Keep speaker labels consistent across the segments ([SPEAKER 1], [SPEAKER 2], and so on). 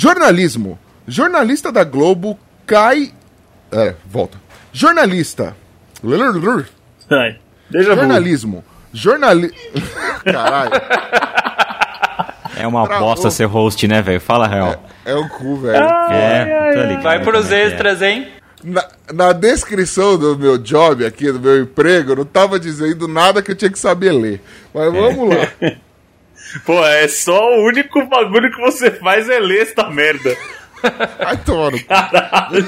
[SPEAKER 1] Jornalismo. Jornalista da Globo cai. É, volta. Jornalista.
[SPEAKER 2] Ai, deixa
[SPEAKER 1] Jornalismo. Jornali... Caralho.
[SPEAKER 3] É uma
[SPEAKER 1] Travou.
[SPEAKER 3] bosta ser host, né, velho? Fala a real.
[SPEAKER 1] É o cu, velho.
[SPEAKER 3] É, tô ligado.
[SPEAKER 4] Vai pros
[SPEAKER 3] é é.
[SPEAKER 4] extras, hein?
[SPEAKER 1] Na, na descrição do meu job aqui, do meu emprego, não tava dizendo nada que eu tinha que saber ler. Mas vamos lá.
[SPEAKER 2] Pô, é só o único bagulho que você faz é ler esta merda.
[SPEAKER 1] Vai tomar no.
[SPEAKER 2] Caralho.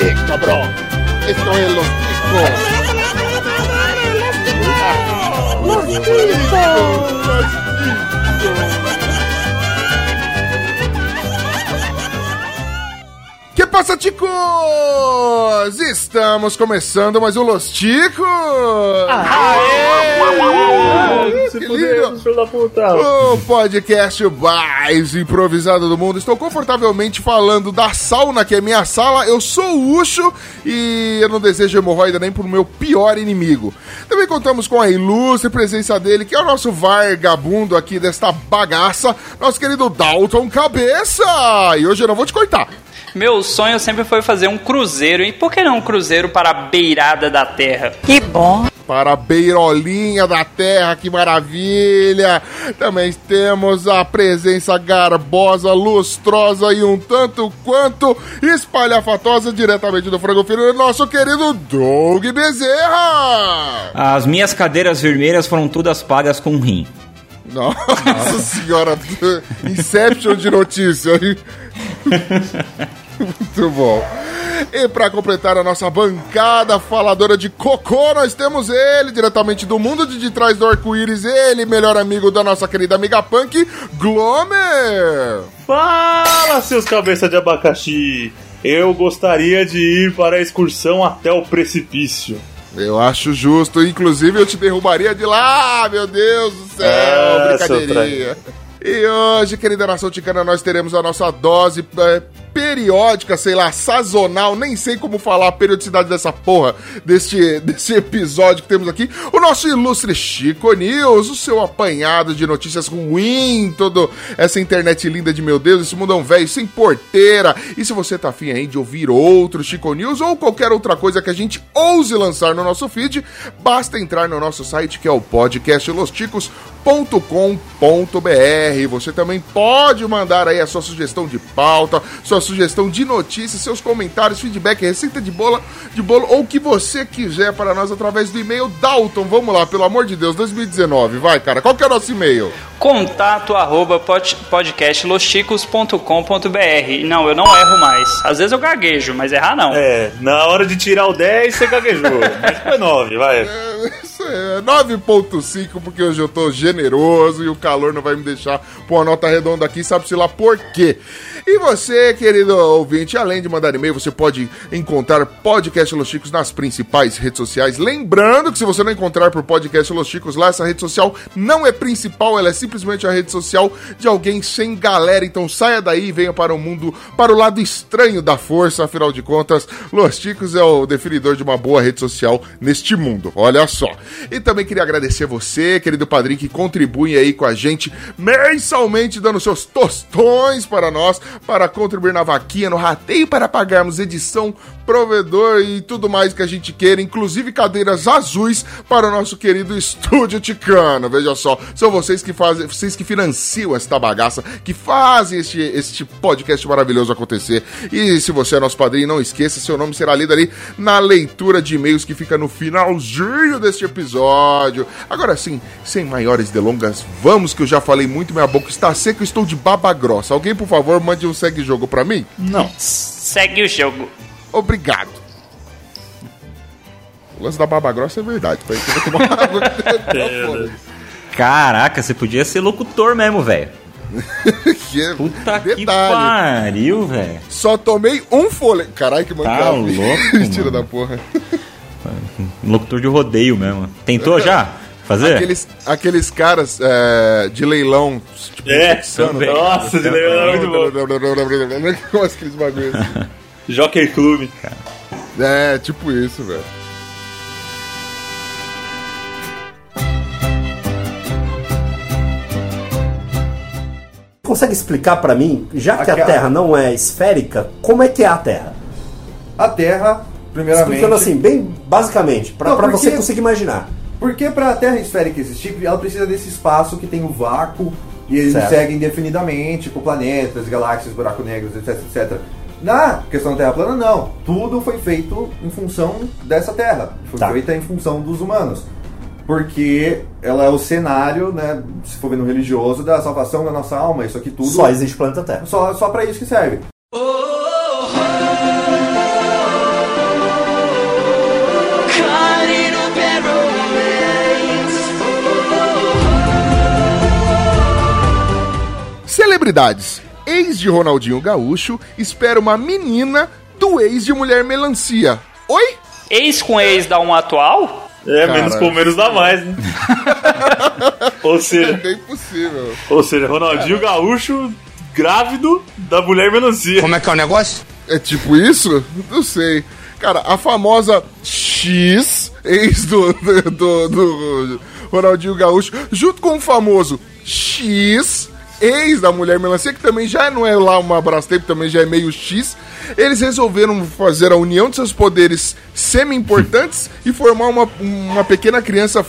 [SPEAKER 1] Eh, cabrón. Esto es los chicos. Que passa, ticos? Estamos começando mais um Los Ticos!
[SPEAKER 2] Se
[SPEAKER 1] que
[SPEAKER 2] fuder,
[SPEAKER 1] lindo.
[SPEAKER 2] filho da puta.
[SPEAKER 1] O podcast mais improvisado do mundo. Estou confortavelmente falando da sauna, que é minha sala. Eu sou o Ucho e eu não desejo hemorroida nem pro meu pior inimigo. Também contamos com a ilustre presença dele, que é o nosso vagabundo aqui desta bagaça, nosso querido Dalton Cabeça. E hoje eu não vou te cortar.
[SPEAKER 4] Meu sonho sempre foi fazer um cruzeiro. E por que não um cruzeiro para a beirada da terra?
[SPEAKER 5] Que bom.
[SPEAKER 1] Para a beirolinha da terra, que maravilha! Também temos a presença garbosa, lustrosa e um tanto quanto espalhafatosa diretamente do frango filho do nosso querido Doug Bezerra!
[SPEAKER 3] As minhas cadeiras vermelhas foram todas pagas com rim.
[SPEAKER 1] Nossa senhora, Inception de notícia, hein? Muito bom. E para completar a nossa bancada faladora de cocô, nós temos ele, diretamente do mundo de, de trás do arco-íris, ele, melhor amigo da nossa querida amiga Punk, Glomer!
[SPEAKER 2] Fala, seus cabeças de abacaxi. Eu gostaria de ir para a excursão até o precipício.
[SPEAKER 1] Eu acho justo, inclusive eu te derrubaria de lá, meu Deus do céu,
[SPEAKER 2] É,
[SPEAKER 1] brincadeirinha. E hoje, querida nação ticana, nós teremos a nossa dose é, periódica, sei lá, sazonal, nem sei como falar a periodicidade dessa porra, deste, desse episódio que temos aqui. O nosso ilustre Chico News, o seu apanhado de notícias ruim, todo essa internet linda de meu Deus, esse mundão velho sem porteira. E se você tá afim aí de ouvir outro Chico News ou qualquer outra coisa que a gente ouse lançar no nosso feed, basta entrar no nosso site que é o podcastlosticos.com.br. Você também pode mandar aí a sua sugestão de pauta, sua sugestão de notícias, seus comentários, feedback, receita de bolo, de bolo ou o que você quiser para nós através do e-mail Dalton. Vamos lá, pelo amor de Deus, 2019. Vai, cara. Qual que é o nosso e-mail?
[SPEAKER 4] Contato arroba pod- podcastlosticos.com.br. Não, eu não erro mais. Às vezes eu gaguejo, mas errar não.
[SPEAKER 2] É, na hora de tirar o 10, você gaguejou. Mas foi 9, vai.
[SPEAKER 1] É, Isso é 9.5, porque hoje eu tô generoso e o calor não vai me deixar pôr uma nota redonda aqui, sabe-se lá por quê. E você, querido ouvinte, além de mandar e-mail, você pode encontrar Podcast Los Chicos nas principais redes sociais. Lembrando que se você não encontrar por Podcast Los Chicos lá, essa rede social não é principal, ela é simplesmente a rede social de alguém sem galera. Então saia daí e venha para o mundo, para o lado estranho da força, afinal de contas, Los Chicos é o definidor de uma boa rede social neste mundo. Olha só. E também queria agradecer você, querido padrinho, que contribui aí com a gente mensalmente, dando seus tostões para nós, para contribuir na vaquinha, no rateio, para pagarmos edição, provedor e tudo mais que a gente queira, inclusive cadeiras azuis para o nosso querido estúdio Ticano. Veja só, são vocês que fazem, vocês que financiam esta bagaça, que fazem este, este podcast maravilhoso acontecer. E se você é nosso padrinho, não esqueça, seu nome será lido ali na leitura de e-mails que fica no finalzinho deste episódio. Agora sim, sem maiores delongas, vamos que eu já falei muito, minha boca está seca, eu estou de baba grossa. Alguém, por favor, mande um segue-jogo pra mim?
[SPEAKER 2] Não.
[SPEAKER 4] Segue o jogo.
[SPEAKER 1] Obrigado. O lance da baba grossa é verdade. Foi que eu vou tomar água.
[SPEAKER 2] É,
[SPEAKER 3] Caraca, você podia ser locutor mesmo, velho.
[SPEAKER 1] Que
[SPEAKER 3] Puta que
[SPEAKER 1] detalhe.
[SPEAKER 3] pariu, velho.
[SPEAKER 1] Só tomei um fôlego. Caralho, que mancada.
[SPEAKER 3] Tá louco, mano.
[SPEAKER 1] da porra.
[SPEAKER 3] Locutor de rodeio mesmo. Tentou já? Fazer?
[SPEAKER 1] Aqueles, aqueles caras é, de leilão. Tipo,
[SPEAKER 2] É. Nossa, de leilão é muito bom.
[SPEAKER 1] Como é aqueles bagulhos
[SPEAKER 2] Joker Clube.
[SPEAKER 1] É, tipo isso, velho.
[SPEAKER 5] Consegue explicar para mim, já que a,
[SPEAKER 6] a
[SPEAKER 5] Terra não é esférica, como é que é a Terra?
[SPEAKER 6] A Terra, primeiramente.
[SPEAKER 5] Explicando assim, bem basicamente, para
[SPEAKER 6] porque...
[SPEAKER 5] você conseguir imaginar.
[SPEAKER 6] Porque para a Terra esférica existir, ela precisa desse espaço que tem o vácuo e eles
[SPEAKER 5] segue
[SPEAKER 6] seguem indefinidamente com planetas, galáxias, buracos negros, etc, etc. Na questão da Terra plana, não. Tudo foi feito em função dessa Terra. Foi
[SPEAKER 5] Tá.
[SPEAKER 6] feita em função dos humanos. Porque ela é o cenário, né, se for ver no religioso, da salvação da nossa alma, isso aqui tudo.
[SPEAKER 5] Só existe o planeta Terra.
[SPEAKER 6] Só, só para isso que serve.
[SPEAKER 1] Celebridades. Ex de Ronaldinho Gaúcho espera uma menina do ex de Mulher Melancia. Oi?
[SPEAKER 4] Ex com ex dá um atual?
[SPEAKER 2] É,
[SPEAKER 1] Cara.
[SPEAKER 2] menos com menos dá mais, né? ou seja,
[SPEAKER 1] É impossível.
[SPEAKER 2] ou seja, Ronaldinho Gaúcho grávido da mulher melancia.
[SPEAKER 7] Como é que é o negócio?
[SPEAKER 1] É tipo isso? Não sei. Cara, a famosa X, ex do, do, do- do Ronaldinho Gaúcho, junto com o famoso X, ex da Mulher Melancia, que também já não é lá uma Brastemp, também já é meio X, eles resolveram fazer a união de seus poderes semi-importantes e formar uma, uma pequena criança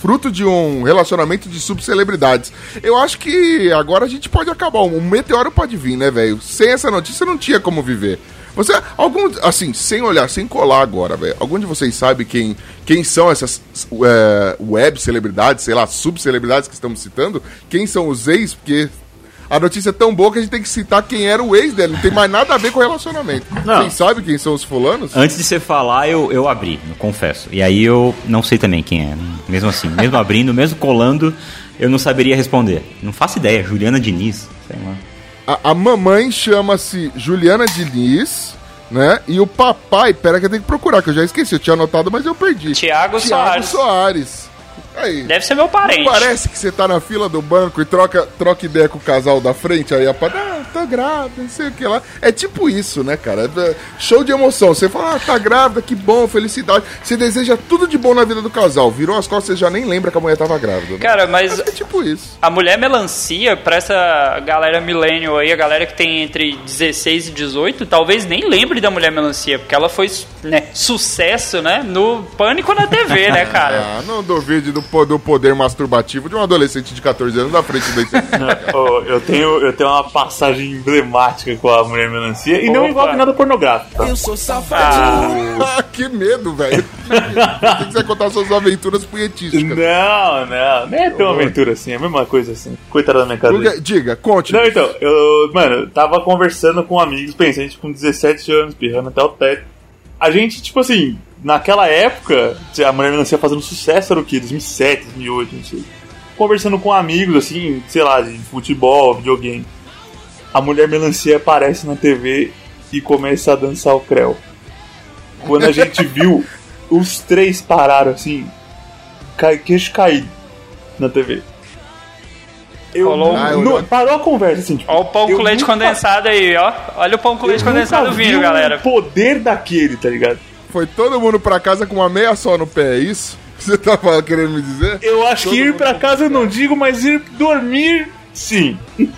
[SPEAKER 1] fruto de um relacionamento de subcelebridades. Eu acho que agora a gente pode acabar. Um meteoro pode vir, né, velho? Sem essa notícia não tinha como viver. Você, algum, assim, sem olhar, sem colar agora, velho. Algum de vocês sabe quem, quem são essas é, web celebridades, sei lá, subcelebridades que estamos citando? Quem são os ex? Porque a notícia é tão boa que a gente tem que citar quem era o ex dela. Não tem mais nada a ver com o relacionamento.
[SPEAKER 2] Não.
[SPEAKER 1] Quem sabe quem são os fulanos?
[SPEAKER 3] Antes de você falar, eu, eu abri, eu confesso. E aí eu não sei também quem é. Mesmo assim, mesmo abrindo, mesmo colando, eu não saberia responder. Não faço ideia. Juliana Diniz, sei lá.
[SPEAKER 1] A, a mamãe chama-se Juliana Diniz, né? E o papai, pera que eu tenho que procurar, que eu já esqueci, eu tinha anotado, mas eu perdi.
[SPEAKER 4] Tiago Soares.
[SPEAKER 1] Soares. Aí.
[SPEAKER 4] Deve ser meu parente.
[SPEAKER 1] Parece que você tá na fila do banco e troca, troca ideia com o casal da frente, aí a tá grávida, não sei o que lá. É tipo isso, né, cara? É show de emoção. Você fala, ah, tá grávida, que bom, felicidade. Você deseja tudo de bom na vida do casal. Virou as costas, você já nem lembra que a mulher tava grávida. Né?
[SPEAKER 4] Cara, mas
[SPEAKER 1] É tipo isso.
[SPEAKER 4] a mulher melancia, pra essa galera millennial aí, a galera que tem entre 16 e 18, talvez nem lembre da mulher melancia, porque ela foi né, sucesso, né? No Pânico na TV, né, cara?
[SPEAKER 1] Ah, não duvide do, do poder masturbativo de um adolescente de 14 anos na frente desse.
[SPEAKER 2] Ô, eu, tenho, eu tenho uma passagem emblemática com a mulher melancia e não envolve nada pornográfico.
[SPEAKER 8] Eu sou safadinho.
[SPEAKER 1] ah, que medo, velho. Tem que você contar suas aventuras punhetísticas.
[SPEAKER 2] Não, não, nem é tão aventura assim, é a mesma coisa assim. Coitada da minha casa.
[SPEAKER 1] Diga, diga, conte.
[SPEAKER 2] Não, então, eu, mano, eu tava conversando com amigos, pensei, a gente com 17 anos, pirrando até o teto. A gente, tipo assim, naquela época, a Mulher Melancia fazendo sucesso era o quê? 2007, 2008, não sei. Conversando com amigos, assim, sei lá, de futebol, videogame. A Mulher Melancia aparece na TV e começa a dançar o creu. Quando a gente viu, os três pararam assim, queixo caído na TV. Eu,
[SPEAKER 1] Ah, eu
[SPEAKER 2] não-
[SPEAKER 1] não-
[SPEAKER 2] parou a conversa, assim, tipo,
[SPEAKER 4] Olha o pão com leite
[SPEAKER 2] nunca-
[SPEAKER 4] condensado aí, ó. Olha o pão com leite condensado vindo,
[SPEAKER 2] um
[SPEAKER 4] galera.
[SPEAKER 2] poder daquele, tá ligado?
[SPEAKER 1] Foi todo mundo pra casa com uma meia só no pé, é isso? Você tá falando- querendo me dizer?
[SPEAKER 2] Eu acho
[SPEAKER 1] Todo
[SPEAKER 2] que ir pra casa eu não digo, mas ir dormir, sim.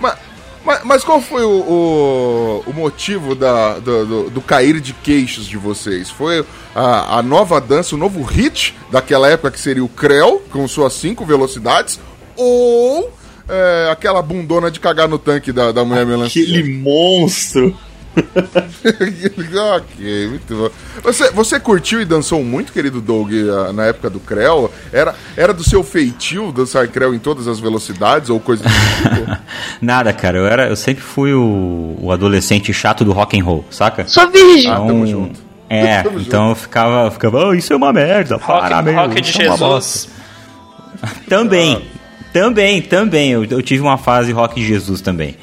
[SPEAKER 1] Mas, mas, mas qual foi o, o, o motivo da, do, do- do cair de queixos de vocês? Foi a, a nova dança, o novo hit daquela época que seria o Creu, com suas cinco velocidades? Ou é, aquela bundona de cagar no tanque da, da mulher melancia?
[SPEAKER 2] Aquele monstro.
[SPEAKER 1] ok, muito bom. Você, você curtiu e dançou muito, querido Doug, ah, na época do Creu? Era, era do seu feitio dançar Creu em todas as velocidades ou coisa do tipo?
[SPEAKER 3] Nada, cara. Eu, era, eu sempre fui o, o adolescente chato do rock and roll, saca?
[SPEAKER 8] Sou virgem.
[SPEAKER 1] Ah, tamo junto.
[SPEAKER 3] É,
[SPEAKER 1] Tamo
[SPEAKER 3] então eu ficava, eu ficava, oh, isso é uma merda, para,
[SPEAKER 4] Rock,
[SPEAKER 3] meu,
[SPEAKER 4] rock de
[SPEAKER 3] é
[SPEAKER 4] Jesus.
[SPEAKER 3] bosta." Também, também, também. Eu, eu tive uma fase rock de Jesus também.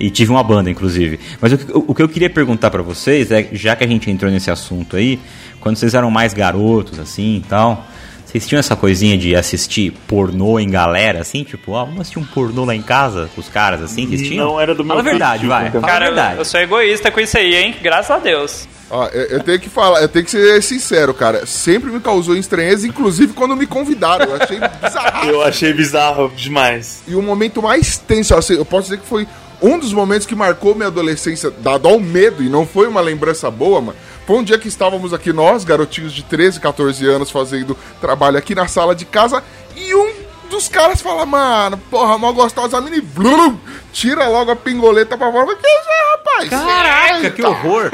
[SPEAKER 3] E tive uma banda, inclusive. Mas o, que- o, que eu queria perguntar pra vocês é, já que a gente entrou nesse assunto aí, quando vocês eram mais garotos, assim e tal, Vocês tinham essa coisinha de assistir pornô em galera, assim? Tipo, ah, vamos assistir um pornô lá em casa com os caras, assim? Vocês tinham?
[SPEAKER 2] Não era do meu
[SPEAKER 3] Fala a verdade,
[SPEAKER 2] perfil,
[SPEAKER 3] vai. Fala
[SPEAKER 4] Cara, eu,
[SPEAKER 3] verdade.
[SPEAKER 4] eu sou egoísta com isso aí, hein? Graças a Deus.
[SPEAKER 1] Ó, eu, eu tenho que falar, eu tenho que ser sincero, cara. Sempre me causou estranheza, inclusive quando me convidaram. Eu achei bizarro.
[SPEAKER 2] Eu achei bizarro demais.
[SPEAKER 1] E o momento mais tenso, assim, eu posso dizer que foi um dos momentos que marcou minha adolescência, dado ao medo, e não foi uma lembrança boa, mano. Foi um dia que estávamos aqui nós, garotinhos de 13, 14 anos, fazendo trabalho aqui na sala de casa, e um dos caras fala, mano, porra, mal gostosa a mini blum, tira logo a pingoleta pra fora. Que isso rapaz?
[SPEAKER 3] Caraca, que
[SPEAKER 1] Eita.
[SPEAKER 3] horror!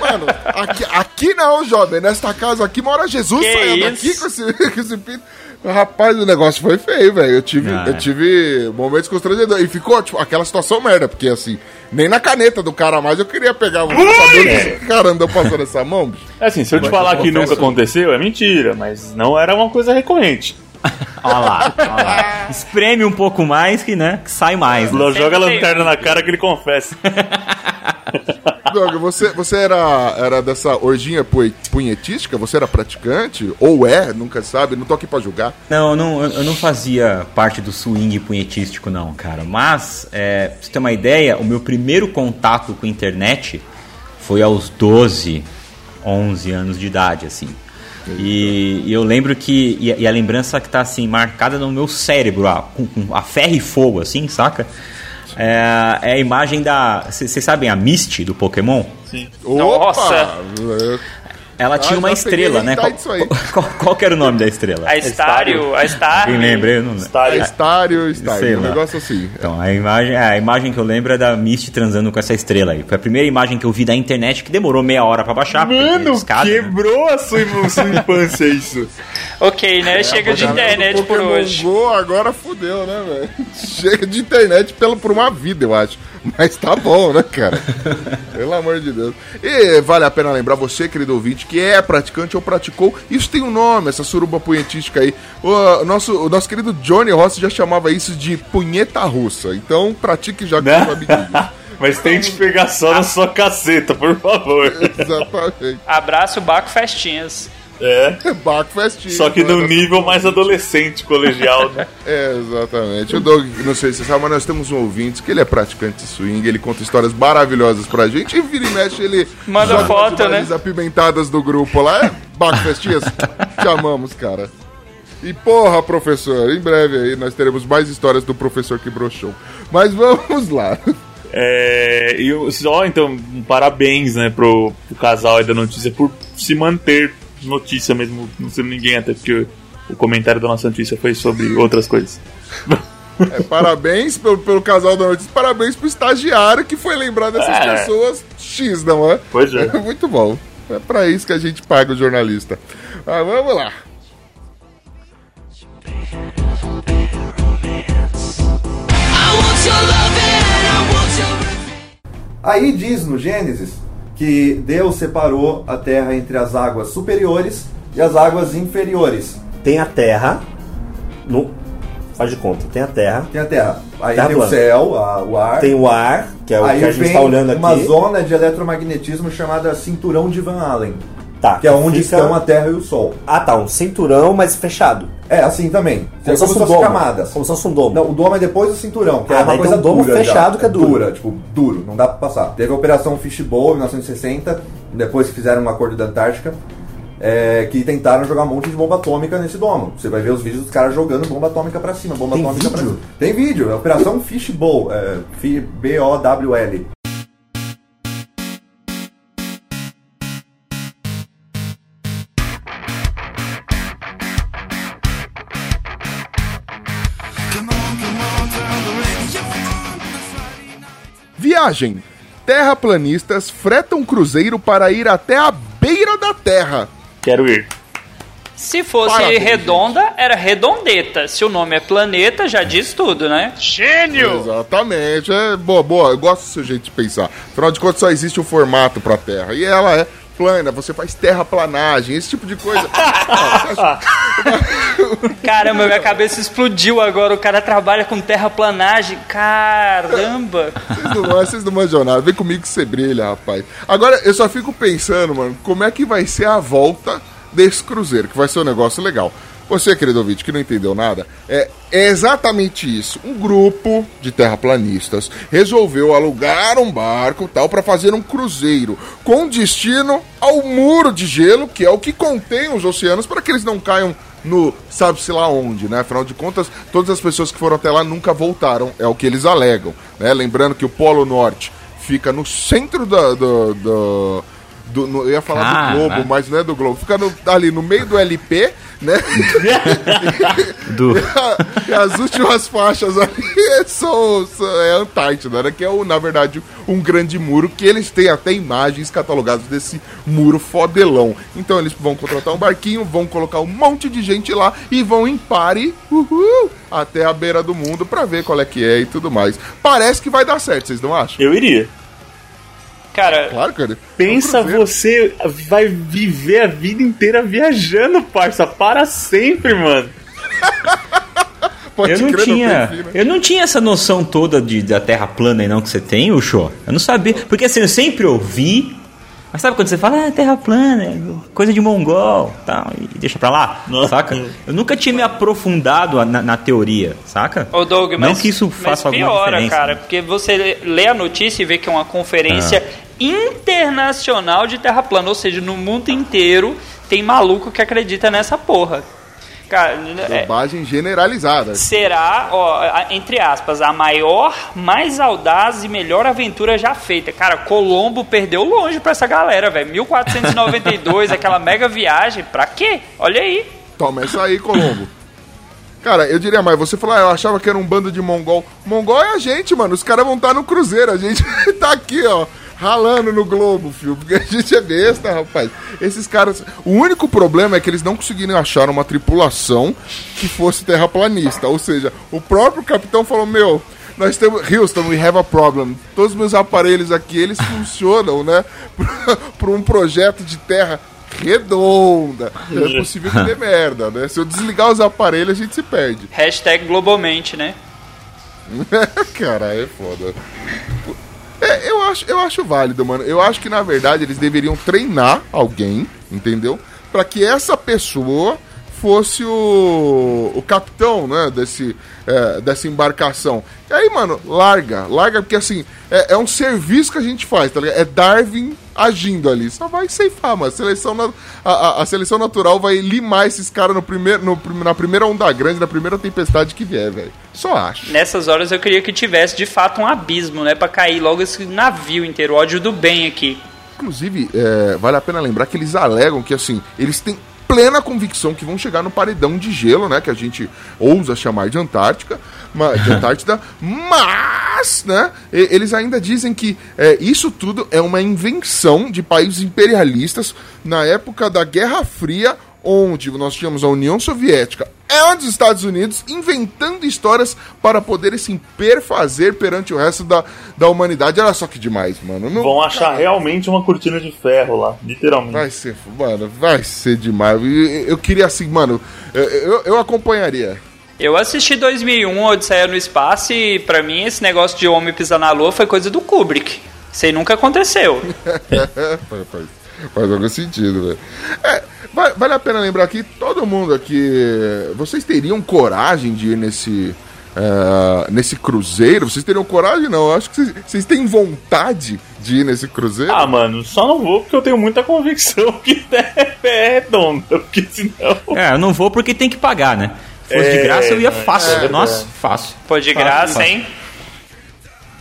[SPEAKER 1] Mano, aqui, aqui não, jovem. Nesta casa aqui mora Jesus
[SPEAKER 4] Que
[SPEAKER 1] saindo
[SPEAKER 4] isso?
[SPEAKER 1] aqui com esse, com esse pinto. Rapaz, o negócio foi feio, velho. Eu tive,
[SPEAKER 3] Ah,
[SPEAKER 1] eu
[SPEAKER 3] é.
[SPEAKER 1] tive momentos constrangedores. E ficou, tipo, aquela situação merda, porque assim, nem na caneta do cara mais eu queria pegar. Você saber o que esse cara andou passando essa mão, bicho.
[SPEAKER 2] É assim, se eu te
[SPEAKER 1] Mas
[SPEAKER 2] falar
[SPEAKER 1] eu
[SPEAKER 2] que
[SPEAKER 1] confesso-
[SPEAKER 2] nunca aconteceu, é mentira, mas não era uma coisa recorrente.
[SPEAKER 3] Olha lá, olha lá. Espreme um pouco mais que, né, que sai mais. Né?
[SPEAKER 2] Joga a lanterna na cara que ele confessa.
[SPEAKER 1] Doug, você, você era, era dessa orginha pui- punhetística? Você era praticante? Ou é? Nunca sabe. Não tô aqui pra julgar.
[SPEAKER 3] Não, não, eu não fazia parte do swing punhetístico, não, cara. Mas, é, pra você ter uma ideia, o meu primeiro contato com a internet foi aos 12, 11 anos de idade, assim. E, e eu lembro que. E, a- e a lembrança que tá assim, marcada no meu cérebro, ah, com, com a ferro e fogo, assim, saca? É, é a imagem da. Vocês sabem a Misty do Pokémon?
[SPEAKER 2] Sim.
[SPEAKER 4] Nossa!
[SPEAKER 3] Ela tinha
[SPEAKER 1] Ah,
[SPEAKER 3] uma estrela, né? Qual, qual, qual que era o nome da estrela?
[SPEAKER 4] A Estário, a Estário.
[SPEAKER 3] Quem lembra? Eu não lembro.
[SPEAKER 2] Estário.
[SPEAKER 1] Estário,
[SPEAKER 3] Sei
[SPEAKER 1] estário. Um
[SPEAKER 3] lá.
[SPEAKER 1] negócio assim.
[SPEAKER 3] Então, a imagem, a imagem que eu lembro é da Misty transando com essa estrela aí. Foi a primeira imagem que eu vi da internet que demorou meia hora pra baixar.
[SPEAKER 2] Mano,
[SPEAKER 3] escada, né?
[SPEAKER 2] quebrou a sua, sua infância isso.
[SPEAKER 4] Ok, né? Chega de
[SPEAKER 1] Galera do
[SPEAKER 4] internet por hoje.
[SPEAKER 1] Go agora fudeu, né, velho? Chega de internet pelo, por uma vida, eu acho. Mas tá bom, né, cara? Pelo amor de Deus. E vale a pena lembrar você, querido ouvinte, que é praticante ou praticou. Isso tem um nome, essa suruba punhetística aí. O nosso, o nosso querido Johnny Rossi já chamava isso de punheta russa. Então pratique já com
[SPEAKER 2] Né?
[SPEAKER 1] amiguinhos.
[SPEAKER 2] Mas tente pegar só na sua caceta, por favor.
[SPEAKER 1] Exatamente.
[SPEAKER 4] Abraço, Baco Festinhas.
[SPEAKER 2] É.
[SPEAKER 1] Baco festinho.
[SPEAKER 2] Só que num
[SPEAKER 1] né?
[SPEAKER 2] nível mais adolescente, colegial, né?
[SPEAKER 1] É, exatamente. O Doug, não sei se você sabe, mas nós temos um ouvinte que ele é praticante de swing, ele conta histórias maravilhosas pra gente e vira e mexe, ele
[SPEAKER 4] Manda foto, né?
[SPEAKER 1] apimentadas do grupo lá. É, Baco Festinhas, te amamos, cara. E porra, professor, em breve aí nós teremos mais histórias do professor que broxou. Mas vamos lá.
[SPEAKER 2] É, e só então, um parabéns, né, pro, pro casal aí da notícia por se manter notícia mesmo, não sendo ninguém, até porque o, comentário da nossa notícia foi sobre outras coisas.
[SPEAKER 1] É, parabéns pelo, pelo casal da notícia, parabéns pro estagiário que foi lembrar dessas
[SPEAKER 2] É.
[SPEAKER 1] pessoas X, não é?
[SPEAKER 2] Pois é.
[SPEAKER 1] Muito bom. É pra isso que a gente paga o jornalista. Mas vamos lá.
[SPEAKER 6] Aí diz no Gênesis que Deus separou a terra entre as águas superiores e as águas inferiores.
[SPEAKER 5] Tem a terra. No, faz de conta, tem a terra.
[SPEAKER 6] Tem a terra. Aí
[SPEAKER 5] Terra
[SPEAKER 6] tem o
[SPEAKER 5] plana.
[SPEAKER 6] céu, a- o ar.
[SPEAKER 5] Tem o ar, que é o
[SPEAKER 6] aí
[SPEAKER 5] que a gente está olhando aqui.
[SPEAKER 6] uma zona de eletromagnetismo chamada cinturão de Van Allen.
[SPEAKER 5] Tá,
[SPEAKER 6] Que é onde
[SPEAKER 5] fica-
[SPEAKER 6] estão a Terra e o Sol.
[SPEAKER 5] Ah, tá, um cinturão, mas fechado.
[SPEAKER 6] É, assim também.
[SPEAKER 5] Como um
[SPEAKER 6] as
[SPEAKER 5] domo.
[SPEAKER 6] camadas.
[SPEAKER 5] Como se fosse um domo.
[SPEAKER 6] Não, o domo é depois do cinturão, que
[SPEAKER 5] Ah,
[SPEAKER 6] é uma coisa
[SPEAKER 5] um domo
[SPEAKER 6] dura
[SPEAKER 5] fechado
[SPEAKER 6] já.
[SPEAKER 5] que é duro.
[SPEAKER 6] tipo, duro, não dá pra passar. Teve a Operação Fishbowl em 1960, depois que fizeram um acordo da Antártica, é, que tentaram jogar um monte de bomba atômica nesse domo. Você vai ver os vídeos dos caras jogando bomba atômica pra cima, bomba
[SPEAKER 5] Tem
[SPEAKER 6] atômica pra
[SPEAKER 5] vídeo?
[SPEAKER 6] cima. Tem vídeo, é a Operação Fishbowl, é, B-O-W-L.
[SPEAKER 1] Viagem. Terraplanistas fretam cruzeiro para ir até a beira da Terra.
[SPEAKER 2] Quero ir.
[SPEAKER 4] Se fosse
[SPEAKER 1] Parabéns,
[SPEAKER 4] redonda, era redondeta. Se o nome é planeta, já diz tudo, né? Gênio!
[SPEAKER 1] Exatamente. É boa, boa. Eu gosto do seu jeito de pensar. Afinal de contas, só existe um formato para a Terra. E ela é plana. Você faz terraplanagem, esse tipo de coisa.
[SPEAKER 4] Caramba, minha cabeça explodiu agora. O cara trabalha com terraplanagem. Caramba!
[SPEAKER 1] Vocês não, vocês não manjam nada. Vem comigo que você brilha, rapaz. Agora, eu só fico pensando, mano, como é que vai ser a volta desse cruzeiro, que vai ser um negócio legal. Você, querido ouvinte, que não entendeu nada, é, é exatamente isso. Um grupo de terraplanistas resolveu alugar um barco tal para fazer um cruzeiro com destino ao muro de gelo, que é o que contém os oceanos, para que eles não caiam no sabe-se lá onde, né? Afinal de contas, todas as pessoas que foram até lá nunca voltaram, é o que eles alegam. Né? Lembrando que o Polo Norte fica no centro da, do, do- no- eu ia falar
[SPEAKER 3] Cara.
[SPEAKER 1] do Globo, mas não é do Globo. Fica no- ali no meio do LP, né?
[SPEAKER 3] Do...
[SPEAKER 1] e as últimas faixas ali são, são- é Antártida, né? Que é, o, na verdade, um grande muro que eles têm até imagens catalogadas desse muro fodelão. Então eles vão contratar um barquinho, vão colocar um monte de gente lá e vão em pare uhul, até a beira do mundo pra ver qual é que é e tudo mais. Parece que vai dar certo, vocês não acham?
[SPEAKER 2] Eu iria.
[SPEAKER 4] Cara,
[SPEAKER 1] Claro, cara.
[SPEAKER 2] Pensa
[SPEAKER 1] É um
[SPEAKER 2] você vai viver a vida inteira viajando, parça, para sempre, mano.
[SPEAKER 1] Pode
[SPEAKER 3] Eu não
[SPEAKER 1] crer,
[SPEAKER 3] tinha,
[SPEAKER 1] fim, né?
[SPEAKER 3] eu não tinha essa noção toda de, da Terra plana aí não que você tem, o show. Eu não sabia, porque assim, eu sempre ouvi, mas sabe quando você fala, ah, Terra plana, coisa de mongol, tal, e deixa pra lá,
[SPEAKER 2] Não.
[SPEAKER 3] saca? Eu nunca tinha me aprofundado na, na teoria, saca?
[SPEAKER 4] Ô Doug,
[SPEAKER 3] não
[SPEAKER 4] mas,
[SPEAKER 3] que isso
[SPEAKER 4] mas
[SPEAKER 3] faça alguma
[SPEAKER 4] piora,
[SPEAKER 3] diferença.
[SPEAKER 4] cara, porque você lê- lê a notícia e vê que é uma conferência
[SPEAKER 3] Ah.
[SPEAKER 4] Internacional de terra plana, ou seja, no mundo inteiro tem maluco que acredita nessa porra. Cara, é-
[SPEAKER 1] Bobagem generalizada.
[SPEAKER 4] será, ó, entre aspas, a maior, mais audaz e melhor aventura já feita. Cara, Colombo perdeu longe pra essa galera, velho. 1492, aquela mega viagem, pra quê? Olha aí.
[SPEAKER 1] Toma essa aí, Colombo. Cara, eu diria mais, você falou, ah, eu achava que era um bando de mongol. Mongol é a gente, mano. Os caras vão estar no cruzeiro. A gente tá aqui, ó, ralando no globo, filho. Porque a gente é besta, rapaz. Esses caras. O único problema é que eles não conseguiram achar uma tripulação que fosse terraplanista. Ou seja, o próprio capitão falou: Meu, nós temos. Houston, we have a problem. Todos os meus aparelhos aqui, eles funcionam, né? Para um projeto de terra redonda. É possível que dê merda, né? Se eu desligar os aparelhos, a gente se perde.
[SPEAKER 4] Hashtag globalmente, né?
[SPEAKER 1] Cara, é foda. É, eu acho, eu acho válido, mano. Eu acho que na verdade eles deveriam treinar alguém, entendeu? Pra que essa pessoa fosse o, o capitão, né, desse, é, dessa embarcação. E aí, mano, larga, larga, porque assim, é, é um serviço que a gente faz, tá ligado? É Darwin agindo ali. Só vai ceifar, mano. A seleção, na- a, a- seleção natural vai limar esses caras no primeiro, no na primeira onda grande, na primeira tempestade que vier, velho. Só acho.
[SPEAKER 4] Nessas horas eu queria que tivesse de fato um abismo, né? Pra cair logo esse navio inteiro, ódio do bem aqui.
[SPEAKER 1] Inclusive, é, vale a pena lembrar que eles alegam que, assim, eles têm plena convicção que vão chegar no paredão de gelo, né? Que a gente ousa chamar de Antártica, de Antártida, mas, né? Eles ainda dizem que é, isso tudo é uma invenção de países imperialistas na época da Guerra Fria, onde nós tínhamos a União Soviética e os Estados Unidos inventando histórias para poderem se perfazer perante o resto da, da humanidade. Olha só que demais, mano. Não-
[SPEAKER 2] Vão achar realmente uma cortina de ferro lá, literalmente.
[SPEAKER 1] Vai ser, mano, vai ser demais. Eu, eu queria assim, mano, eu, eu, eu acompanharia.
[SPEAKER 4] Eu assisti 2001, Odisseia no Espaço, e pra mim esse negócio de homem pisar na lua foi coisa do Kubrick. Isso aí nunca aconteceu.
[SPEAKER 1] faz, algum sentido, velho. É, vai- vale a pena lembrar que todo mundo aqui. Vocês teriam coragem de ir nesse. é, nesse cruzeiro? Vocês teriam coragem? Não, eu acho que vocês, vocês têm vontade de ir nesse cruzeiro.
[SPEAKER 2] Ah, mano, só não vou porque eu tenho muita convicção que é redonda, porque senão.
[SPEAKER 3] É, eu não vou porque tem que pagar, né? Se fosse de
[SPEAKER 2] É,
[SPEAKER 3] graça, eu ia
[SPEAKER 2] é
[SPEAKER 3] fácil.
[SPEAKER 2] verdade.
[SPEAKER 3] Nossa, fácil.
[SPEAKER 4] Pô, de
[SPEAKER 3] Fácil,
[SPEAKER 4] graça,
[SPEAKER 3] fácil.
[SPEAKER 4] hein?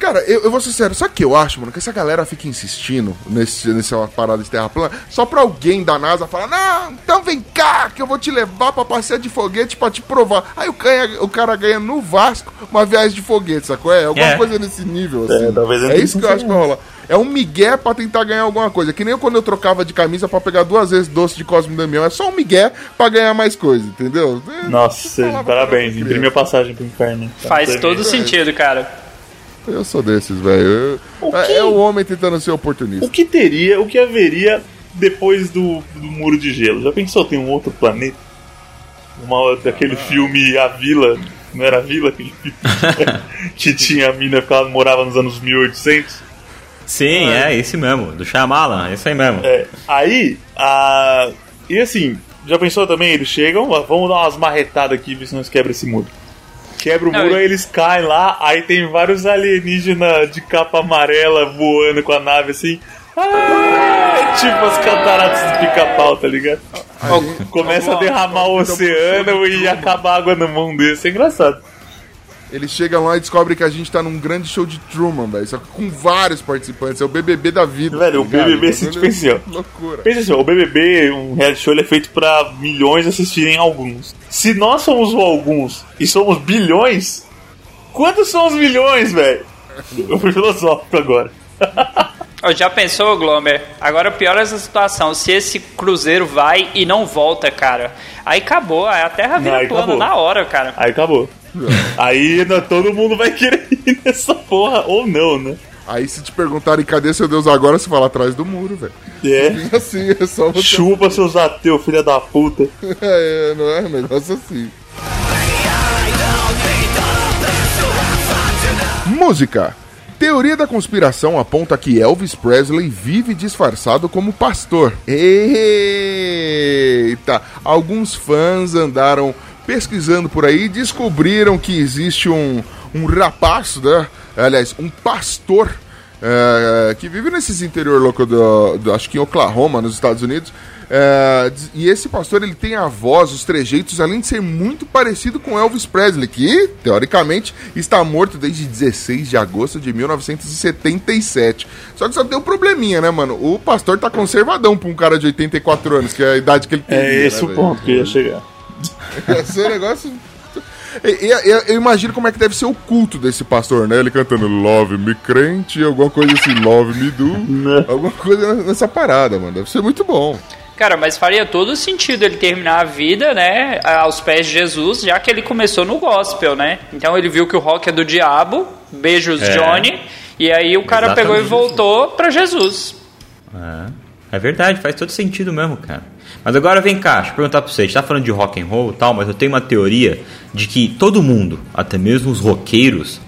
[SPEAKER 1] Cara, eu, eu vou ser sério, sabe o que eu acho, mano? Que essa galera fica insistindo nesse, nessa parada de terra plana só pra alguém da NASA falar, não, então vem cá, que eu vou te levar pra passear de foguete pra te provar. Aí o cara, o cara ganha no Vasco uma viagem de foguete, sacou? É alguma
[SPEAKER 3] É.
[SPEAKER 1] coisa nesse nível, assim.
[SPEAKER 2] É, talvez
[SPEAKER 1] é isso que eu acho que vai rolar. É um migué pra tentar ganhar alguma coisa. Que nem quando eu trocava de camisa pra pegar duas vezes doce de Cosme Damião. É só um migué pra ganhar mais coisa, entendeu? É,
[SPEAKER 2] Nossa, parabéns,
[SPEAKER 1] pra
[SPEAKER 2] imprimi a passagem pro inferno. Tá,
[SPEAKER 4] Faz todo sentido, cara.
[SPEAKER 1] Eu sou desses, velho. É,
[SPEAKER 2] que-
[SPEAKER 1] é o homem tentando ser oportunista.
[SPEAKER 2] O que teria, o que haveria depois do, do muro de gelo? Já pensou tem um outro planeta? Uma daquele filme A Vila, não era a Vila aquele filme que tinha a mina que ela morava nos anos 1800?
[SPEAKER 3] Sim, é esse mesmo. Do Shyamalan, esse aí mesmo.
[SPEAKER 2] É, aí, a, E assim, já pensou também? Eles chegam, vamos dar umas marretadas aqui, ver se nós quebra esse muro. Quebra o
[SPEAKER 4] Não,
[SPEAKER 2] muro,
[SPEAKER 4] e-
[SPEAKER 2] aí eles caem lá, aí tem vários alienígenas de capa amarela voando com a nave assim. Ah, tipo as cataratas do pica-pau, tá ligado? Começa a derramar o oceano e acaba a água no mundo desse. É engraçado.
[SPEAKER 1] Eles chegam lá e descobrem que a gente tá num grande show de Truman, velho. Só que com vários participantes. É o BBB da vida.
[SPEAKER 2] Velho, o
[SPEAKER 1] ligado?
[SPEAKER 2] BBB, assim, tipo assim, ó.
[SPEAKER 1] Loucura.
[SPEAKER 2] Pensa assim, ó, o BBB, um reality show, ele é feito pra milhões assistirem alguns. Se nós somos o alguns e somos bilhões, quantos são os milhões, velho? Eu fui filosófico agora.
[SPEAKER 4] Já pensou, Glomer? Agora pior essa situação. Se esse cruzeiro vai e não volta, cara. Aí acabou, aí a terra vira
[SPEAKER 2] Aí
[SPEAKER 4] plana
[SPEAKER 2] acabou.
[SPEAKER 4] na hora, cara.
[SPEAKER 2] Aí acabou. Aí né, todo mundo vai querer ir nessa porra, ou não, né?
[SPEAKER 1] Aí se te perguntarem cadê seu Deus agora, você fala atrás do muro, velho.
[SPEAKER 2] É.
[SPEAKER 1] Assim, é só você.
[SPEAKER 2] Chupa seus ateus, filha da puta.
[SPEAKER 1] É, não é um negócio assim. Música. Teoria da conspiração aponta que Elvis Presley vive disfarçado como pastor. Eita! Alguns fãs andaram pesquisando por aí descobriram que existe um, um rapaz, né? Aliás, um pastor é, que vive nesses interior louco do, do- acho que em Oklahoma, nos Estados Unidos. É, e esse pastor ele tem a voz, os trejeitos, além de ser muito parecido com Elvis Presley, que teoricamente está morto desde 16 de agosto de 1977. Só que só tem um probleminha, né, mano? O pastor tá conservadão pra um cara de 84 anos, que é a idade que ele tem.
[SPEAKER 2] É esse o ponto que eu ia chegar.
[SPEAKER 1] Esse negócio. E- e- Eu, eu imagino como é que deve ser o culto desse pastor, né? Ele cantando Love Me Crente, alguma coisa assim, Love Me Do.
[SPEAKER 2] Né?
[SPEAKER 1] alguma coisa nessa parada, mano. Deve ser muito bom.
[SPEAKER 4] Cara, mas faria todo sentido ele terminar a vida, né, aos pés de Jesus, já que ele começou no gospel, né? Então ele viu que o rock é do diabo, beijos
[SPEAKER 3] É.
[SPEAKER 4] Johnny, e aí o cara pegou e
[SPEAKER 3] Exatamente.
[SPEAKER 4] voltou pra Jesus.
[SPEAKER 3] É, é verdade, faz todo sentido mesmo, cara. Mas agora vem cá, deixa eu perguntar pra você. A gente tá falando de rock and roll e tal, mas eu tenho uma teoria de que todo mundo, até mesmo os roqueiros,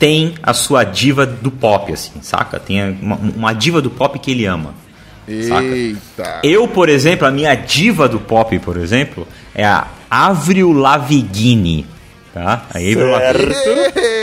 [SPEAKER 3] tem a diva do pop, assim, saca? Tem uma, uma diva do pop que ele ama. Saca?
[SPEAKER 1] Eita.
[SPEAKER 3] Eu, por exemplo, a minha diva do pop, por exemplo, é a Avril Lavigne. Tá? A Avril Lavigne.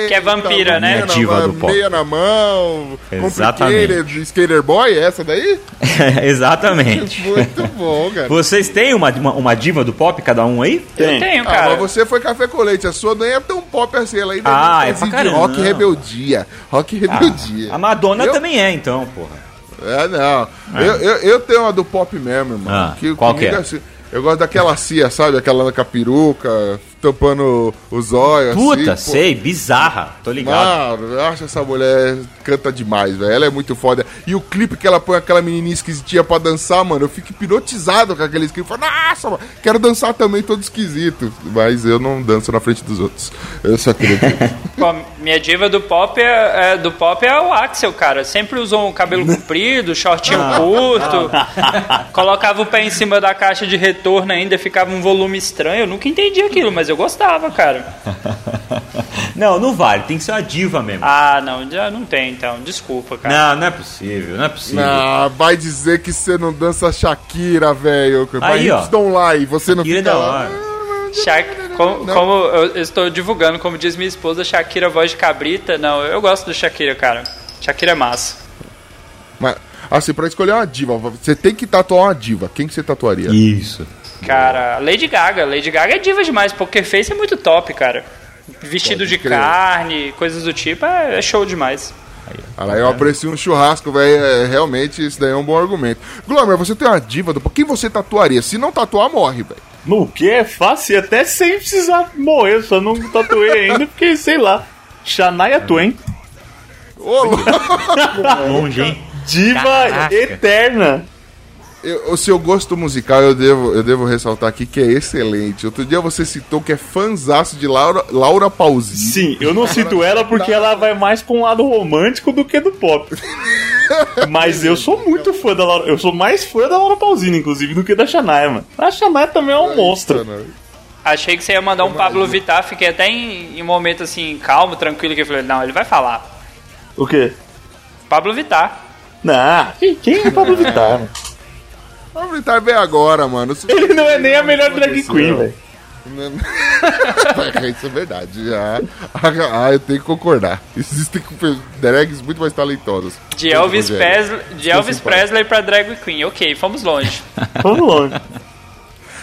[SPEAKER 4] Que é vampira, né?
[SPEAKER 1] Meia na
[SPEAKER 3] Diva
[SPEAKER 1] mão,
[SPEAKER 3] do pop.
[SPEAKER 1] Meia na mão.
[SPEAKER 3] Exatamente.
[SPEAKER 1] Skater Boy, é essa daí?
[SPEAKER 3] Exatamente.
[SPEAKER 1] Muito bom, cara.
[SPEAKER 3] Vocês têm uma, uma, uma diva do pop, cada um aí?
[SPEAKER 4] Eu tenho,
[SPEAKER 1] Ah,
[SPEAKER 4] cara.
[SPEAKER 1] mas você foi café com leite, a sua não é tão pop assim, ela ainda
[SPEAKER 3] Ah,
[SPEAKER 1] é
[SPEAKER 3] é pra caramba.
[SPEAKER 1] rock rebeldia. Rock rebeldia.
[SPEAKER 3] A Madonna
[SPEAKER 1] Eu-
[SPEAKER 3] também é, então, porra.
[SPEAKER 1] É, não. Eu, eu, eu tenho uma do pop mesmo, irmão.
[SPEAKER 3] Ah, qual que
[SPEAKER 1] comigo
[SPEAKER 3] é?
[SPEAKER 1] assim, eu gosto daquela cia, sabe? Aquela com a peruca, tampando os olhos.
[SPEAKER 3] Puta,
[SPEAKER 1] assim,
[SPEAKER 3] sei, bizarra, tô ligado.
[SPEAKER 1] Mano, eu acho essa mulher canta demais, velho. Ela é muito foda. E o clipe que ela põe aquela menininha esquisitinha pra dançar, mano, eu fico hipnotizado com aquele clipe. Falo, Nossa, mano, quero dançar também, todo esquisito. Mas eu não danço na frente dos outros. Eu só acredito.
[SPEAKER 4] Pô, minha diva do pop é, é- do pop é o Axel, cara. Sempre usou um cabelo comprido, shortinho curto. colocava o pé em cima da caixa de retorno ainda, ficava um volume estranho. Eu nunca entendi aquilo, mas eu gostava, cara.
[SPEAKER 3] Não, não vale, tem que ser uma diva mesmo.
[SPEAKER 4] Ah, não, já não tem então. Desculpa, cara.
[SPEAKER 3] Não, não é possível, não é possível.
[SPEAKER 1] Ah, vai dizer que você não dança Shakira, velho.
[SPEAKER 3] Aí, ó.
[SPEAKER 1] Don't lie, você não
[SPEAKER 3] Shakira é
[SPEAKER 1] fica
[SPEAKER 3] da hora.
[SPEAKER 4] Shak... Como,
[SPEAKER 1] Não.
[SPEAKER 4] como eu eu estou divulgando, como diz minha esposa, Shakira voz de cabrita. Não, eu gosto do Shakira, cara. Shakira é massa.
[SPEAKER 1] Mas, assim, pra escolher uma diva, você tem que tatuar uma diva. Quem que você tatuaria?
[SPEAKER 3] Isso.
[SPEAKER 4] Cara, Lady Gaga. Lady Gaga é diva demais. Poker Face é muito top, cara. Vestido
[SPEAKER 1] Pode
[SPEAKER 4] de
[SPEAKER 1] crer.
[SPEAKER 4] carne, coisas do tipo, é, é show demais.
[SPEAKER 1] Ah, lá, eu aprecio um churrasco, velho. É, realmente, isso daí é um bom argumento. Glomer, você tem uma diva do. Quem você tatuaria? Se não tatuar, morre, velho.
[SPEAKER 2] No que é fácil, e até sem precisar morrer, só não tatuei ainda, porque sei lá. Shania Twain,
[SPEAKER 1] Ô, louco.
[SPEAKER 3] Longe, hein?
[SPEAKER 2] diva
[SPEAKER 3] Caraca.
[SPEAKER 2] eterna.
[SPEAKER 1] Eu- o seu gosto musical, eu devo, eu devo ressaltar aqui que é excelente. Outro dia você citou que é fanzaço de Laura, Laura Pausini.
[SPEAKER 2] Sim, eu não cito ela porque ela vai mais pra um lado romântico do que do pop. Mas eu sou muito fã da Laura. Eu sou mais fã da Laura Pausini, inclusive, do que da Shania, mano. A Shania também é um monstro.
[SPEAKER 4] Achei que você ia mandar um Pablo Vittar, fiquei até em, em um momento assim, calmo, tranquilo, que eu falei, não, ele vai falar.
[SPEAKER 2] O quê?
[SPEAKER 4] Pablo Vittar.
[SPEAKER 2] Não, quem- quem é Pablo Vittar, mano?
[SPEAKER 1] Vittar veio agora, mano.
[SPEAKER 2] Ele não é nem a melhor drag queen, velho.
[SPEAKER 1] Isso é verdade. Ah, ah, eu tenho que concordar. Existem drags muito mais talentosas.
[SPEAKER 4] De Elvis. Presley, de Elvis. Presley pra drag queen. Ok, fomos longe.
[SPEAKER 2] Vamos longe.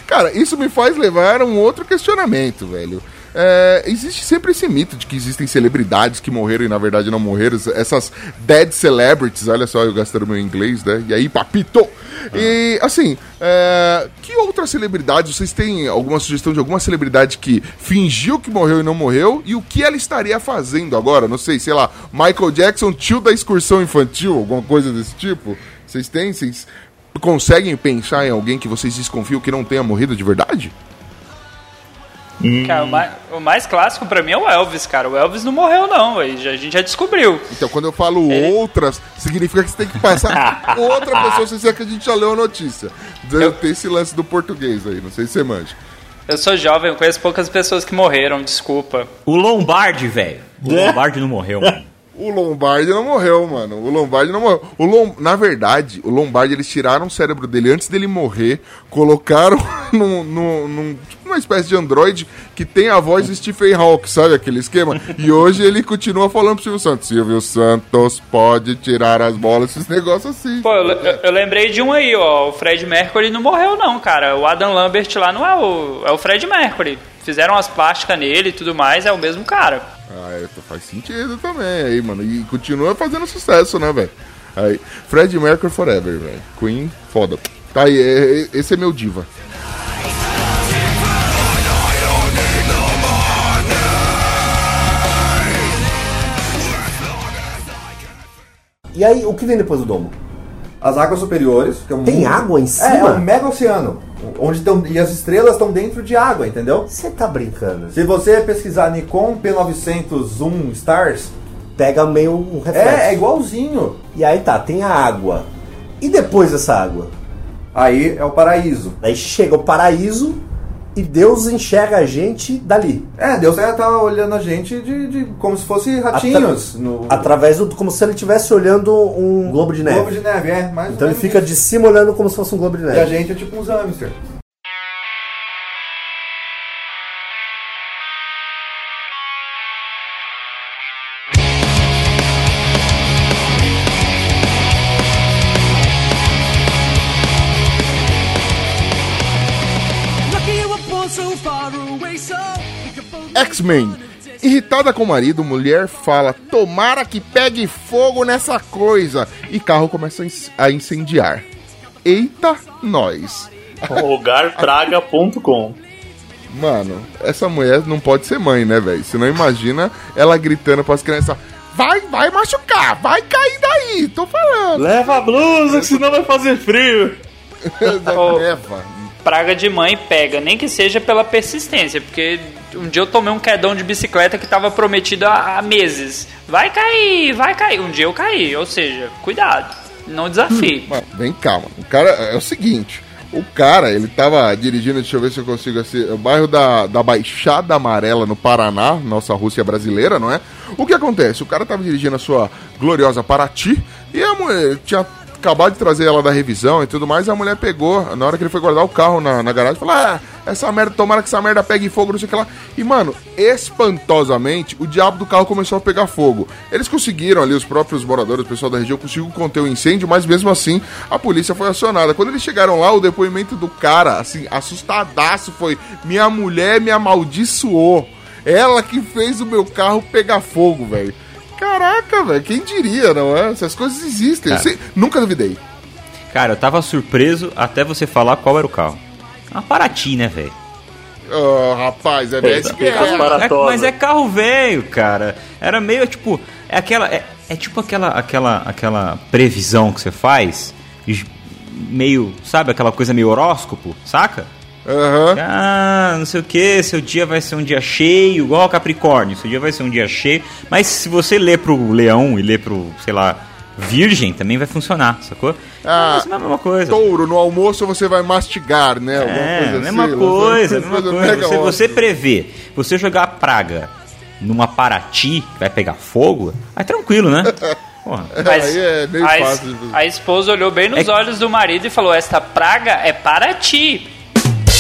[SPEAKER 1] Cara, isso me faz levar a um outro questionamento, velho. É, existe sempre esse mito de que existem celebridades que morreram e na verdade não morreram. Essas dead celebrities, olha só, eu gastando meu inglês, né? E aí, papito! E assim, é, que outras celebridades? Vocês têm alguma sugestão de alguma celebridade que fingiu que morreu e não morreu? E o que ela estaria fazendo agora? Não sei, sei lá, Michael Jackson, tio da excursão infantil, alguma coisa desse tipo? Vocês têm? Vocês conseguem pensar em alguém que vocês desconfiam que não tenha morrido de verdade?
[SPEAKER 4] Cara, o mais, o mais clássico pra mim é o Elvis, cara. O Elvis não morreu, não, a gente já descobriu.
[SPEAKER 1] Então, quando eu falo
[SPEAKER 4] Ele-
[SPEAKER 1] outras, significa que você tem que passar outra pessoa, sem ser que a gente já leu a notícia.
[SPEAKER 4] Eu-
[SPEAKER 1] Tem esse lance do português aí, não sei se você manja.
[SPEAKER 4] Eu sou jovem, eu conheço poucas pessoas que morreram, desculpa.
[SPEAKER 3] O Lombardi, velho. O Lombardi não morreu, mano.
[SPEAKER 1] O Lombardi não morreu, mano. O Lombardi não morreu. O Lom... Na verdade, o Lombardi, eles tiraram o cérebro dele antes dele morrer, colocaram num, num, num- tipo uma espécie de androide que tem a voz de Stephen Hawking, sabe aquele esquema? E hoje ele continua falando pro Silvio Santos. Silvio Santos pode tirar as bolas, esses negócios assim.
[SPEAKER 4] Pô, eu, eu- eu lembrei de um aí, ó. O Fred Mercury não morreu, não, cara. O Adam Lambert lá não é o. É o Fred Mercury. Fizeram as plásticas nele e tudo mais, é o mesmo cara.
[SPEAKER 1] Ah, é, faz sentido também aí, mano. E continua fazendo sucesso, né, velho? Aí, Fred Mercury Forever, velho. Queen, foda. Tá aí, é- é- esse é meu diva.
[SPEAKER 7] E aí, o que vem depois do domo?
[SPEAKER 6] As águas superiores. Que é um
[SPEAKER 7] Tem
[SPEAKER 6] mundo-
[SPEAKER 7] água em
[SPEAKER 6] É,
[SPEAKER 7] cima?
[SPEAKER 6] é um mega oceano. Onde e as estrelas estão dentro de água, entendeu?
[SPEAKER 7] Você tá brincando?
[SPEAKER 6] Se você pesquisar Nikon P900 Zoom Stars,
[SPEAKER 7] Pega meio um reflexo.
[SPEAKER 6] é, é igualzinho.
[SPEAKER 7] E aí tá, tem a água. E depois dessa água?
[SPEAKER 6] Aí é o paraíso.
[SPEAKER 7] Aí chega o paraíso e Deus enxerga a gente dali.
[SPEAKER 6] É, Deus é, tá olhando a gente de, de- como se fosse ratinhos no
[SPEAKER 7] Através do. como se ele estivesse olhando um globo de neve.
[SPEAKER 6] globo de neve, é.
[SPEAKER 7] Então ele fica
[SPEAKER 6] isso.
[SPEAKER 7] de cima olhando como se fosse um globo de
[SPEAKER 6] E a
[SPEAKER 7] neve.
[SPEAKER 6] gente é tipo uns hamster.
[SPEAKER 1] X-Men. Irritada com o marido, mulher fala: Tomara que pegue fogo nessa coisa. E carro começa a inc- a incendiar. Eita, nós.
[SPEAKER 2] Lugarpraga.com.
[SPEAKER 1] Mano, essa mulher não pode ser mãe, né, velho? Você não imagina ela gritando pras crianças: Vai, vai machucar, vai cair daí, tô falando.
[SPEAKER 2] Leva a blusa, que senão vai fazer frio.
[SPEAKER 1] Leva.
[SPEAKER 4] Praga de mãe pega, nem que seja pela persistência, porque um dia eu tomei um quedão de bicicleta que tava prometido há, há meses. Vai cair, vai cair. Um dia eu caí, ou seja, cuidado, não desafie.
[SPEAKER 1] Mano, vem calma. O cara é o seguinte. O cara, ele tava dirigindo, deixa eu ver se eu consigo assim, o bairro da, da Baixada Amarela no Paraná, nossa Rússia brasileira, não é? O que acontece? O cara tava dirigindo a sua gloriosa Paraty e a mulher tinha acabado de trazer ela da revisão e tudo mais, a mulher pegou, na hora que ele foi guardar o carro na, na garagem, falou: Ah, essa merda, tomara que essa merda pegue fogo, não sei o que lá. E, mano, espantosamente, o diabo do carro começou a pegar fogo. Eles conseguiram ali, os próprios moradores, o pessoal da região, conseguiu conter o incêndio, mas mesmo assim, a polícia foi acionada. Quando eles chegaram lá, o depoimento do cara, assim, assustadaço, foi: Minha mulher me amaldiçoou. Ela que fez o meu carro pegar fogo, velho. Caraca, velho, quem diria, não é? Essas coisas existem.
[SPEAKER 3] Cara.
[SPEAKER 1] sei- nunca duvidei.
[SPEAKER 3] Cara, eu tava surpreso até você falar qual era o carro. Uma Paraty, né, velho?
[SPEAKER 1] Ah, rapaz, é
[SPEAKER 2] Eita,
[SPEAKER 1] BSPR.
[SPEAKER 2] fica
[SPEAKER 3] É,
[SPEAKER 2] Paratosa.
[SPEAKER 3] mas é carro velho, cara. Era meio tipo. É aquela. É, é tipo aquela, aquela, aquela previsão que você faz. Meio. Sabe aquela coisa meio horóscopo, saca?
[SPEAKER 1] Aham.
[SPEAKER 3] Ah, não sei o que, seu dia vai ser um dia cheio, igual Capricórnio, seu dia vai ser um dia cheio. Mas se você ler pro leão e ler pro, sei lá, virgem, também vai funcionar, sacou?
[SPEAKER 1] Ah,
[SPEAKER 3] Mas é a mesma coisa.
[SPEAKER 1] Touro, no almoço você vai mastigar, né? Alguma
[SPEAKER 3] É,
[SPEAKER 1] coisa
[SPEAKER 3] mesma
[SPEAKER 1] assim,
[SPEAKER 3] coisa,
[SPEAKER 1] uma
[SPEAKER 3] mesma coisa.
[SPEAKER 1] mega
[SPEAKER 3] Você, você prevê, você jogar praga numa Paraty que vai pegar fogo, aí tranquilo, né? Porra.
[SPEAKER 4] Mas
[SPEAKER 1] Aí é meio
[SPEAKER 4] a, es-
[SPEAKER 1] fácil
[SPEAKER 4] a esposa olhou bem nos
[SPEAKER 3] É
[SPEAKER 4] olhos do marido e falou: Esta praga é para ti.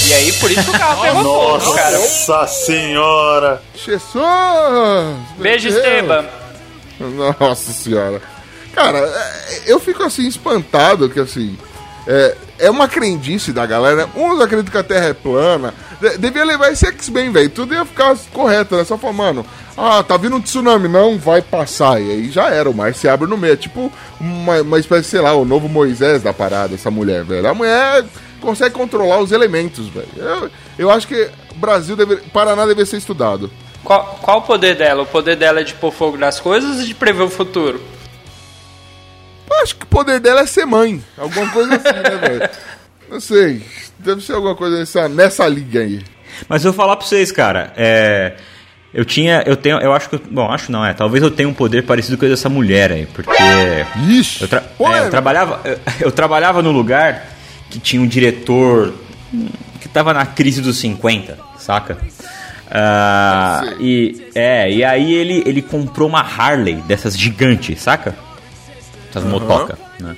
[SPEAKER 4] E aí, por isso que o carro pegou fogo, cara.
[SPEAKER 2] Nossa senhora!
[SPEAKER 1] Jesus!
[SPEAKER 4] Beijo,
[SPEAKER 1] Deus.
[SPEAKER 4] Esteban.
[SPEAKER 1] Nossa senhora. Cara, é, eu fico assim espantado que assim. É, é uma crendice da galera. Uns acreditam que a Terra é plana. De- devia levar esse X-Men, velho. Tudo ia ficar correto, né? Só falar, mano, ah, tá vindo um tsunami, não vai passar. E aí já era, o mar se abre no meio. É tipo uma, uma espécie, sei lá, o novo Moisés da parada, essa mulher, velho. A mulher consegue controlar os elementos, velho. Eu, eu acho que Brasil deve. Paraná deve ser estudado.
[SPEAKER 4] Qual, qual o poder dela? O poder dela é de pôr fogo nas coisas e de prever o futuro?
[SPEAKER 1] Eu acho que o poder dela é ser mãe. Alguma coisa assim, né, velho? Não sei. Deve ser alguma coisa nessa, nessa liga aí.
[SPEAKER 3] Mas eu vou falar pra vocês, cara, é. Eu tinha, eu tenho, eu acho que, eu- bom, acho não, é, talvez eu tenha um poder parecido com o dessa mulher aí, porque
[SPEAKER 1] Ixi!
[SPEAKER 3] eu, tra- é, eu
[SPEAKER 1] é,
[SPEAKER 3] trabalhava, eu, eu trabalhava num lugar que tinha um diretor que tava na crise dos 50, saca?
[SPEAKER 1] Sei.
[SPEAKER 3] e é, e aí ele, ele comprou uma Harley dessas gigantes, saca? Essas motoca, né?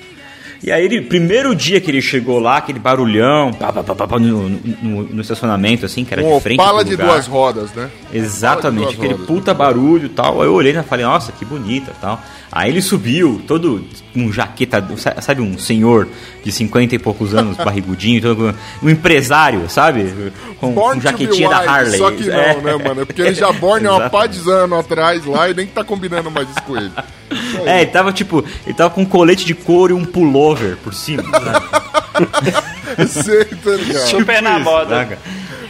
[SPEAKER 3] E aí ele, primeiro dia que ele chegou lá, aquele barulhão, pá, pá, pá, pá, no, no- no estacionamento, assim, que era
[SPEAKER 1] Um
[SPEAKER 3] de frente
[SPEAKER 1] Opala de duas rodas, né?
[SPEAKER 3] Exatamente,
[SPEAKER 1] duas
[SPEAKER 3] aquele
[SPEAKER 1] rodas.
[SPEAKER 3] puta barulho e tal. Aí eu olhei e falei, nossa, que bonita e tal. Aí ele subiu, todo um jaqueta, sabe, um senhor de 50 e poucos anos, barrigudinho, todo, um empresário, sabe? Com, com
[SPEAKER 1] Born
[SPEAKER 3] jaquetinha da Harley.
[SPEAKER 1] Só que não,
[SPEAKER 3] É.
[SPEAKER 1] né, mano? Porque ele já born há uma
[SPEAKER 3] Exatamente.
[SPEAKER 1] pá de anos atrás lá e nem tá combinando mais isso com ele.
[SPEAKER 3] É, ele tava tipo, ele tava com um colete de couro e um pullover por cima, sabe?
[SPEAKER 1] Sei, tá ligado?
[SPEAKER 4] Super na moda.
[SPEAKER 3] Saca?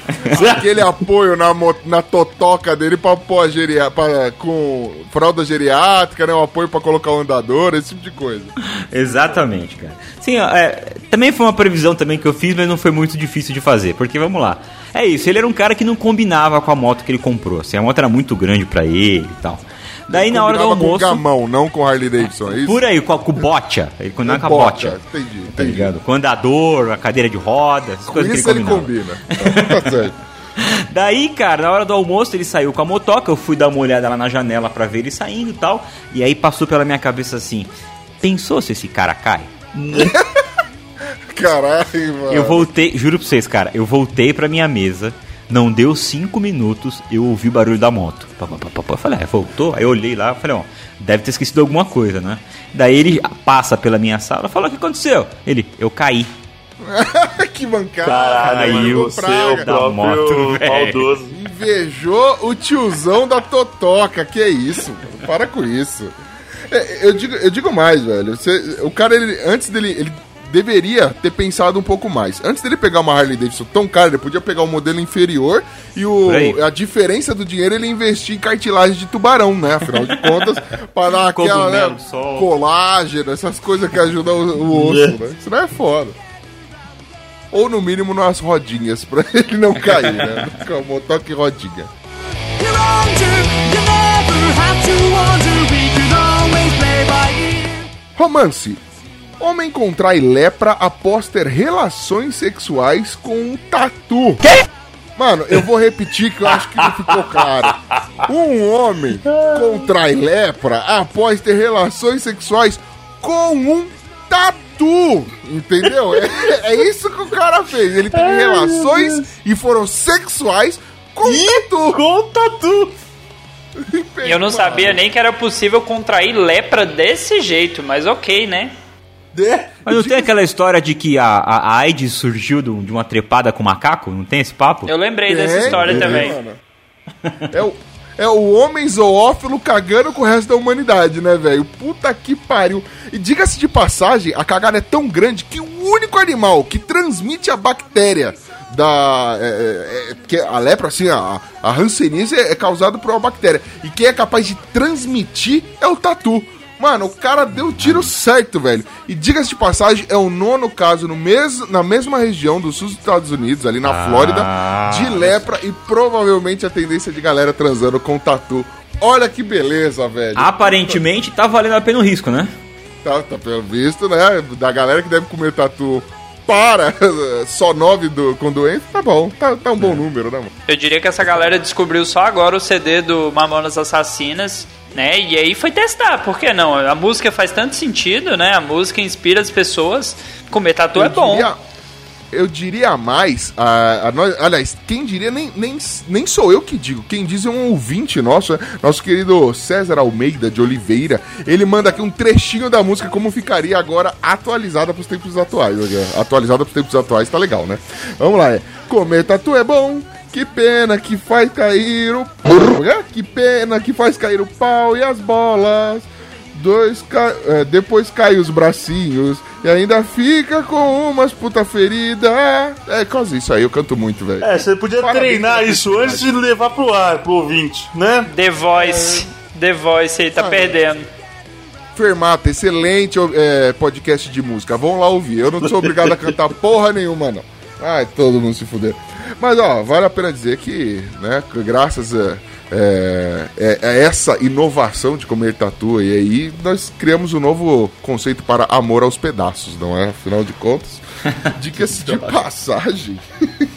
[SPEAKER 1] Aquele apoio na, na totoca dele pra pôr a geria, pra, com fralda geriátrica, né? Um apoio pra colocar o andador, esse tipo de coisa.
[SPEAKER 3] Exatamente, cara. Sim, ó, é, também foi uma previsão também que eu fiz, mas não foi muito difícil de fazer, porque vamos lá. É isso, ele era um cara que não combinava com a moto que ele comprou. Assim, a moto era muito grande pra ele e tal. Daí na hora do almoço,
[SPEAKER 1] Com gamão, não com Harley Davidson, é isso?
[SPEAKER 3] por aí, com, a- com o bocha, ele combinava com a
[SPEAKER 1] Bocha, entendi,
[SPEAKER 3] Tá
[SPEAKER 1] entendi.
[SPEAKER 3] ligado? Com o andador, a cadeira de rodas, essas
[SPEAKER 1] Com
[SPEAKER 3] coisas
[SPEAKER 1] isso
[SPEAKER 3] que ele
[SPEAKER 1] ele combina. Tá certo.
[SPEAKER 3] Daí, cara, na hora do almoço ele saiu com a motoca, eu fui dar uma olhada lá na janela pra ver ele saindo e tal. E aí passou pela minha cabeça assim: pensou se esse cara cai?
[SPEAKER 1] Caralho, mano.
[SPEAKER 3] Eu voltei, juro pra vocês, cara, eu voltei pra minha mesa, não deu cinco minutos, eu ouvi o barulho da moto. Pá, pá, pá, pá, pá. Eu falei, ah, voltou? Aí eu olhei lá, falei, ó, deve ter esquecido alguma coisa, né? Daí ele passa pela minha sala, fala, o que aconteceu? Ele, eu caí.
[SPEAKER 1] que bancada.
[SPEAKER 2] Caralho, mano,
[SPEAKER 3] o
[SPEAKER 1] praga.
[SPEAKER 2] é
[SPEAKER 3] da moto,
[SPEAKER 2] maldoso.
[SPEAKER 1] Invejou o tiozão da Totoca. Que isso, mano? Para com isso. É, eu, digo, eu digo mais, velho. Você- o cara, ele, antes dele. Ele deveria ter pensado um pouco mais. Antes dele pegar uma Harley Davidson tão cara, ele podia pegar o modelo inferior e o, a diferença do dinheiro ele investir em cartilagem de tubarão, né? Afinal de contas, para dar aquela né, colágeno, essas coisas que ajudam o, o osso, né? Isso não é foda. Ou no mínimo nas rodinhas, pra ele não cair, né? Com motoque rodinha. Romance. Homem contrai lepra após ter relações sexuais com um tatu. Quê? Mano, eu vou repetir que eu acho que não ficou claro. Um homem contrai lepra após ter relações sexuais com um tatu. Entendeu? É, é isso que o cara fez. Ele teve relações e foram sexuais com um tatu.
[SPEAKER 2] Com tatu!
[SPEAKER 4] E eu não sabia nem que era possível contrair lepra desse jeito, mas ok, né?
[SPEAKER 3] Mas não tem aquela história de que a, a AIDS surgiu de um- de uma trepada com macaco? Não tem esse papo?
[SPEAKER 4] Eu lembrei dessa
[SPEAKER 1] É,
[SPEAKER 4] história
[SPEAKER 1] é,
[SPEAKER 4] também.
[SPEAKER 1] mano. É o, é o homem zoófilo cagando com o resto da humanidade, né, velho? Puta que pariu. E diga-se de passagem, a cagada é tão grande que o único animal que transmite a bactéria da. É, é, é, que a lepra, assim, a, a hanseníase é, é causada por uma bactéria. E quem é capaz de transmitir é o tatu. Mano, o cara deu o tiro certo, velho. E diga-se de passagem, é o nono caso no mes na mesma região do sul dos Estados Unidos, ali na
[SPEAKER 3] Ah.
[SPEAKER 1] Flórida, de lepra e provavelmente a tendência de galera transando com tatu. Olha que beleza, velho.
[SPEAKER 3] Aparentemente tá valendo a pena o risco, né?
[SPEAKER 1] Tá, tá pelo visto, né? Da galera que deve comer tatu para só nove do, com doença, tá bom. Tá, tá um bom número, né, mano?
[SPEAKER 4] Eu diria que essa galera descobriu só agora o CD do Mamonas Assassinas Né? E aí foi testar, por que não? A música faz tanto sentido, né? A música inspira as pessoas. Comer tatu é bom.
[SPEAKER 1] Diria, eu diria mais, a, a nós- aliás, quem diria nem, nem, nem sou eu que digo, quem diz é um ouvinte nosso, né? nosso querido César Almeida de Oliveira. Ele manda aqui um trechinho da música, como ficaria agora atualizada para os tempos atuais. Olha, Atualizada para os tempos atuais, tá legal, né? Vamos lá, é. Comer tatu é bom. Que pena que faz cair o. Que pena que faz cair o pau e as bolas. Dois ca... é, depois cai os bracinhos e ainda fica com umas puta ferida. É quase isso aí, eu canto muito, velho.
[SPEAKER 2] É, você podia
[SPEAKER 1] Parabéns
[SPEAKER 2] treinar isso antes de levar pro ar, pro ouvinte, né?
[SPEAKER 4] The Voice. The Voice aí tá
[SPEAKER 1] Ah,
[SPEAKER 4] perdendo.
[SPEAKER 1] Fermata, excelente é, podcast de música. Vão lá ouvir. Eu não sou obrigado a cantar porra nenhuma, não. Ai, todo mundo se fuder. Mas, ó, vale a pena dizer que, né, graças a, é, é- essa inovação de comer tatu e aí, nós criamos um novo conceito para amor aos pedaços, não é? Afinal de contas, diga-se de passagem.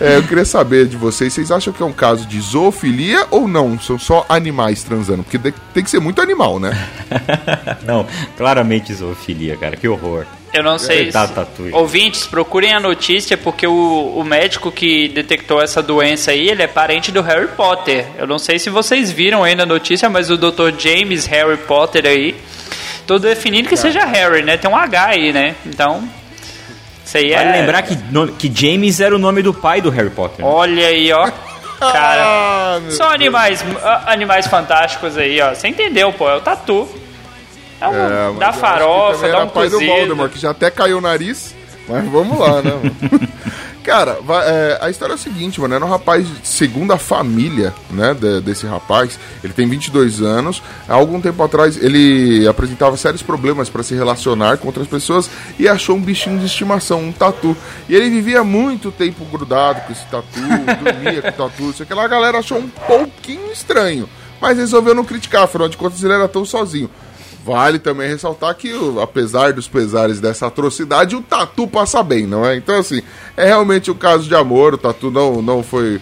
[SPEAKER 1] É, eu queria saber de vocês, vocês acham que é um caso de zoofilia ou não? São só animais transando? Porque de- tem que ser muito animal, né?
[SPEAKER 3] Não, claramente zoofilia, cara. Que horror.
[SPEAKER 4] Eu não sei.
[SPEAKER 3] Coitado
[SPEAKER 4] se-
[SPEAKER 3] tatu.
[SPEAKER 4] Ouvintes, procurem a notícia porque o, o médico que detectou essa doença aí, ele é parente do Harry Potter. Eu não sei se vocês viram aí na notícia, mas o Dr. James Harry Potter aí, tô definindo que seja Harry, né? Tem um H aí, né? Então, isso aí
[SPEAKER 3] Vale
[SPEAKER 4] é...
[SPEAKER 3] lembrar que, que James era o nome do pai do Harry Potter. né?
[SPEAKER 4] Olha aí, ó. Cara,
[SPEAKER 1] Ah,
[SPEAKER 4] são animais, ah, animais fantásticos aí, ó. Você entendeu, pô? É o tatu. É um,
[SPEAKER 1] É,
[SPEAKER 4] dá farofa, dá um
[SPEAKER 1] pai do
[SPEAKER 4] cozido.
[SPEAKER 1] Voldemort, que já até caiu o nariz, mas vamos lá, né? Cara, é, a história é a seguinte, mano, era um rapaz de segunda família, né, de- desse rapaz, ele tem 22 anos, há algum tempo atrás ele apresentava sérios problemas para se relacionar com outras pessoas e achou um bichinho de estimação, um tatu, e ele vivia muito tempo grudado com esse tatu, dormia com o tatu, isso aqui a galera achou um pouquinho estranho, mas resolveu não criticar, afinal de contas ele era tão sozinho. Vale também ressaltar que, o- apesar dos pesares dessa atrocidade, o Tatu passa bem, não é? Então, assim, é realmente um caso de amor. O Tatu não, não foi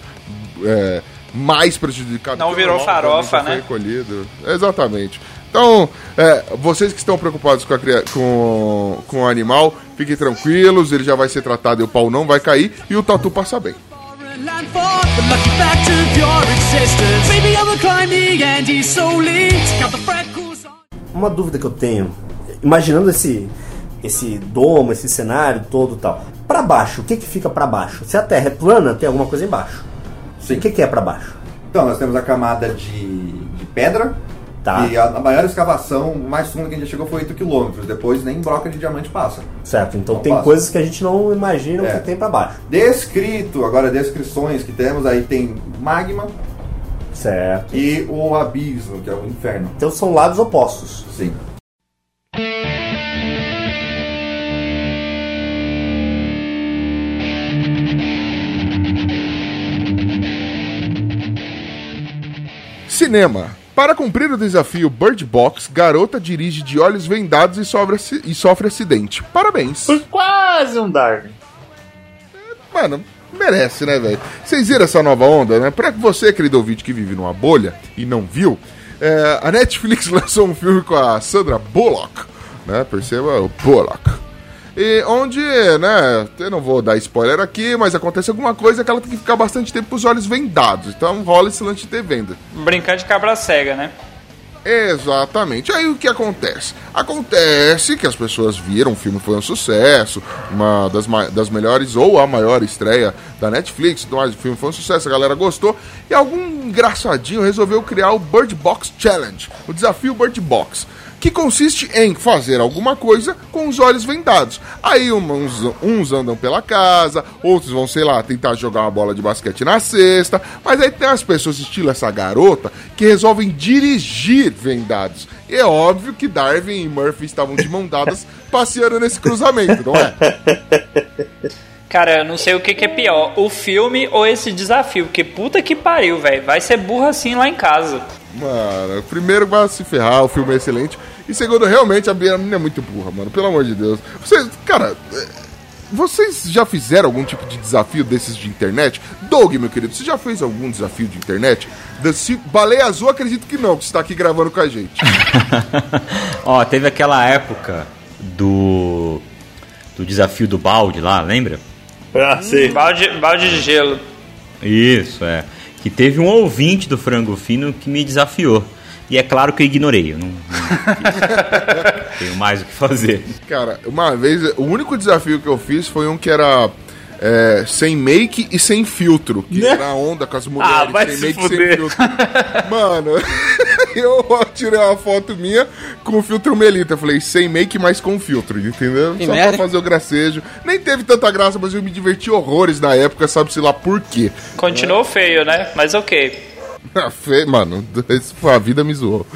[SPEAKER 1] é, mais prejudicado.
[SPEAKER 4] Não virou
[SPEAKER 1] normal,
[SPEAKER 4] farofa, né?
[SPEAKER 1] Foi recolhido. Exatamente. Então, é, vocês que estão preocupados com, a com, com o animal, fiquem tranquilos, ele já vai ser tratado e o pau não vai cair, e o Tatu passa bem.
[SPEAKER 8] Land for the lucky fact of your existence. Maybe I will climb the Andes slowly. Take out the freckles on.
[SPEAKER 7] Uma dúvida que eu tenho, imaginando esse esse domo, esse cenário todo tal. Pra baixo, o que que fica pra baixo? Se a Terra é plana, tem alguma coisa embaixo.
[SPEAKER 6] Sim.
[SPEAKER 7] O que que é pra baixo?
[SPEAKER 6] Então, nós temos a camada de, de pedra.
[SPEAKER 7] Tá.
[SPEAKER 6] E a, maior escavação mais funda que a gente já chegou foi 8 km. Depois nem broca de diamante passa.
[SPEAKER 7] Certo, então
[SPEAKER 6] Não
[SPEAKER 7] tem
[SPEAKER 6] passa.
[SPEAKER 7] coisas que a gente não imagina
[SPEAKER 6] É.
[SPEAKER 7] que tem pra baixo.
[SPEAKER 6] Descrito, agora descrições que temos, aí tem magma
[SPEAKER 7] Certo.
[SPEAKER 6] e o abismo, que é o inferno.
[SPEAKER 7] Então são lados opostos.
[SPEAKER 6] Sim.
[SPEAKER 1] Cinema. Para cumprir o desafio Bird Box, garota dirige de olhos vendados e sofre, aci- e sofre acidente. Parabéns.
[SPEAKER 2] Foi quase um Darwin.
[SPEAKER 1] Mano, merece, né, velho? Vocês viram essa nova onda, né? Pra você, querido ouvinte que vive numa bolha e não viu, é, a Netflix lançou um filme com a Sandra Bullock, né? Perceba, o Bullock. E onde, né, eu não vou dar spoiler aqui, mas acontece alguma coisa que ela tem que ficar bastante tempo com os olhos vendados. Então rola esse lance de ter venda.
[SPEAKER 4] Brincar de cabra cega, né?
[SPEAKER 1] Exatamente. Aí o que acontece? Acontece que as pessoas viram, o filme foi um sucesso, uma das, das melhores ou a maior estreia da Netflix, então o filme foi um sucesso, a galera gostou, e algum engraçadinho resolveu criar o Bird Box Challenge, o desafio Bird Box. Que consiste em fazer alguma coisa com os olhos vendados. Aí uns, uns andam pela casa, outros vão, sei lá, tentar jogar uma bola de basquete na cesta. Mas aí tem as pessoas, estilo essa garota, que resolvem dirigir vendados. E é óbvio que Darwin e Murphy estavam de mão dadas passeando nesse cruzamento, não é?
[SPEAKER 4] Cara, eu não sei o que, que é pior, o filme ou esse desafio, porque puta que pariu, velho. Vai ser burro assim lá em casa.
[SPEAKER 1] Mano, primeiro vai se ferrar, o filme é excelente. E segundo, realmente a menina é muito burra, mano. Pelo amor de Deus. Você, cara, é, vocês já fizeram algum tipo de desafio desses de internet? Doug, meu querido, você já fez algum desafio de internet? Se- Baleia Azul, acredito que não, que você tá aqui gravando com a gente.
[SPEAKER 3] Ó, teve aquela época do. do desafio do balde lá, lembra?
[SPEAKER 2] Ah, sei.
[SPEAKER 4] Balde, balde de gelo.
[SPEAKER 3] Isso, é. Que teve um ouvinte do Frango Fino que me desafiou. E é claro que eu ignorei, eu não, não tenho mais o que fazer.
[SPEAKER 1] Cara, uma vez, o único desafio que eu fiz foi um que era é, sem make e sem filtro. Que era a onda com as mulheres,
[SPEAKER 2] Ah, vai
[SPEAKER 1] sem
[SPEAKER 2] se
[SPEAKER 1] make e
[SPEAKER 2] fuder.
[SPEAKER 1] sem filtro. Mano, eu tirei uma foto minha com o filtro Melita. Eu falei, sem make, mas com filtro, entendeu?
[SPEAKER 9] Que
[SPEAKER 1] Só
[SPEAKER 9] merda.
[SPEAKER 1] pra fazer o gracejo. Nem teve tanta graça, mas eu me diverti horrores na época, sabe-se lá por quê.
[SPEAKER 4] Continuou feio, né? Mas ok.
[SPEAKER 1] Ah, Mano, a vida me zoou.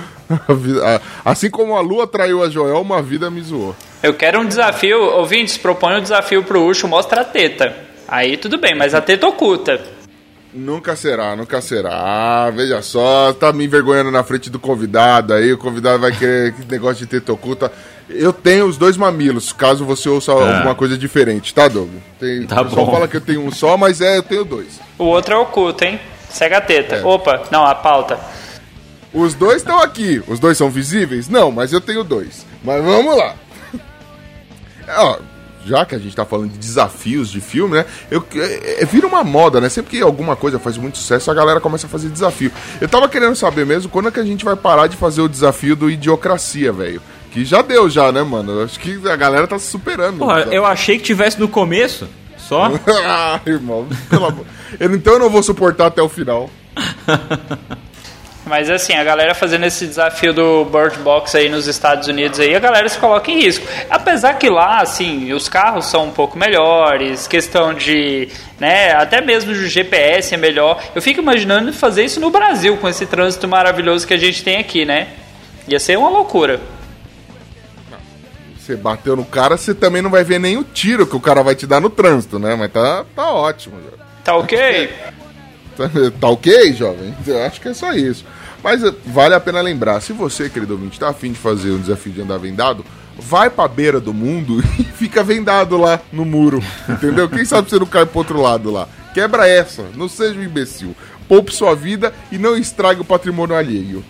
[SPEAKER 1] A vida- a- Assim como a lua traiu a Joel, uma vida me zoou.
[SPEAKER 4] Eu quero um desafio. Ouvintes, propõe um desafio pro Ucho, mostra a teta. Aí tudo bem, mas a teta oculta.
[SPEAKER 1] Nunca será, nunca será. Ah, veja só, tá me envergonhando na frente do convidado aí. O convidado vai querer que negócio de teta oculta. Eu tenho os dois mamilos, caso você ouça alguma coisa diferente, tá, Doug? Tem,
[SPEAKER 3] Tá
[SPEAKER 1] o pessoal
[SPEAKER 3] bom.
[SPEAKER 1] fala que eu tenho um só, mas é, eu tenho dois.
[SPEAKER 4] O outro é oculto, hein? Segue a teta.
[SPEAKER 1] É.
[SPEAKER 4] Opa, não, a pauta.
[SPEAKER 1] Os dois estão aqui. Os dois são visíveis? Não, mas eu tenho dois. Mas vamos lá. Ó, já que a gente tá falando de desafios de filme, né? Eu, é, é- vira uma moda, né? Sempre que alguma coisa faz muito sucesso, a galera começa a fazer desafio. Eu tava querendo saber mesmo quando é que a gente vai parar de fazer o desafio do Idiocracia, velho. Que já deu, já, né, mano? Acho que a galera tá se superando.
[SPEAKER 3] Porra, eu achei que tivesse no começo, só.
[SPEAKER 1] ah, irmão, pelo amor. Então eu não vou suportar até o final.
[SPEAKER 4] Mas assim, a galera fazendo esse desafio do Bird Box aí nos Estados Unidos aí, a galera se coloca em risco. Apesar que lá, assim, os carros são um pouco melhores, questão de, né, até mesmo o GPS é melhor. Eu fico imaginando fazer isso no Brasil com esse trânsito maravilhoso que a gente tem aqui, né? Ia ser uma loucura.
[SPEAKER 1] Você bateu no cara, você também não vai ver nem o tiro que o cara vai te dar no trânsito, né? Mas tá, tá ótimo.
[SPEAKER 4] Tá ok?
[SPEAKER 1] Tá, tá ok, jovem? Eu acho que é só isso. Mas eh, vale a pena lembrar, se você, querido ouvinte, tá afim de fazer um desafio de andar vendado, vai pra beira do mundo e fica vendado lá no muro, entendeu? Quem sabe você não cai pro outro lado lá. Quebra essa, não seja um imbecil. Poupe sua vida e não estrague o patrimônio alheio.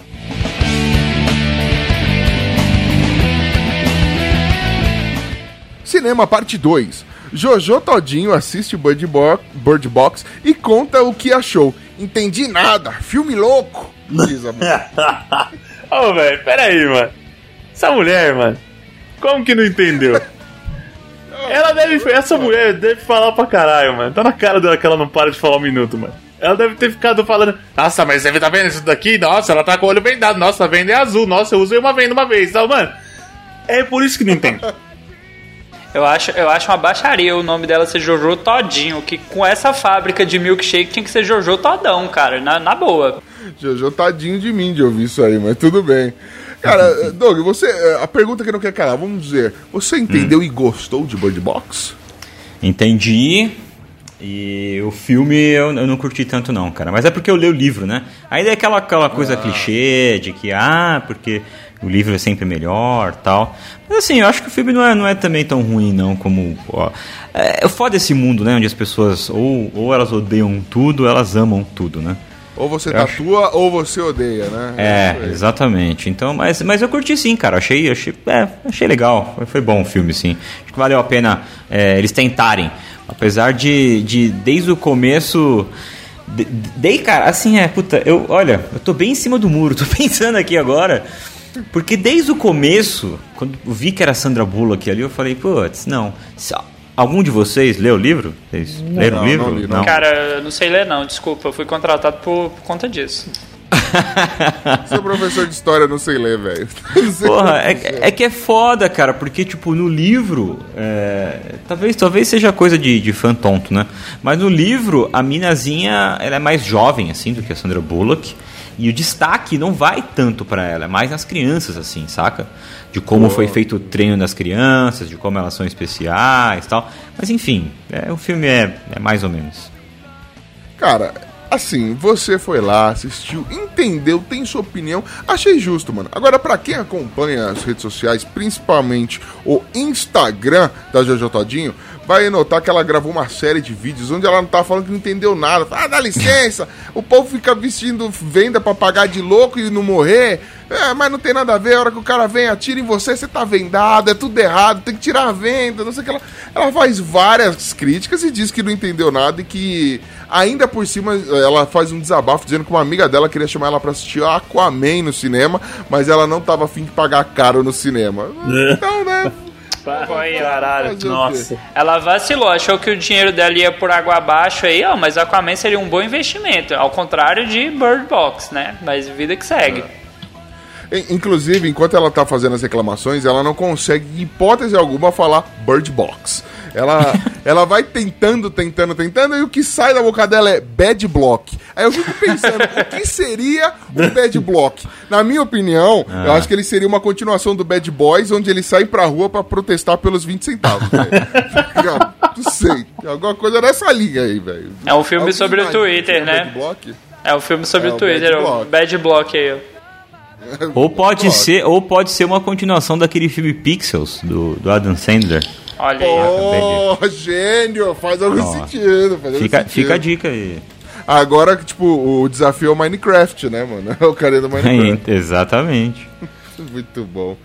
[SPEAKER 1] Cinema Parte 2. Jojo Todinho assiste Bird, Bird Box e conta o que achou. Entendi nada, filme louco. Diz a mulher.
[SPEAKER 2] Ô, velho, peraí, mano. Essa mulher, mano, como que não entendeu? Ela deve. Essa mulher deve falar pra caralho, mano. Tá na cara dela que ela não para de falar um minuto, mano. Ela deve ter ficado falando. Nossa, mas você tá vendo isso daqui? Nossa, ela tá com o olho vendado. Nossa, a venda é azul. Nossa, eu usei uma venda uma vez. Então, mano. É por isso que não entende.
[SPEAKER 4] Eu acho, eu acho uma baixaria o nome dela ser Jojo Todinho, que com essa fábrica de milkshake tinha que ser Jojo Todão, cara, na, na boa.
[SPEAKER 1] Jojo tadinho de mim de ouvir isso aí, mas tudo bem. Cara, Doug, você. eh, A pergunta que não quer calar, vamos dizer. Você entendeu e gostou de Bird Box?
[SPEAKER 3] Entendi. E o filme eu, eu não curti tanto não, cara. Mas é porque eu li o livro, né? Aí é aquela, aquela coisa clichê de que, ah, porque o livro é sempre melhor tal. Mas assim, eu acho que o filme não é, não é também tão ruim não como... Ó, é, é foda esse mundo, né? Onde as pessoas ou, ou elas odeiam tudo, ou elas amam tudo, né?
[SPEAKER 1] Ou você
[SPEAKER 3] Eu
[SPEAKER 1] tatua ou você odeia, né?
[SPEAKER 3] É,
[SPEAKER 1] aí.
[SPEAKER 3] exatamente. Então, mas, mas eu curti sim, cara. Achei, achei, é, achei legal. Foi, foi bom o filme, sim. Acho que valeu a pena é, eles tentarem. Apesar de, de desde o começo. De, de, cara, assim, é, puta, eu, olha, eu tô bem em cima do muro, tô pensando aqui agora. Porque desde o começo, quando eu vi que era Sandra Bullock ali, eu falei, putz, não. Algum de vocês leu o livro? Vocês leram
[SPEAKER 1] Não,
[SPEAKER 3] o livro?
[SPEAKER 1] não li, não.
[SPEAKER 4] Cara, eu não sei ler não, desculpa, eu fui contratado por, por conta disso.
[SPEAKER 1] Sou professor de história, não sei ler, velho. Não
[SPEAKER 3] Porra,
[SPEAKER 1] como
[SPEAKER 3] é, é que é foda, cara, porque, tipo, no livro, é, talvez, talvez seja coisa de, de fã tonto, né? Mas no livro, a minazinha, ela é mais jovem, assim, do que a Sandra Bullock. E o destaque não vai tanto pra ela, é mais nas crianças, assim, saca? De como foi feito o treino das crianças, de como elas são especiais e tal. Mas, enfim, é, o filme é, é mais ou menos.
[SPEAKER 1] Cara, assim, você foi lá, assistiu, entendeu, tem sua opinião, achei justo, mano. Agora, pra quem acompanha as redes sociais, principalmente o Instagram da Jojo Todinho, vai notar que ela gravou uma série de vídeos onde ela não tá falando que não entendeu nada. Fala, Ah, dá licença, o povo fica vestindo venda pra pagar de louco e não morrer. É, mas não tem nada a ver, a hora que o cara vem, atira em você, você tá vendado, é tudo errado, tem que tirar a venda, não sei o que. Ela, ela faz várias críticas e diz que não entendeu nada e que, ainda por cima, ela faz um desabafo dizendo que uma amiga dela queria chamar ela pra assistir Aquaman no cinema, mas ela não tava afim de pagar caro no cinema. Então, né?
[SPEAKER 4] Foi,
[SPEAKER 2] Caralho, nossa.
[SPEAKER 4] Ela vacilou, achou que o dinheiro dela ia por água abaixo aí, ó, mas Aquaman seria um bom investimento, ao contrário de Bird Box, né? Mas vida que segue.
[SPEAKER 1] In- Inclusive, enquanto ela tá fazendo as reclamações, ela não consegue, em hipótese alguma, falar Bird Box. Ela, ela vai tentando, tentando, tentando, e o que sai da boca dela é Bad Block. Aí eu fico pensando, o que seria um Bad Block? Na minha opinião, eu acho que ele seria uma continuação do Bad Boys, onde eles saem pra rua pra protestar pelos 20 centavos. não sei. Alguma coisa nessa linha aí, velho.
[SPEAKER 4] É um filme
[SPEAKER 1] Alguém
[SPEAKER 4] sobre o Twitter,
[SPEAKER 1] é um
[SPEAKER 4] né?
[SPEAKER 1] Bad Block?
[SPEAKER 4] É o filme sobre
[SPEAKER 1] É,
[SPEAKER 4] o
[SPEAKER 1] o
[SPEAKER 4] Twitter,
[SPEAKER 1] Bad
[SPEAKER 4] o
[SPEAKER 1] Block.
[SPEAKER 4] Bad Block aí, ó.
[SPEAKER 3] Ou pode ser, ou pode ser uma continuação daquele filme Pixels do, do Adam Sandler.
[SPEAKER 4] Olha aí.
[SPEAKER 1] Oh, gênio! Faz algum sentido. Faz algum
[SPEAKER 3] Fica,
[SPEAKER 1] sentido.
[SPEAKER 3] fica a dica aí.
[SPEAKER 1] Agora, tipo, o desafio é o Minecraft, né, mano? É o cara do Minecraft.
[SPEAKER 3] Exatamente.
[SPEAKER 1] Muito bom.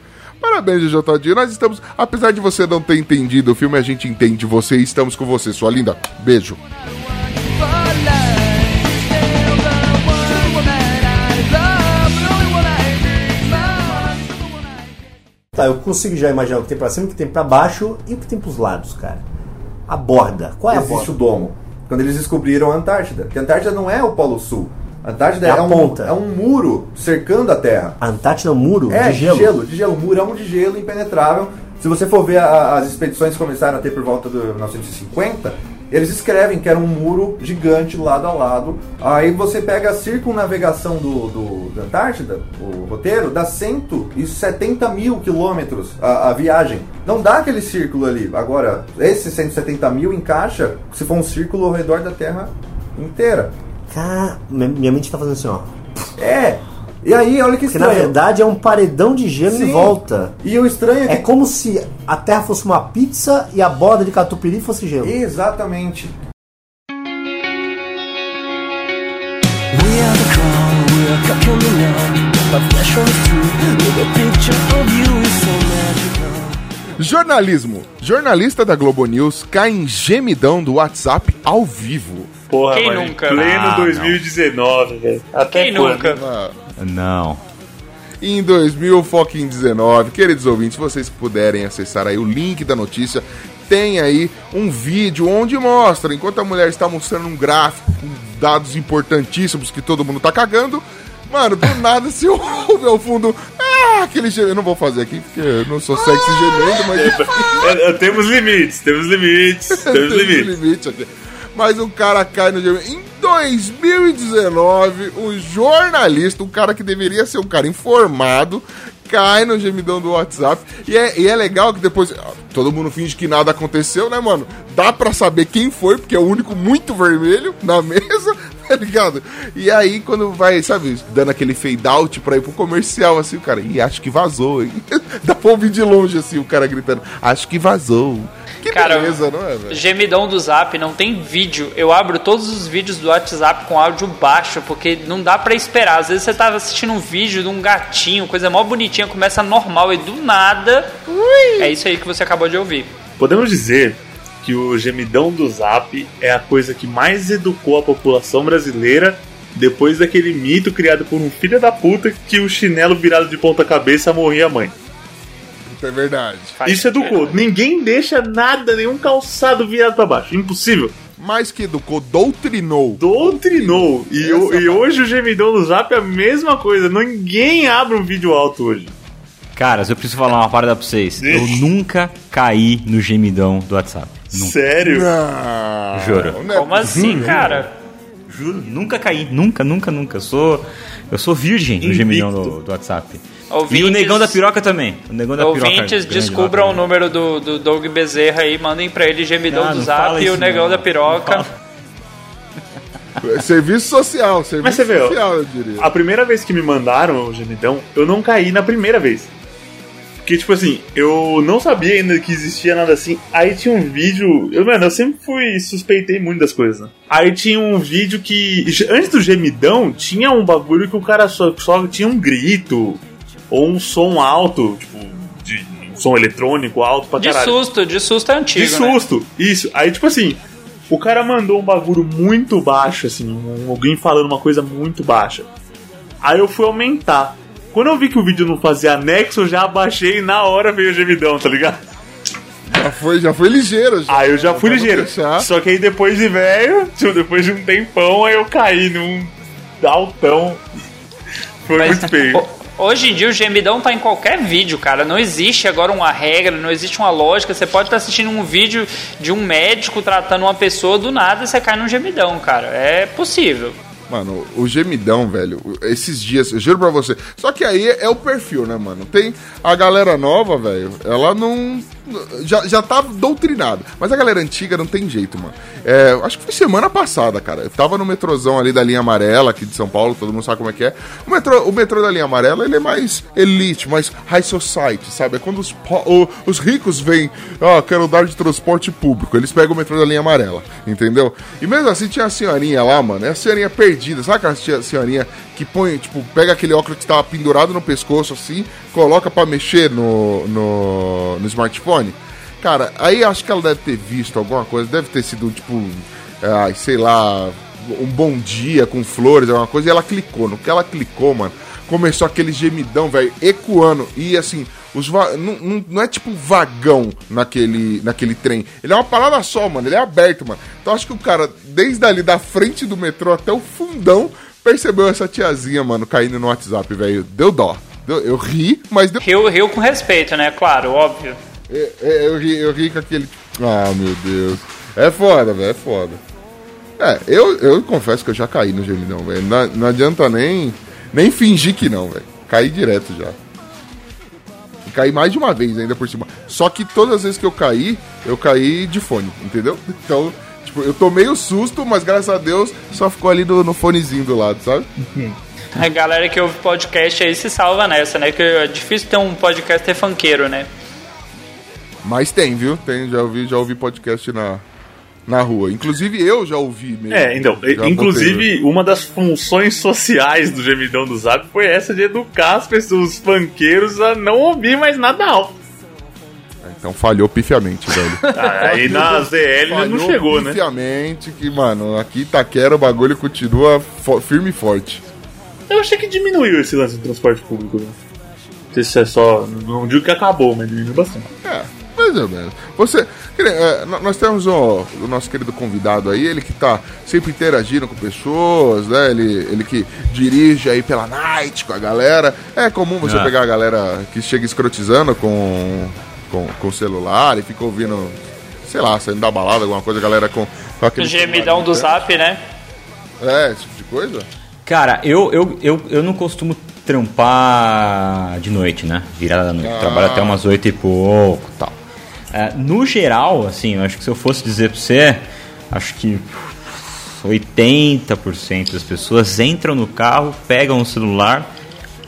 [SPEAKER 1] Parabéns, JJ. Nós estamos, apesar de você não ter entendido o filme, a gente entende você e estamos com você, sua linda. Beijo.
[SPEAKER 7] Tá, eu consigo já imaginar o que tem pra cima, o que tem pra baixo e o que tem pros lados, cara. A borda. Qual é a
[SPEAKER 6] Existe
[SPEAKER 7] borda?
[SPEAKER 6] o domo. Quando eles descobriram a Antártida. Porque a Antártida não é o Polo Sul. A Antártida
[SPEAKER 7] É
[SPEAKER 6] é,
[SPEAKER 7] a
[SPEAKER 6] um,
[SPEAKER 7] ponta.
[SPEAKER 6] é um muro cercando a Terra.
[SPEAKER 7] A Antártida é um muro
[SPEAKER 6] É,
[SPEAKER 7] de gelo.
[SPEAKER 6] de gelo, um murão de gelo impenetrável. Se você for ver a- as expedições começaram a ter por volta de 1950, eles escrevem que era um muro gigante lado a lado. Aí você pega a circunnavegação do, do- da Antártida, o roteiro, dá 170 mil quilômetros a, a viagem. Não dá aquele círculo ali. Agora, esse 170 mil encaixa se for um círculo ao redor da Terra inteira.
[SPEAKER 7] Cara, minha minha mente tá fazendo assim, ó.
[SPEAKER 6] É! E aí, olha que
[SPEAKER 7] Porque na
[SPEAKER 6] estranho.
[SPEAKER 7] verdade é um paredão de gelo em
[SPEAKER 6] Sim.
[SPEAKER 7] volta.
[SPEAKER 6] E o estranho é que
[SPEAKER 7] É como se a terra fosse uma pizza e a borda de catupiry fosse gelo.
[SPEAKER 6] Exatamente.
[SPEAKER 8] We are the crown, we are coming on. My flesh runs through with a picture of you is so magical.
[SPEAKER 1] Jornalismo. Jornalista da Globo News cai em gemidão do WhatsApp ao vivo.
[SPEAKER 2] Porra,
[SPEAKER 4] Quem
[SPEAKER 2] mano,
[SPEAKER 4] nunca?
[SPEAKER 2] Pleno
[SPEAKER 3] Ah, não.
[SPEAKER 2] 2019, velho. Até
[SPEAKER 4] Quem
[SPEAKER 2] quando?
[SPEAKER 4] nunca?
[SPEAKER 1] Ah,
[SPEAKER 3] Não.
[SPEAKER 1] em 2019. Queridos ouvintes, vocês puderem acessar aí o link da notícia, tem aí um vídeo onde mostra, enquanto a mulher está mostrando um gráfico com dados importantíssimos que todo mundo tá cagando, mano, do nada se ouve ao fundo, ah, aquele gemido, eu não vou fazer aqui porque eu não sou sexy gemendo, mas
[SPEAKER 2] temos limites, temos limites, temos
[SPEAKER 1] Tem um
[SPEAKER 2] limites.
[SPEAKER 1] Mas um cara cai no gemido. Em 2019, um jornalista, um cara que deveria ser um cara informado, cai no gemidão do WhatsApp. E é, e é legal que depois. ah, Todo mundo finge que nada aconteceu, né, mano? Dá pra saber quem foi, porque é o único muito vermelho na mesa, tá ligado? E aí, quando vai, sabe, dando aquele fade out pra ir pro comercial, assim, o cara, e acho que vazou, hein? Dá pra ouvir de longe, assim, o cara gritando, acho que vazou. Que
[SPEAKER 4] Cara,
[SPEAKER 1] beleza, não é, velho?
[SPEAKER 4] Gemidão do Zap não tem vídeo. Eu abro todos os vídeos do WhatsApp com áudio baixo, porque não dá pra esperar. Às vezes você tá assistindo um vídeo de um gatinho, coisa mó bonitinha, começa normal e do nada. É isso aí que você acabou de ouvir.
[SPEAKER 2] Podemos dizer que o gemidão do Zap é a coisa que mais educou a população brasileira depois daquele mito criado por um filho da puta que o chinelo virado de ponta cabeça morria a mãe.
[SPEAKER 1] É verdade.
[SPEAKER 2] Isso educou. Ninguém deixa nada, nenhum calçado virado pra baixo. Impossível.
[SPEAKER 1] Mais que educou, doutrinou.
[SPEAKER 2] Doutrinou. E, o- e
[SPEAKER 1] parte.
[SPEAKER 2] hoje o gemidão do Zap é a mesma coisa. Ninguém abre um vídeo alto hoje.
[SPEAKER 3] Caras, eu preciso falar uma parada pra vocês. Eu nunca caí no gemidão do WhatsApp. Nunca.
[SPEAKER 2] Sério?
[SPEAKER 1] Não,
[SPEAKER 3] Juro.
[SPEAKER 1] não é
[SPEAKER 4] Como assim, cara?
[SPEAKER 3] Juro, nunca caí. Nunca, nunca, nunca. Eu sou, eu sou virgem no gemidão do, do WhatsApp. E
[SPEAKER 4] Ouvintes-
[SPEAKER 3] o negão da piroca também. O negão da piroca.
[SPEAKER 4] Ouvintes,
[SPEAKER 3] grande
[SPEAKER 4] descubram
[SPEAKER 3] lá
[SPEAKER 4] o número do, do Doug Bezerra aí, mandem pra ele gemidão
[SPEAKER 3] Ah,
[SPEAKER 4] do Zap e o negão
[SPEAKER 3] não.
[SPEAKER 4] da piroca.
[SPEAKER 1] É Serviço social, serviço
[SPEAKER 2] Mas você
[SPEAKER 1] social, eu diria.
[SPEAKER 2] A primeira vez que me mandaram o gemidão, eu não caí na primeira vez. Porque, tipo assim, eu não sabia ainda que existia nada assim. Aí tinha um vídeo. Eu, mano, eu sempre fui. suspeitei muito das coisas, né? Aí tinha um vídeo que. Antes do gemidão, tinha um bagulho que o cara só, só tinha um grito. Ou um som alto, tipo, de um som eletrônico alto pra
[SPEAKER 4] De
[SPEAKER 2] caralho.
[SPEAKER 4] susto, de susto é antigo.
[SPEAKER 2] De
[SPEAKER 4] né?
[SPEAKER 2] susto, isso. Aí, tipo assim, o cara mandou um bagulho muito baixo, assim, um- alguém falando uma coisa muito baixa. Aí eu fui aumentar. Quando eu vi que o vídeo não fazia anexo, eu já abaixei e na hora veio o gemidão, tá ligado?
[SPEAKER 1] Já foi, já foi ligeiro. Já.
[SPEAKER 2] Aí eu já fui ligeiro.
[SPEAKER 1] deixar.
[SPEAKER 2] Só que aí depois de velho, tipo, depois de um tempão, aí eu caí num altão. Foi
[SPEAKER 4] Mas,
[SPEAKER 2] muito feio.
[SPEAKER 4] ho- Hoje em dia o gemidão tá em qualquer vídeo, cara. Não existe agora uma regra, não existe uma lógica. Você pode estar assistindo um vídeo de um médico tratando uma pessoa do nada você cai num gemidão, cara. É possível.
[SPEAKER 1] Mano, o gemidão, velho, esses dias, eu juro pra você. Só que aí é o perfil, né, mano? Tem a galera nova, velho, ela não. Já, já tá doutrinada. Mas a galera antiga não tem jeito, mano. É, acho que foi semana passada, cara. Eu tava no metrozão ali da linha amarela, aqui de São Paulo, todo mundo sabe como é que é. O metrô, o metrô da linha amarela, ele é mais elite, mais high society, sabe? É quando os, o- os ricos vêm, ó, quero dar de transporte público. Eles pegam o metrô da linha amarela, entendeu? E mesmo assim tinha a senhorinha lá, mano. É a senhorinha perdida. Sabe aquela tia- senhorinha que põe, tipo, pega aquele óculos que estava pendurado no pescoço assim, coloca pra mexer no, no, no smartphone? Cara, aí acho que ela deve ter visto alguma coisa, deve ter sido, tipo, sei lá, um bom dia com flores, alguma coisa, e ela clicou. No que ela clicou, mano, começou aquele gemidão, velho, ecoando. E assim, os va- não, não, não é tipo vagão naquele, naquele trem. Ele é uma parada só, mano. Ele é aberto, mano. Então acho que o cara, desde ali da frente do metrô até o fundão, percebeu essa tiazinha, mano, caindo no WhatsApp, velho. Deu dó. Deu- eu ri, mas deu.
[SPEAKER 4] Rio, rio com respeito, né? Claro, óbvio.
[SPEAKER 1] É, é, eu, ri, eu ri com aquele. Ah, meu Deus. É foda, velho, é foda. É, eu, eu confesso que eu já caí no gemidão, velho. Não, não adianta nem, nem fingir que não, velho. Caí direto já. Caí mais de uma vez ainda por cima. Só que todas as vezes que eu caí, eu caí de fone, entendeu? Então, tipo, eu tomei o susto, mas graças a Deus só ficou ali no, no fonezinho do lado, sabe?
[SPEAKER 4] A galera que ouve podcast aí se salva nessa, né? Que é difícil ter um podcast funkeiro, né?
[SPEAKER 1] Mas tem, viu? Tem, já ouvi, já ouvi podcast na, na rua. Inclusive eu já ouvi mesmo.
[SPEAKER 2] É, então,
[SPEAKER 1] Já botei
[SPEAKER 2] inclusive, uma das funções sociais do gemidão do Zap foi essa de educar as pessoas, os funkeiros, a não ouvir mais nada alto.
[SPEAKER 1] no- Então falhou pifiamente, velho.
[SPEAKER 2] Aí na ZL não chegou, né?
[SPEAKER 1] pifiamente que, mano, aqui em Itaquera o bagulho continua firme e forte.
[SPEAKER 2] Eu achei que diminuiu esse lance do transporte público. Né? Não sei se é só. Não digo que acabou, mas diminuiu bastante.
[SPEAKER 1] É, mais ou menos. Você. é, nós temos o, o nosso querido convidado aí, ele que tá sempre interagindo com pessoas, né? Ele, ele que dirige aí pela night com a galera. É comum você
[SPEAKER 3] Ah.
[SPEAKER 1] pegar a galera que chega escrotizando com, com, com o celular e fica ouvindo, sei lá, saindo da balada, alguma coisa, a galera com, com
[SPEAKER 4] O
[SPEAKER 1] aquele.
[SPEAKER 4] gemidão do zap, né?
[SPEAKER 1] É, esse tipo de coisa?
[SPEAKER 3] Cara, eu, eu, eu, eu não costumo trampar de noite, né? Virada da noite.
[SPEAKER 1] Ah.
[SPEAKER 3] Trabalho até umas oito e pouco tal. É, no geral, assim, eu acho que se eu fosse dizer pra você, acho que 80% das pessoas entram no carro, pegam o celular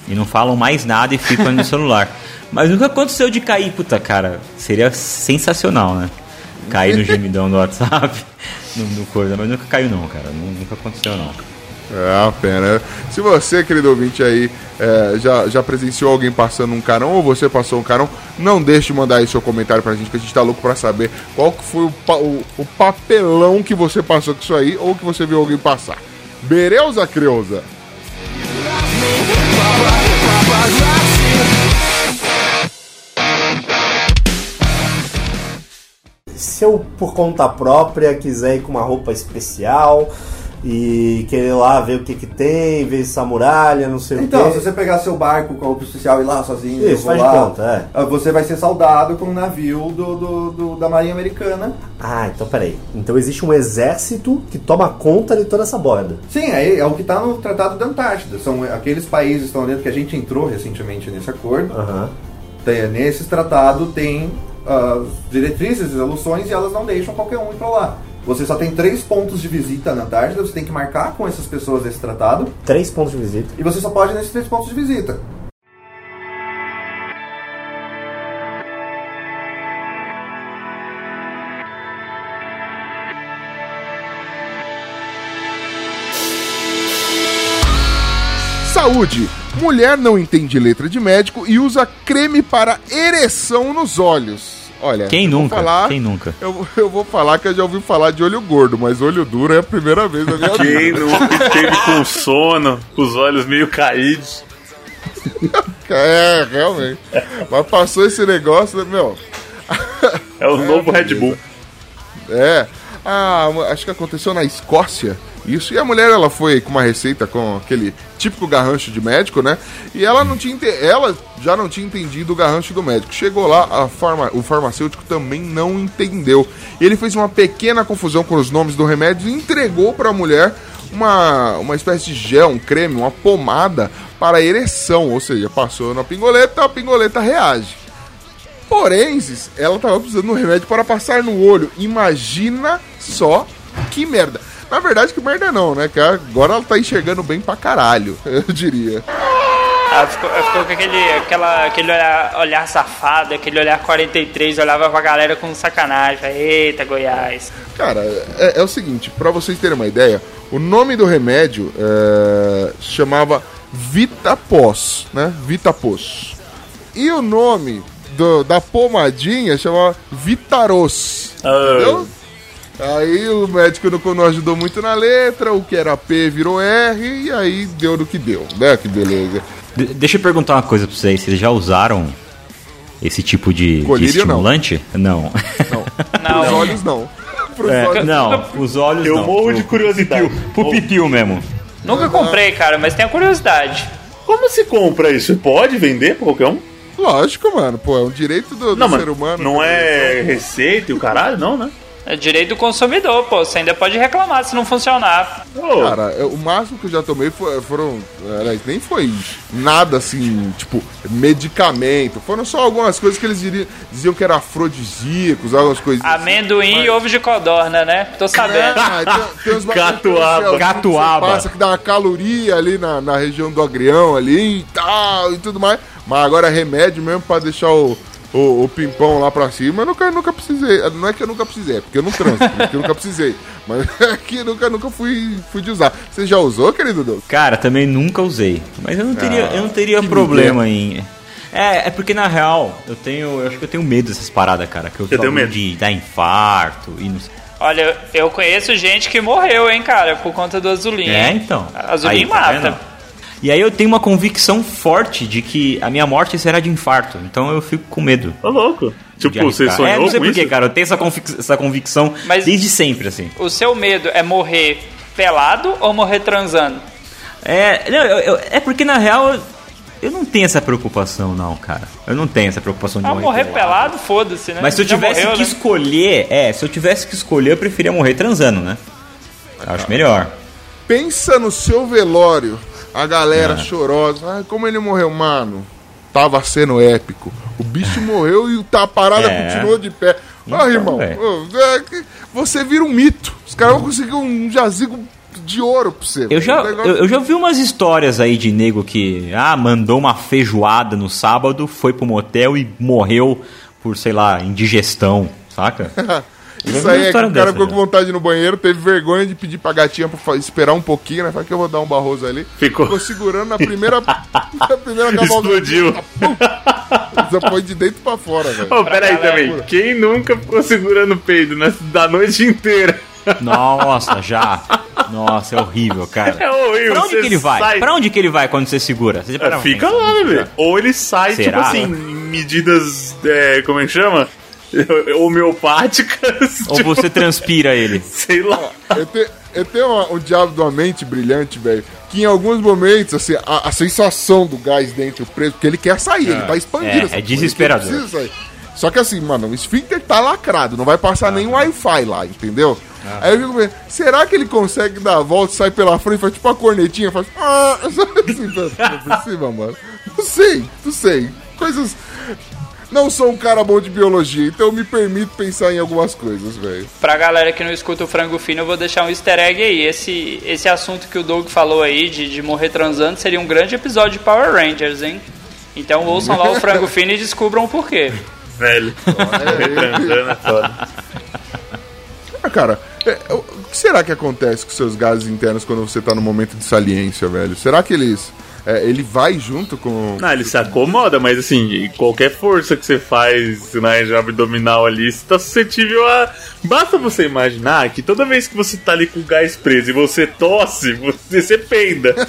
[SPEAKER 3] e não falam mais nada e ficam no celular. Mas nunca aconteceu de cair, puta cara. Seria sensacional, né? Cair no gemidão do WhatsApp, no, no coisa, mas nunca caiu não, cara. Nu- Nunca aconteceu não.
[SPEAKER 1] É uma pena. Se você, querido ouvinte aí, é, já, já presenciou alguém passando um carão ou você passou um carão, não deixe de mandar aí seu comentário pra gente, que a gente tá louco pra saber qual que foi o, pa- o, o papelão que você passou com isso aí ou que você viu alguém passar. Bereuza Creuza.
[SPEAKER 7] Se eu, por conta própria, quiser ir com uma roupa especial e querer lá ver o que que tem, ver essa muralha, não sei
[SPEAKER 6] Então,
[SPEAKER 7] o
[SPEAKER 6] se
[SPEAKER 7] quê.
[SPEAKER 6] você pegar seu barco com a roupa especial e ir lá sozinho,
[SPEAKER 7] Isso, faz
[SPEAKER 6] lá,
[SPEAKER 7] conta,
[SPEAKER 6] ah, você vai ser saudado com um navio do, do- do- da Marinha Americana.
[SPEAKER 7] Ah, então peraí. Então existe um exército que toma conta de toda essa borda.
[SPEAKER 6] Sim, aí é o que está no Tratado da Antártida. São aqueles países que estão dentro que a gente entrou recentemente nesse acordo. Tem, nesse tratado tem as diretrizes e resoluções e elas não deixam qualquer um ir para lá. Você só tem três pontos de visita na tarde. Então você tem que marcar com essas pessoas esse tratado.
[SPEAKER 7] Três pontos de visita.
[SPEAKER 6] E você só pode nesses três pontos de visita.
[SPEAKER 1] Saúde. Mulher não entende letra de médico e usa creme para ereção nos olhos. Olha,
[SPEAKER 3] Quem
[SPEAKER 1] eu vou
[SPEAKER 3] nunca?
[SPEAKER 1] Falar,
[SPEAKER 3] Quem nunca?
[SPEAKER 1] Eu, eu vou falar que eu já ouvi falar de olho gordo, mas olho duro é a primeira vez na minha
[SPEAKER 2] Quem
[SPEAKER 1] vida.
[SPEAKER 2] nunca esteve com sono, com os olhos meio caídos?
[SPEAKER 1] É, realmente. Mas passou esse negócio, né, meu.
[SPEAKER 2] É o novo Red Bull.
[SPEAKER 1] É. Ah, acho que aconteceu na Escócia. Isso, e a mulher ela foi com uma receita com aquele típico garrancho de médico, né? E ela não tinha ela já não tinha entendido o garrancho do médico. Chegou lá, a farma... o farmacêutico também não entendeu. Ele fez uma pequena confusão com os nomes do remédio e entregou para a mulher uma, uma espécie de gel, um creme, uma pomada para ereção, ou seja, passou na pingoleta, a pingoleta reage. Porém, ela tava precisando de um remédio para passar no olho. Imagina só que merda. Na verdade, que merda não, né? Que agora ela tá enxergando bem pra caralho, eu diria.
[SPEAKER 4] Ela ficou, ela ficou com aquele, aquela, aquele olhar, olhar safado, aquele olhar 43, olhava pra galera com sacanagem. Eita, Goiás.
[SPEAKER 1] Cara, é, é o seguinte, pra vocês terem uma ideia, o nome do remédio é, chamava Vitapós, né? Vitapós. E o nome do- da pomadinha chamava Vitaros. Entendeu? Aí o médico não, não ajudou muito na letra, o que era P virou R, e aí deu no que deu, né? Que beleza.
[SPEAKER 3] De- deixa eu perguntar uma coisa pra vocês. Vocês já usaram esse tipo de, de
[SPEAKER 1] Colírio, não.
[SPEAKER 3] estimulante? Não.
[SPEAKER 1] Pros
[SPEAKER 4] Não,
[SPEAKER 1] olhos não. Pros
[SPEAKER 3] É,
[SPEAKER 1] olhos
[SPEAKER 3] não, os olhos
[SPEAKER 2] Eu
[SPEAKER 3] não.
[SPEAKER 2] morro de curiosidade.
[SPEAKER 3] Pro pipiu mesmo.
[SPEAKER 4] nunca comprei, cara, mas tenho curiosidade.
[SPEAKER 2] Como se compra isso? Pode vender pra qualquer um?
[SPEAKER 1] Lógico, mano. Pô, é um direito do, do
[SPEAKER 2] Não,
[SPEAKER 1] ser humano.
[SPEAKER 2] não é receita e o caralho, não, né?
[SPEAKER 4] É direito do consumidor, pô. Você ainda pode reclamar se não funcionar.
[SPEAKER 2] Ô,
[SPEAKER 1] Cara, eu- o máximo que eu já tomei foi- foram. aliás, nem foi nada assim, tipo, medicamento. Foram só algumas coisas que eles diriam- diziam que era afrodisíacos, algumas coisas.
[SPEAKER 4] Amendoim e ovo de codorna, né? Tô sabendo.
[SPEAKER 1] Ah, tem, tem uns
[SPEAKER 2] Catuaba.
[SPEAKER 1] que você
[SPEAKER 3] Catuaba.
[SPEAKER 1] Passa que dá uma caloria ali na, na região do agrião ali e tal e tudo mais. Mas agora remédio mesmo pra deixar o, o, o pimpão lá pra cima, eu nunca, nunca precisei. Não é que eu nunca precisei, é porque eu não transo, é porque eu nunca precisei. Mas é que eu nunca, nunca fui, fui de usar. Você já usou, querido Douglas?
[SPEAKER 3] Cara, também nunca usei. Mas eu não teria, eu não teria problema em. É, é porque na real, eu tenho. Eu acho que eu tenho medo dessas paradas, cara. Que eu,
[SPEAKER 2] tenho
[SPEAKER 3] falo
[SPEAKER 2] medo.
[SPEAKER 3] de dar infarto e não sei.
[SPEAKER 4] Olha, eu conheço gente que morreu, hein, cara, por conta do azulinho.
[SPEAKER 3] É, então.
[SPEAKER 4] Azulinho
[SPEAKER 3] Aí, tá
[SPEAKER 4] mata.
[SPEAKER 3] vendo? E aí eu tenho uma convicção forte de que a minha morte será de infarto. Então eu fico com medo.
[SPEAKER 2] Ô, louco. Tipo, você sonhou
[SPEAKER 3] É, não sei porquê, cara. Eu tenho essa, convic- essa convicção
[SPEAKER 4] Mas-
[SPEAKER 3] desde sempre, assim.
[SPEAKER 4] O seu medo é morrer pelado ou morrer transando?
[SPEAKER 3] É, não, eu- eu- é porque na real eu, eu não tenho essa preocupação, não, cara. Eu não tenho essa preocupação de
[SPEAKER 4] Ah,
[SPEAKER 3] morrer,
[SPEAKER 4] morrer
[SPEAKER 3] pelado.
[SPEAKER 4] pelado, foda-se, né?
[SPEAKER 3] Mas se eu
[SPEAKER 4] Já
[SPEAKER 3] tivesse
[SPEAKER 4] morreu,
[SPEAKER 3] que
[SPEAKER 4] né?
[SPEAKER 3] escolher, é, se eu tivesse que escolher, eu preferia morrer transando, né? Eu acho melhor.
[SPEAKER 1] Pensa no seu velório, a galera
[SPEAKER 3] É.
[SPEAKER 1] chorosa. Ai, como ele morreu, mano. Tava sendo épico. O bicho morreu e tá, a parada
[SPEAKER 3] É.
[SPEAKER 1] continuou de pé.
[SPEAKER 3] Então,
[SPEAKER 1] ah, irmão, é que você vira um mito. Os caras vão conseguir um jazigo de ouro pra você.
[SPEAKER 3] Eu já,
[SPEAKER 1] negócio-
[SPEAKER 3] eu, eu já vi umas histórias aí de nego que, ah, mandou uma feijoada no sábado, foi pro motel e morreu por, sei lá, indigestão, saca?
[SPEAKER 1] Isso aí é que o cara ficou
[SPEAKER 3] já.
[SPEAKER 1] com vontade de ir no banheiro, teve vergonha de pedir pra gatinha pra esperar um pouquinho, né? Fala que eu vou dar um barroso ali.
[SPEAKER 2] Ficou.
[SPEAKER 1] segurando na primeira. na primeira.
[SPEAKER 2] Explodiu.
[SPEAKER 1] Já foi de dentro pra fora, velho.
[SPEAKER 2] Ô, peraí também. Quem nunca ficou segurando o peido né, da noite inteira?
[SPEAKER 3] Nossa, já. Nossa, é horrível, cara.
[SPEAKER 2] É horrível.
[SPEAKER 3] Pra onde
[SPEAKER 2] você
[SPEAKER 3] que ele vai?
[SPEAKER 2] sai-
[SPEAKER 3] Pra onde que ele vai quando você segura? Você
[SPEAKER 2] fica lá, bebê.
[SPEAKER 3] já?
[SPEAKER 2] Ou ele sai,
[SPEAKER 3] Será?
[SPEAKER 2] tipo assim, em medidas. é, como é que chama? Homeopáticas.
[SPEAKER 3] Ou
[SPEAKER 2] tipo,
[SPEAKER 3] você transpira ele?
[SPEAKER 2] Sei lá.
[SPEAKER 1] Eu, te- eu tenho uma- um diabo de uma mente brilhante, velho. Que em alguns momentos, assim, a, a sensação do gás dentro preso, porque ele quer sair, ele tá expandindo.
[SPEAKER 3] é,
[SPEAKER 1] essa
[SPEAKER 3] é
[SPEAKER 1] porra,
[SPEAKER 3] desesperador.
[SPEAKER 1] ele precisa sair. Só que assim, mano, o esfíncter tá lacrado, não vai passar nem Wi-Fi lá, entendeu? Aí eu fico pensando, será que ele consegue dar a volta, sai pela frente, faz tipo uma cornetinha, faz. Ah, assim, por cima, mano? Não sei, não sei. Coisas. Não sou um cara bom de biologia, então eu me permito pensar em algumas coisas, velho.
[SPEAKER 4] Pra galera que não escuta o Frango Fino, eu vou deixar um easter egg aí. Esse, esse assunto que o Doug falou aí, de, de morrer transando, seria um grande episódio de Power Rangers, hein? Então ouçam lá o Frango Fino e descubram o porquê.
[SPEAKER 2] Velho. Transando é foda.
[SPEAKER 1] Ah, cara, é, o que será que acontece com seus gases internos quando você tá no momento de saliência, velho? Será que eles. É, ele vai junto com.
[SPEAKER 2] Não, ele se acomoda, mas assim, qualquer força que você faz na região abdominal ali, você tá suscetível a. Basta você imaginar que toda vez que você tá ali com o gás preso e você tosse, você, você peida.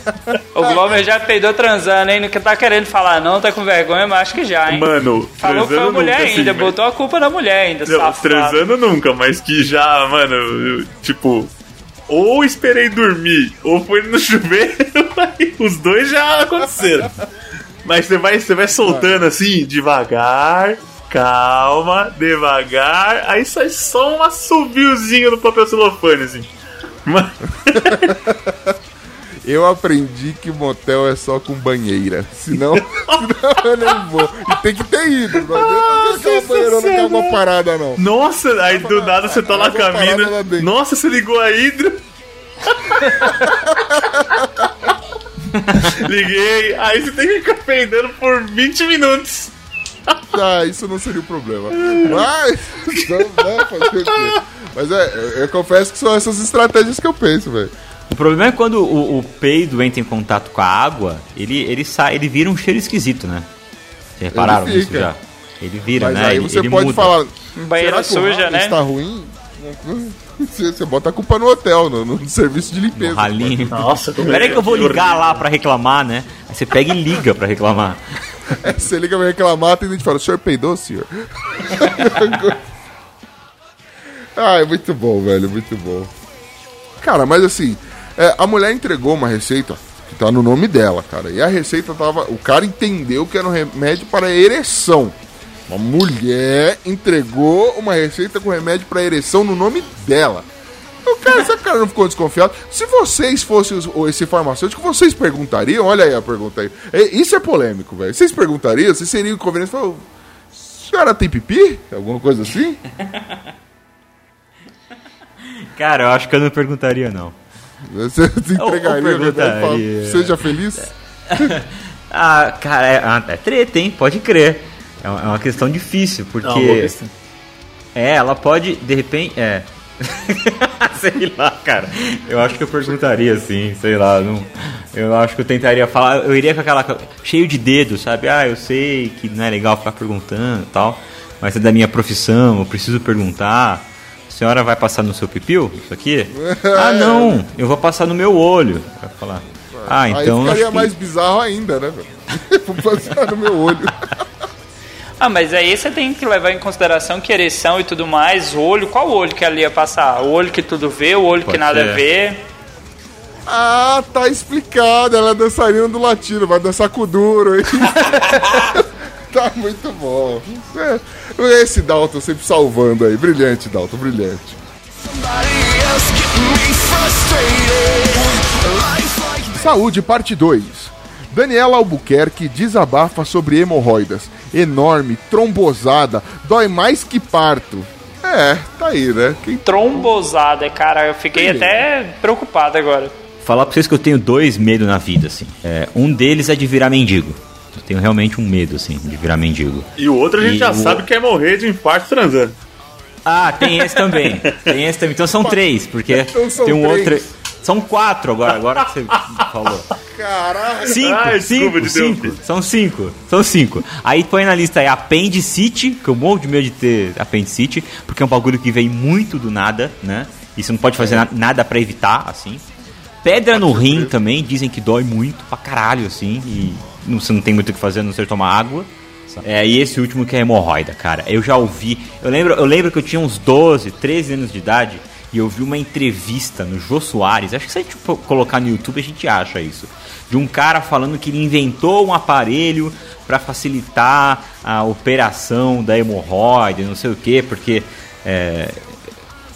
[SPEAKER 4] O Glover já peidou transando, hein? Não que tá querendo falar, não, tá com vergonha, mas acho que já, hein?
[SPEAKER 2] Mano,
[SPEAKER 4] Falou que foi a mulher
[SPEAKER 2] nunca,
[SPEAKER 4] ainda,
[SPEAKER 2] assim,
[SPEAKER 4] botou a culpa na mulher ainda,
[SPEAKER 2] Não,
[SPEAKER 4] safado.
[SPEAKER 2] transando nunca, mas que já, mano, eu, tipo, ou esperei dormir, ou foi no chuveiro, os dois já aconteceram. Mas você vai, você vai soltando assim, devagar, calma, devagar, aí sai só um assoviozinho no papel celofane, assim. Mas-
[SPEAKER 1] Eu aprendi que motel é só com banheira. Senão, senão eu nem vou. E tem que ter ido. Não adianta ser aquela banheirona que é água parada, não.
[SPEAKER 2] Nossa, aí do nada você tá lá
[SPEAKER 1] Água
[SPEAKER 2] com a
[SPEAKER 1] lá
[SPEAKER 2] mina. Nossa, você ligou a hidro. Liguei, aí você tem que ficar peidando por 20 minutos.
[SPEAKER 1] Ah, isso não seria o problema. Mas, então, né, fazer o quê? Mas é, eu, eu confesso que são essas estratégias que eu penso, velho.
[SPEAKER 3] O problema é quando o, o peido entra em contato com a água, ele, ele sai, ele vira um cheiro esquisito, né? Vocês repararam
[SPEAKER 1] Ele fica.
[SPEAKER 3] já? Ele vira,
[SPEAKER 1] Mas
[SPEAKER 3] né?
[SPEAKER 1] aí
[SPEAKER 3] ele,
[SPEAKER 1] você
[SPEAKER 3] ele
[SPEAKER 1] pode
[SPEAKER 3] muda.
[SPEAKER 1] falar.
[SPEAKER 4] Banheira suja, né?
[SPEAKER 1] Está ruim? Você, você bota a culpa no hotel, no, no serviço de limpeza.
[SPEAKER 3] No ralinho.
[SPEAKER 2] Nossa,
[SPEAKER 3] Peraí que eu vou ligar lá pra reclamar, né? Aí você pega e liga pra reclamar.
[SPEAKER 1] É, Você liga pra reclamar, tem gente que fala, o senhor peidou, senhor? ah, é muito bom, velho, muito bom. Cara, mas assim, é, a mulher entregou uma receita que tá no nome dela, cara. E a receita tava. O cara entendeu que era um remédio para ereção. Uma mulher entregou uma receita com remédio para ereção no nome dela. O cara, esse cara não ficou desconfiado. Se vocês fossem os- o- esse farmacêutico, vocês perguntariam? Olha aí a pergunta aí. É, Isso é polêmico, velho. Vocês perguntariam? Vocês seriam inconvenientes? Falam, senhora tem pipi? Alguma coisa assim?
[SPEAKER 3] Cara, eu acho que eu não perguntaria, não.
[SPEAKER 1] Você entregaria
[SPEAKER 3] ou
[SPEAKER 1] a verdade e fala,
[SPEAKER 3] perguntaria.
[SPEAKER 1] seja feliz?
[SPEAKER 3] Ah, cara, é, é treta, hein? Pode crer. É uma, é uma questão difícil, porque.
[SPEAKER 2] questão.
[SPEAKER 3] É, ela pode, de repente. É. sei lá, cara. Eu acho que eu perguntaria sim, sei lá. Não, eu acho que eu tentaria falar. Eu iria com aquela. cheio de dedos, sabe? Ah, eu sei que não é legal ficar perguntando e tal. Mas é da minha profissão, eu preciso perguntar. A senhora vai passar no seu pipiu? Isso aqui? ah, não, eu vou passar no meu olho. Vai falar. Ah, então.
[SPEAKER 1] Aí ficaria
[SPEAKER 3] que-
[SPEAKER 1] mais bizarro ainda, né, velho? Vou passar no meu olho.
[SPEAKER 4] Ah, mas aí você tem que levar em consideração que ereção e tudo mais, olho, qual olho que ela ia passar? O olho que tudo vê, o olho que
[SPEAKER 3] Pode
[SPEAKER 4] nada
[SPEAKER 3] ser.
[SPEAKER 4] vê.
[SPEAKER 1] Ah, tá explicado. Ela é dançarina do latino, vai dançar com o duro, hein? tá muito bom. É, Esse Dalton sempre salvando aí. Brilhante, Dalton, brilhante. Saúde, parte 2. Daniela Albuquerque desabafa sobre hemorroidas. Enorme, trombosada, dói mais que parto. É, tá aí, né? Quem
[SPEAKER 4] Trombosada, cara, eu fiquei até preocupado agora.
[SPEAKER 3] Falar pra vocês que eu tenho dois medos na vida, assim. É, um deles é de virar mendigo. Eu tenho realmente um medo, assim, de virar mendigo.
[SPEAKER 2] E o outro a gente
[SPEAKER 3] E
[SPEAKER 2] já
[SPEAKER 3] o-
[SPEAKER 2] sabe que é morrer de infarto transando.
[SPEAKER 3] Ah, tem esse também. Tem esse também. Então são três, porque
[SPEAKER 1] Então são
[SPEAKER 3] tem um
[SPEAKER 1] três.
[SPEAKER 3] outro. São quatro agora, agora que você falou.
[SPEAKER 1] Caralho.
[SPEAKER 3] Cinco,
[SPEAKER 2] Ai,
[SPEAKER 3] cinco,
[SPEAKER 2] desculpa,
[SPEAKER 3] cinco.
[SPEAKER 2] Deus.
[SPEAKER 3] São cinco. São cinco. Aí põe na lista aí apendicite, que eu morro de medo de ter apendicite, porque é um bagulho que vem muito do nada, né? E você não pode fazer na- nada pra evitar, assim. Pedra no rim também, dizem que dói muito pra caralho, assim, e você não tem muito o que fazer a não ser tomar água. É, e esse último que é hemorroida, cara. Eu já ouvi. Eu lembro, eu lembro que eu tinha uns 12, 13 anos de idade e eu vi uma entrevista no Jô Soares. Acho que se a gente colocar no YouTube a gente acha isso. De um cara falando que ele inventou um aparelho para facilitar a operação da hemorroida, não sei o quê, porque. É,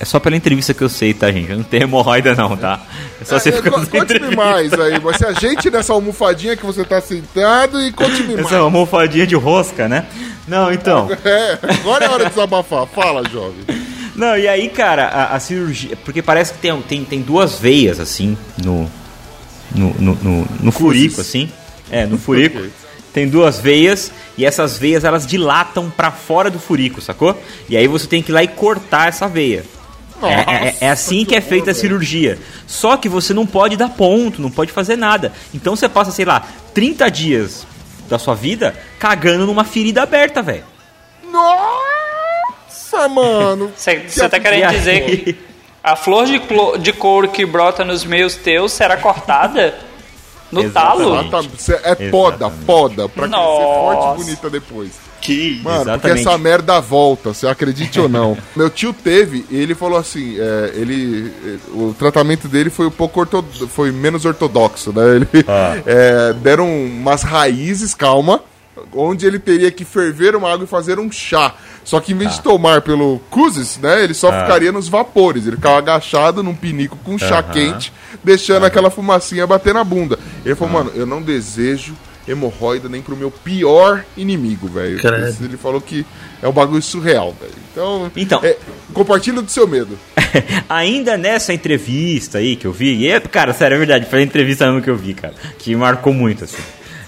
[SPEAKER 3] é só pela entrevista que eu sei, tá, gente? Eu não tenho hemorroida, não, tá? É só você
[SPEAKER 1] É,
[SPEAKER 3] ficar
[SPEAKER 1] Conte-me mais aí. Você ajeite nessa almofadinha que você tá sentado e conte-me
[SPEAKER 3] Essa
[SPEAKER 1] mais.
[SPEAKER 3] é uma almofadinha de rosca, né? Não, então.
[SPEAKER 1] É, agora é hora de desabafar. Fala, jovem.
[SPEAKER 3] Não, e aí, cara, a, a cirurgia. Porque parece que tem, tem, tem duas veias, assim, no. No, no, no, no furico, assim. É, no furico. Tem duas veias e essas veias elas dilatam pra fora do furico, sacou? E aí você tem que ir lá e cortar essa veia. É, é- é assim que é feita a cirurgia. Só que você não pode dar ponto, não pode fazer nada. Então você passa, sei lá, 30 dias da sua vida cagando numa ferida aberta, velho.
[SPEAKER 1] Nossa, mano.
[SPEAKER 4] Você tá querendo dizer que a flor de, de couro que brota nos meios teus será cortada no
[SPEAKER 3] Exatamente.
[SPEAKER 4] talo?
[SPEAKER 1] Exatamente. É poda, poda. Pra crescer forte
[SPEAKER 4] Nossa.
[SPEAKER 1] e bonita depois.
[SPEAKER 2] Que
[SPEAKER 1] Mano, porque
[SPEAKER 3] Exatamente.
[SPEAKER 1] essa merda volta, você acredite ou não. Meu tio teve, e ele falou assim, é, ele, o tratamento dele foi um pouco orto, foi menos ortodoxo, né? Ele, é, deram umas raízes, calma, onde ele teria que ferver uma água e fazer um chá. Só que em vez de tomar pelo Cuzes, né, ele só ficaria nos vapores. Ele ficava agachado num pinico com chá quente, deixando aquela fumacinha bater na bunda. Ele falou, mano, eu não desejo hemorroida nem pro meu pior inimigo, velho. Ele falou que é um bagulho surreal, velho. Então,
[SPEAKER 3] Então.
[SPEAKER 1] é, compartilha do seu medo.
[SPEAKER 3] Ainda nessa entrevista aí que eu vi, e é, cara, sério, é verdade, foi a entrevista mesmo que eu vi, cara, que marcou muito, assim.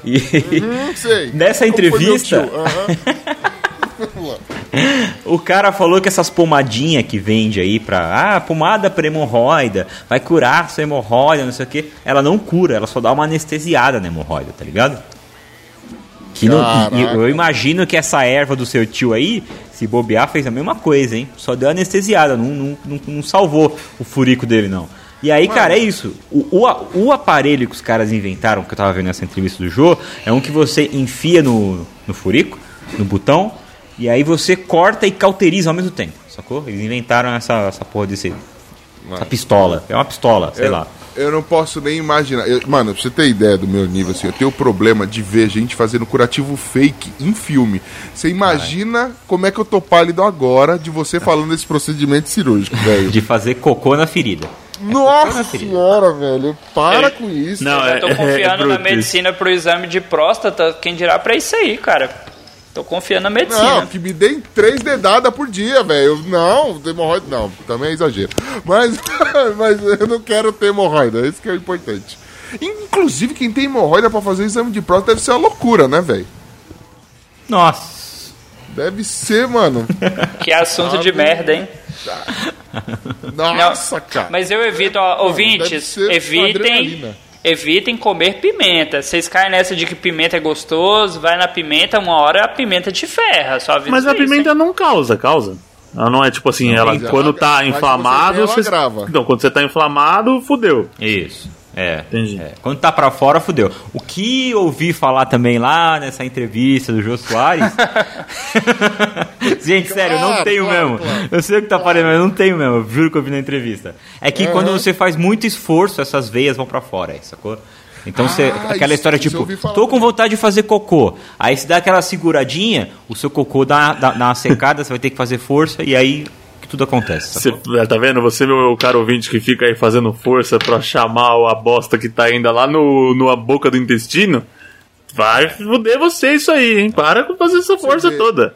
[SPEAKER 3] E
[SPEAKER 1] Hum, sei.
[SPEAKER 3] Nessa
[SPEAKER 1] Como foi meu
[SPEAKER 3] entrevista- o cara falou que essas pomadinhas que vende aí pra. Ah, pomada pra hemorroida, vai curar sua hemorroida, não sei o que. Ela não cura, ela só dá uma anestesiada na hemorroida, tá ligado? Que não, e- e
[SPEAKER 1] Caraca.
[SPEAKER 3] eu imagino que essa erva do seu tio aí, se bobear, fez a mesma coisa, hein? Só deu anestesiada, não, não, não, não salvou o furico dele, não. E aí, cara, é isso. O, o, o aparelho que os caras inventaram, que eu tava vendo nessa entrevista do Jô, é um que você enfia no, no furico, no botão, e aí você corta e cauteriza ao mesmo tempo, sacou? Eles inventaram essa, essa porra desse. Essa pistola. É uma pistola, sei
[SPEAKER 1] eu,
[SPEAKER 3] lá.
[SPEAKER 1] Eu não posso nem imaginar. Eu- mano, pra você ter ideia do meu nível, assim, eu tenho o problema de ver gente fazendo curativo fake em filme. Você imagina como é que eu tô pálido agora de você falando desse procedimento cirúrgico, velho.
[SPEAKER 3] De fazer cocô na ferida.
[SPEAKER 1] Nossa senhora, velho. Para com isso.
[SPEAKER 2] Não,
[SPEAKER 4] Eu tô
[SPEAKER 2] é-
[SPEAKER 4] confiando
[SPEAKER 2] é
[SPEAKER 4] na medicina pro exame de próstata, quem dirá pra isso aí, cara. Tô confiando na
[SPEAKER 1] Não,
[SPEAKER 4] medicina.
[SPEAKER 1] que me deem três dedadas por dia, velho. Não, hemorroida. Não, também é exagero. Mas, mas eu não quero ter hemorroida. Isso que é importante. Inclusive, quem tem hemorroida pra fazer exame de próstata deve ser uma loucura, né, velho?
[SPEAKER 3] Nossa.
[SPEAKER 1] Deve ser, mano.
[SPEAKER 4] Que assunto de merda, hein?
[SPEAKER 1] Nossa, cara.
[SPEAKER 4] Mas eu evito, ó, ouvintes, evitem,
[SPEAKER 1] adrenalina.
[SPEAKER 4] Evitem comer pimenta. Vocês caem nessa de que pimenta é gostoso, vai na pimenta, uma hora a pimenta te ferra. Só
[SPEAKER 2] Mas a
[SPEAKER 4] isso, hein?
[SPEAKER 2] pimenta não causa, causa. Ela não é tipo assim, ela
[SPEAKER 1] mas
[SPEAKER 2] quando
[SPEAKER 1] ela-
[SPEAKER 2] tá inflamado,
[SPEAKER 1] você ela
[SPEAKER 2] você-
[SPEAKER 1] grava.
[SPEAKER 2] Então, quando você tá inflamado, fudeu.
[SPEAKER 3] Isso. É.
[SPEAKER 2] Entendi.
[SPEAKER 3] é. Quando tá pra fora, fudeu. O que ouvi falar também lá nessa entrevista do Jô Soares. Gente, sério, eu não
[SPEAKER 1] Claro,
[SPEAKER 3] tenho
[SPEAKER 1] claro,
[SPEAKER 3] mesmo.
[SPEAKER 1] claro.
[SPEAKER 3] Eu sei o que tá parecendo, mas eu não tenho mesmo. Eu juro que eu vi na entrevista. É que quando você faz muito esforço, essas veias vão pra fora, sacou? Então você.
[SPEAKER 1] Ah,
[SPEAKER 3] Aquela
[SPEAKER 1] isso-
[SPEAKER 3] história tipo, tô com vontade de fazer cocô. Aí se dá aquela seguradinha, o seu cocô dá, dá, dá uma secada, você vai ter que fazer força e aí que tudo acontece. sacou?
[SPEAKER 2] Você tá vendo? Você, meu caro ouvinte, que fica aí fazendo força pra chamar a bosta que tá ainda lá no, na boca do intestino, vai fuder você isso aí, hein? Para com fazer essa força toda.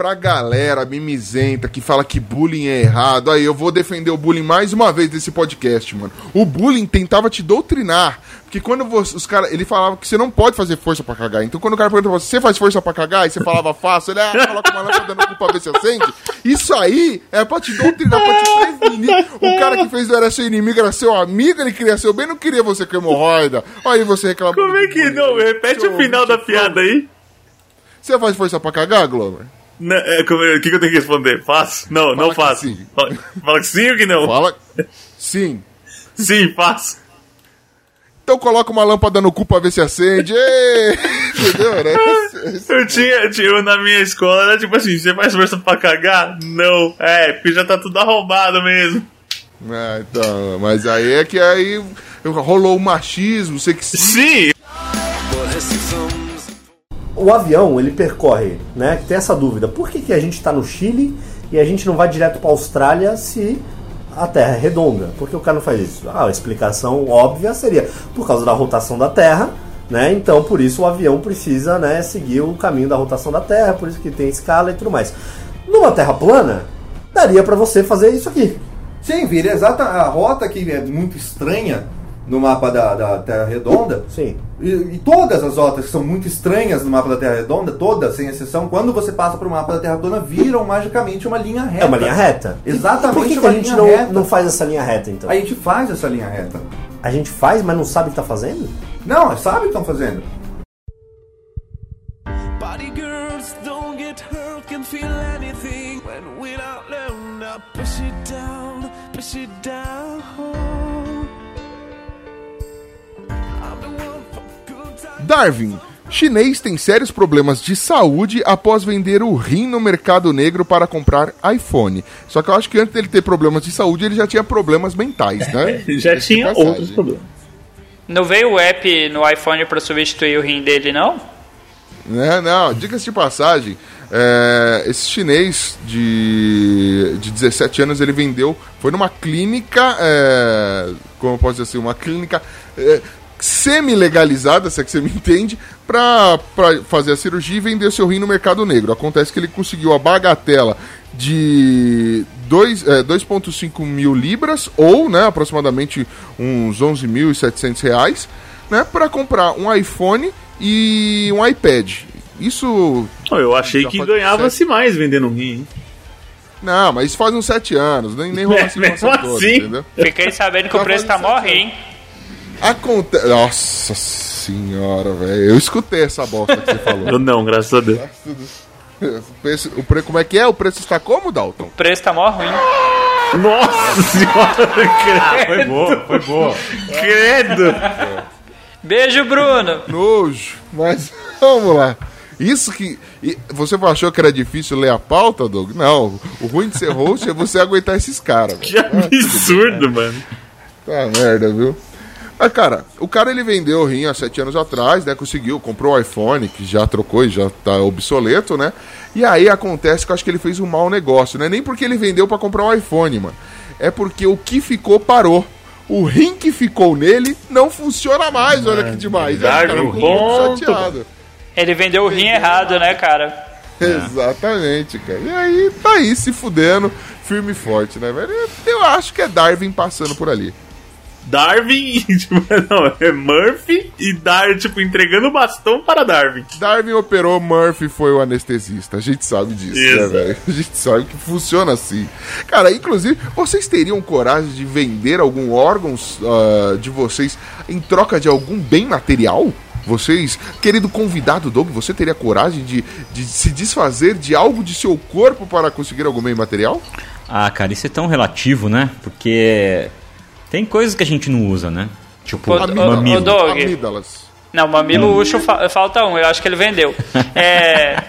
[SPEAKER 1] Pra galera mimizenta que fala que bullying é errado, aí eu vou defender o bullying mais uma vez desse podcast, mano. O bullying tentava te doutrinar. Porque quando você, os caras. Ele falava que você não pode fazer força pra cagar. Então quando o cara pergunta pra você, você faz força pra cagar? E você falava fácil, ele, ah, coloca uma lâmpada no cu pra ver se acende. Isso aí é pra te doutrinar, pra te prevenir. O cara que fez era seu inimigo, era seu amigo, ele queria seu bem, não queria você com hemorroida. Aí você reclamou.
[SPEAKER 2] Como é que não? Repete
[SPEAKER 1] Seu
[SPEAKER 2] o final da piada aí.
[SPEAKER 1] Você faz força pra cagar, Glover?
[SPEAKER 2] Não, é, como é- O que, que eu tenho que responder? Faço? Não, não
[SPEAKER 1] que
[SPEAKER 2] faço.
[SPEAKER 1] sim.
[SPEAKER 2] Fala, fala que sim ou que não?
[SPEAKER 1] Fala. Sim.
[SPEAKER 2] Sim, faço.
[SPEAKER 1] Então coloca uma lâmpada no cu pra ver se acende. Entendeu? Era esse-
[SPEAKER 2] Eu tinha, tinha na minha escola, era tipo assim, você faz força pra cagar? Não. É, porque já tá tudo arrombado mesmo.
[SPEAKER 1] Ah, então, mas aí é que aí rolou o machismo, sexismo.
[SPEAKER 2] Sim,
[SPEAKER 7] O avião, ele percorre, né? Tem essa dúvida. Por que, que a gente está no Chile e a gente não vai direto para Austrália se a Terra é redonda? Por que o cara não faz isso? Ah, a explicação óbvia seria por causa da rotação da Terra, né? Então, por isso o avião precisa, né, seguir o caminho da rotação da Terra, por isso que tem escala e tudo mais. Numa Terra plana, daria para você fazer isso aqui.
[SPEAKER 6] Sim, vira exata a rota que é muito estranha, no mapa da, da Terra Redonda.
[SPEAKER 7] Sim.
[SPEAKER 6] E, e todas as rotas que são muito estranhas no mapa da Terra Redonda, todas, sem exceção, quando você passa pro mapa da Terra plana, viram magicamente uma linha reta.
[SPEAKER 7] É uma linha reta.
[SPEAKER 6] Exatamente
[SPEAKER 7] Por que, que
[SPEAKER 6] uma
[SPEAKER 7] a gente
[SPEAKER 6] linha
[SPEAKER 7] não,
[SPEAKER 6] reta.
[SPEAKER 7] não faz essa linha reta, então?
[SPEAKER 6] A gente faz essa linha reta.
[SPEAKER 7] A gente faz, mas não sabe o que tá fazendo?
[SPEAKER 6] Não, sabe o que estão fazendo?
[SPEAKER 8] Body girls don't get hurt, can feel anything when we're out loud. Now push it down, push it down.
[SPEAKER 1] Darwin. Chinês tem sérios problemas de saúde após vender o rim no mercado negro para comprar iPhone. Só que eu acho que antes dele ter problemas de saúde, ele já tinha problemas mentais, né?
[SPEAKER 2] Já
[SPEAKER 1] Diga-se de
[SPEAKER 2] tinha
[SPEAKER 1] passagem.
[SPEAKER 2] outros problemas.
[SPEAKER 4] Não veio o app no iPhone pra substituir o rim dele, não?
[SPEAKER 1] Né? Não, diga-se de passagem, é, esse chinês de, de 17 anos, ele vendeu, foi numa clínica, é, como eu posso dizer assim, uma clínica é, semi-legalizada, se é que você me entende, pra, pra fazer a cirurgia e vender seu rim no mercado negro. Acontece que ele conseguiu a bagatela de dois- é, 2,5 mil libras, ou né, aproximadamente uns 11.700 reais, né, para comprar um iPhone e um iPad. Isso.
[SPEAKER 2] Eu achei que ganhava-se mais vendendo um rim. hein?
[SPEAKER 1] Não, mas isso faz uns 7 anos, nem, nem rolou essa
[SPEAKER 2] Mesmo
[SPEAKER 1] situação toda,
[SPEAKER 2] assim.
[SPEAKER 1] entendeu?
[SPEAKER 4] Fiquei sabendo que o preço tá
[SPEAKER 1] sete
[SPEAKER 4] rim.
[SPEAKER 1] Acontece. Nossa senhora, velho. Eu escutei essa bosta que você falou.
[SPEAKER 2] Eu não, graças a Deus.
[SPEAKER 1] O preço, o pre... Como é que é? O preço está como, Dalton?
[SPEAKER 4] O preço tá mó ruim.
[SPEAKER 2] Nossa senhora,
[SPEAKER 3] Foi boa, foi boa.
[SPEAKER 2] credo.
[SPEAKER 4] Beijo, Bruno.
[SPEAKER 1] Nojo. Mas vamos lá. Isso que. Você achou que era difícil ler a pauta, Doug? Não. O ruim de ser host é você aguentar esses caras. velho.
[SPEAKER 2] Que absurdo, mano.
[SPEAKER 1] Tá merda, viu? Mas, cara, o cara ele vendeu o rim há sete anos atrás, né? Conseguiu, comprou o iPhone, que já trocou e já tá obsoleto, né? E aí acontece que eu acho que ele fez um mau negócio, né? Nem porque ele vendeu pra comprar um iPhone, mano. É porque o que ficou parou. O rim que ficou nele não funciona mais, olha que demais. O cara
[SPEAKER 2] Darwin, ponto.
[SPEAKER 1] chateado.
[SPEAKER 4] Ele vendeu o rim errado, né, cara?
[SPEAKER 1] Exatamente, cara. E aí tá aí se fudendo, firme e forte, né, velho? Eu acho que é Darwin passando por ali.
[SPEAKER 2] Darwin, tipo, não, é Murphy e Dar, tipo, entregando o bastão para Darwin.
[SPEAKER 1] Darwin operou, Murphy foi o anestesista. A gente sabe disso, né,
[SPEAKER 2] Exato.
[SPEAKER 1] velho? A gente sabe que funciona assim. Cara, inclusive, vocês teriam coragem de vender algum órgão ah, de vocês em troca de algum bem material? Vocês, querido convidado Doug, você teria coragem de, de se desfazer de algo de seu corpo para conseguir algum bem material?
[SPEAKER 3] Ah, cara, isso é tão relativo, né? Porque tem coisas que a gente não usa, né? Tipo,
[SPEAKER 4] ô,
[SPEAKER 3] mamilo.
[SPEAKER 4] Doug.
[SPEAKER 1] Amígdalas.
[SPEAKER 4] Não, mamilo Ucho fa- falta um, eu acho que ele vendeu. É.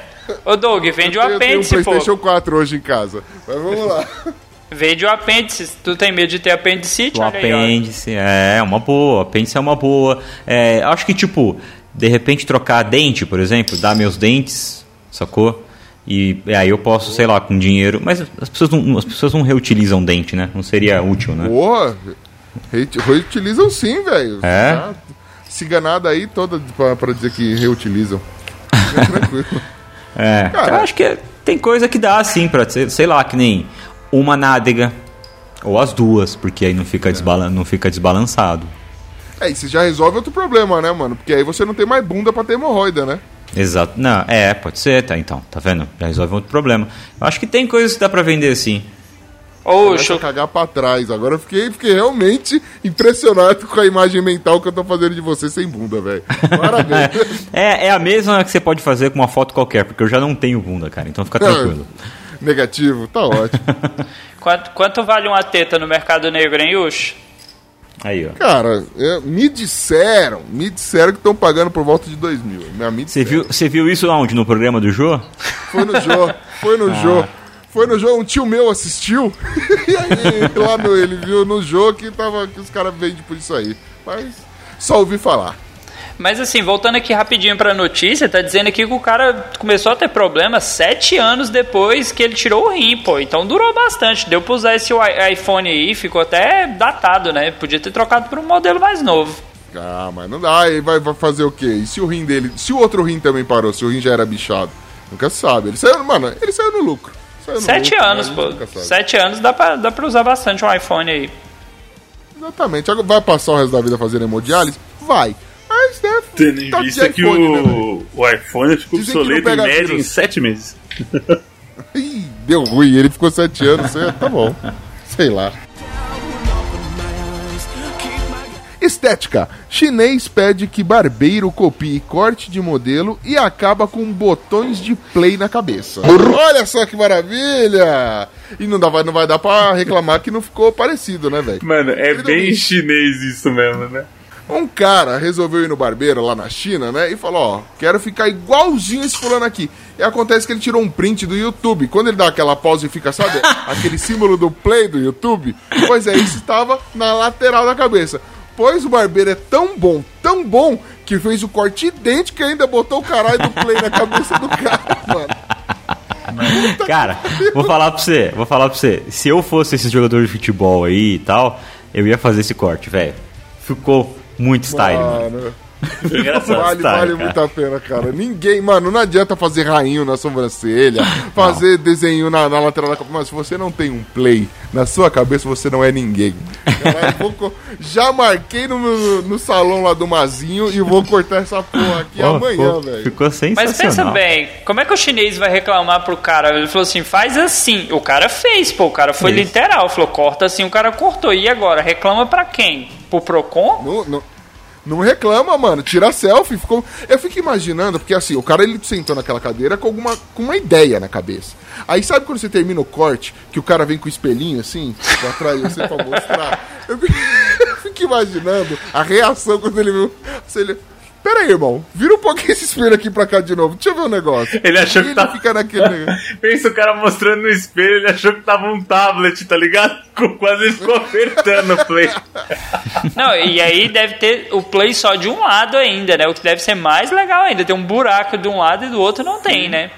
[SPEAKER 4] Ô Doug, vende o
[SPEAKER 1] Eu tenho um
[SPEAKER 4] apêndice,
[SPEAKER 1] PlayStation
[SPEAKER 4] pô.
[SPEAKER 1] 4 hoje em casa. Mas vamos lá.
[SPEAKER 4] Vende o apêndice. Tu tem medo de ter apendicite?
[SPEAKER 3] O
[SPEAKER 4] Olha aí,
[SPEAKER 3] apêndice, é uma boa. Apêndice é uma boa. É, acho que, tipo, de repente trocar dente, por exemplo, dar meus dentes, sacou? E é, aí eu posso, sei lá, com dinheiro. Mas as pessoas não, as pessoas não reutilizam dente, né? Não seria útil, né?
[SPEAKER 1] Porra, reut- reutilizam sim, velho.
[SPEAKER 3] É?
[SPEAKER 1] Tá Ciganada aí toda pra, pra dizer que reutilizam. Fica tranquilo.
[SPEAKER 3] É.
[SPEAKER 1] Cara.
[SPEAKER 3] Eu acho que é- tem coisa que dá, assim, pra ser, sei lá, que nem uma nádega. Ou as duas, porque aí não fica, desbalan não fica desbalançado.
[SPEAKER 1] É, e você já resolve outro problema, né, mano? Porque aí você não tem mais bunda pra ter hemorroida, né?
[SPEAKER 3] Exato. Não, é, pode ser, tá, então, tá vendo? Já resolve outro problema. Eu acho que tem coisas que dá pra vender sim.
[SPEAKER 4] Ucho,
[SPEAKER 1] a cagar pra trás. Agora eu fiquei, fiquei realmente impressionado com a imagem mental que eu tô fazendo de você sem bunda, velho. Parabéns.
[SPEAKER 3] É, é a mesma que você pode fazer com uma foto qualquer, porque eu já não tenho bunda, cara, então fica tranquilo.
[SPEAKER 1] Negativo, tá ótimo.
[SPEAKER 4] quanto, quanto vale uma teta no mercado negro, hein, Ucho?
[SPEAKER 3] Aí, ó.
[SPEAKER 1] Cara, é, me disseram, me disseram que estão pagando por volta de 2 mil.
[SPEAKER 3] Você viu, você viu isso onde? No programa do Jô?
[SPEAKER 1] Foi no Jô, foi no Jô. Foi no Jô, um tio meu assistiu. e aí, lá no, ele viu no Jô que, tava, que os caras vendem por isso aí. Mas só ouvi falar.
[SPEAKER 4] Mas assim, voltando aqui rapidinho pra notícia, tá dizendo aqui que o cara começou a ter problema sete anos depois que ele tirou o rim, pô. Então durou bastante. Deu pra usar esse iPhone aí, ficou até datado, né? Podia ter trocado por um modelo mais novo.
[SPEAKER 1] Ah, mas não dá. Aí vai, vai fazer o quê? E se o rim dele. Se o outro rim também parou, se o rim já era bichado? Nunca sabe. Ele saiu, mano, ele saiu no lucro. Saiu no
[SPEAKER 4] Sete
[SPEAKER 1] lucro,
[SPEAKER 4] anos, pô. Sete anos dá pra, dá pra usar bastante um iPhone aí.
[SPEAKER 1] Exatamente. Vai passar o resto da vida fazendo hemodiálise? Vai. Mas, né?
[SPEAKER 2] Tendo em
[SPEAKER 1] tá
[SPEAKER 2] vista que
[SPEAKER 1] iPhone, né,
[SPEAKER 2] o, o iPhone ficou obsoleto em média em. 7 meses.
[SPEAKER 1] Ih, deu ruim. Ele ficou sete anos. é, tá bom. Sei lá. Estética. Chinês pede que barbeiro copie corte de modelo e acaba com botões de play na cabeça. Olha só que maravilha! E não, dá, vai- não vai dar pra reclamar que não ficou parecido, né, velho?
[SPEAKER 2] Mano, é
[SPEAKER 1] Querido
[SPEAKER 2] bem chinês isso mesmo, né?
[SPEAKER 1] Um cara resolveu ir no barbeiro lá na China, né? E falou: Ó, quero ficar igualzinho esse fulano aqui. E acontece que ele tirou um print do YouTube. Quando ele dá aquela pausa e fica, sabe, aquele símbolo do play do YouTube? Pois é, isso estava na lateral da cabeça. Pois o barbeiro é tão bom, tão bom, que fez o corte idêntico e ainda botou o caralho do play na cabeça do cara, mano.
[SPEAKER 3] Cara, vou falar pra você, vou falar pra você. Se eu fosse esse jogador de futebol aí e tal, eu ia fazer esse corte, velho. Ficou muito style, mano.
[SPEAKER 1] Mano. Vale,
[SPEAKER 3] Tá,
[SPEAKER 1] vale
[SPEAKER 3] cara.
[SPEAKER 1] muito a pena, cara. Ninguém, mano, não adianta fazer rainho na sobrancelha, fazer desenho na, na lateral da cabeça. Mas se você não tem um play na sua cabeça, você não é ninguém. Caralho, vou já marquei no, no, no salão lá do Mazinho e vou cortar essa porra aqui
[SPEAKER 3] Pô,
[SPEAKER 1] amanhã, velho.
[SPEAKER 3] Ficou sensacional.
[SPEAKER 4] Mas pensa bem, como é que o chinês vai reclamar pro cara? Ele falou assim, faz assim. O cara fez, pô, o cara foi
[SPEAKER 3] Fez.
[SPEAKER 4] literal. Falou, corta assim, o cara cortou. E agora, reclama pra quem? Pro Procon?
[SPEAKER 1] Não, não, não reclama, mano. Tira selfie. Ficou... Eu fico imaginando, porque assim, o cara ele sentou naquela cadeira com, alguma, com uma ideia na cabeça. Aí sabe quando você termina o corte, que o cara vem com o espelhinho assim, pra trás de você pra mostrar? Eu fico, eu fico imaginando a reação quando ele viu. Se ele. Pera aí, irmão. Vira um pouquinho esse espelho aqui pra cá de novo. Deixa eu ver um negócio.
[SPEAKER 2] Ele achou
[SPEAKER 1] E
[SPEAKER 2] que
[SPEAKER 1] ele
[SPEAKER 2] tava-
[SPEAKER 1] fica naquele negócio.
[SPEAKER 2] Pensa o cara mostrando no espelho, ele achou que tava um tablet, tá ligado? Quase ficou apertando o play.
[SPEAKER 4] Não, e aí deve ter o play só de um lado ainda, né? O que deve ser mais legal ainda. Tem um buraco de um lado e do outro não tem, né?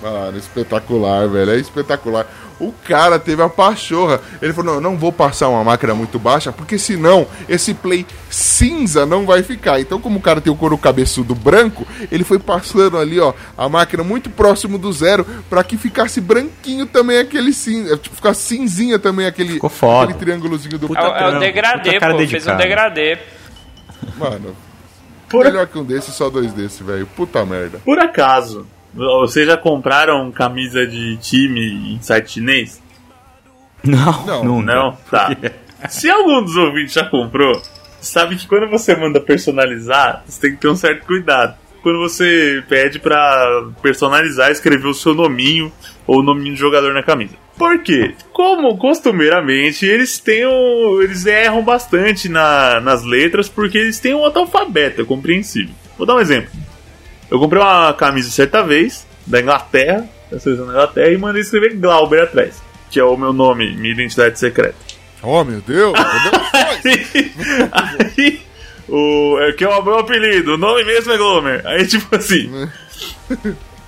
[SPEAKER 1] Mano, espetacular, velho. É espetacular. O cara teve a pachorra. Ele falou: não, eu não vou passar uma máquina muito baixa, porque senão esse play cinza não vai ficar. Então, como o cara tem o couro cabeçudo branco, ele foi passando ali, ó, a máquina muito próximo do zero, pra que ficasse branquinho também aquele cinza. Tipo, ficar cinzinha também aquele,
[SPEAKER 3] Ficou foda.
[SPEAKER 1] aquele triângulozinho do
[SPEAKER 3] Puta
[SPEAKER 4] É, o- é degradê,
[SPEAKER 3] puta cara
[SPEAKER 4] pô. Fez um degradê.
[SPEAKER 1] Mano,
[SPEAKER 2] Por,
[SPEAKER 1] melhor que um desse, só dois desse, velho. Puta merda.
[SPEAKER 2] por acaso, vocês já compraram camisa de time em site chinês?
[SPEAKER 3] Não,
[SPEAKER 1] Não.
[SPEAKER 2] Não? Tá. Se algum dos ouvintes já comprou, sabe que quando você manda personalizar, você tem que ter um certo cuidado. Quando você pede pra personalizar, escrever o seu nominho ou o nominho de jogador na camisa. Por quê? Como costumeiramente eles têm um, eles erram bastante na- nas letras porque eles têm um outro alfabeto, é compreensível. Vou dar um exemplo. Eu comprei uma camisa certa vez, da Inglaterra, da seleção da Inglaterra, e mandei escrever Glauber atrás, que é o meu nome, minha identidade secreta.
[SPEAKER 1] Oh, meu Deus. entendeu?
[SPEAKER 2] aí, o, é, que é o meu apelido, o nome mesmo é Glomer. Aí, tipo assim.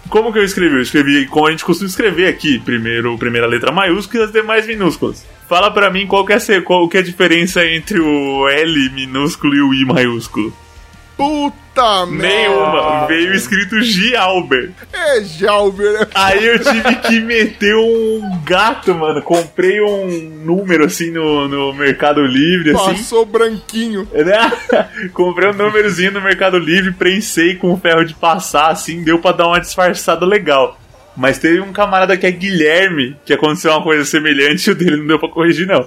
[SPEAKER 2] Como que eu escrevi? Eu escrevi como a gente costuma escrever aqui: primeiro, primeira letra maiúscula e as demais minúsculas. Fala pra mim qual que é, qual que é a diferença entre o L minúsculo e o I maiúsculo.
[SPEAKER 1] Puta merda.
[SPEAKER 2] Nenhuma. Veio escrito Gialber.
[SPEAKER 1] É, Jalber.
[SPEAKER 2] Aí eu tive que meter um gato, mano. Comprei um número assim no, no Mercado Livre, assim.
[SPEAKER 1] Passou branquinho.
[SPEAKER 2] Né? Comprei um númerozinho no Mercado Livre, prensei com ferro de passar, assim, deu pra dar uma disfarçada legal. Mas teve um camarada que é Guilherme, que aconteceu uma coisa semelhante e o dele não deu pra corrigir, não.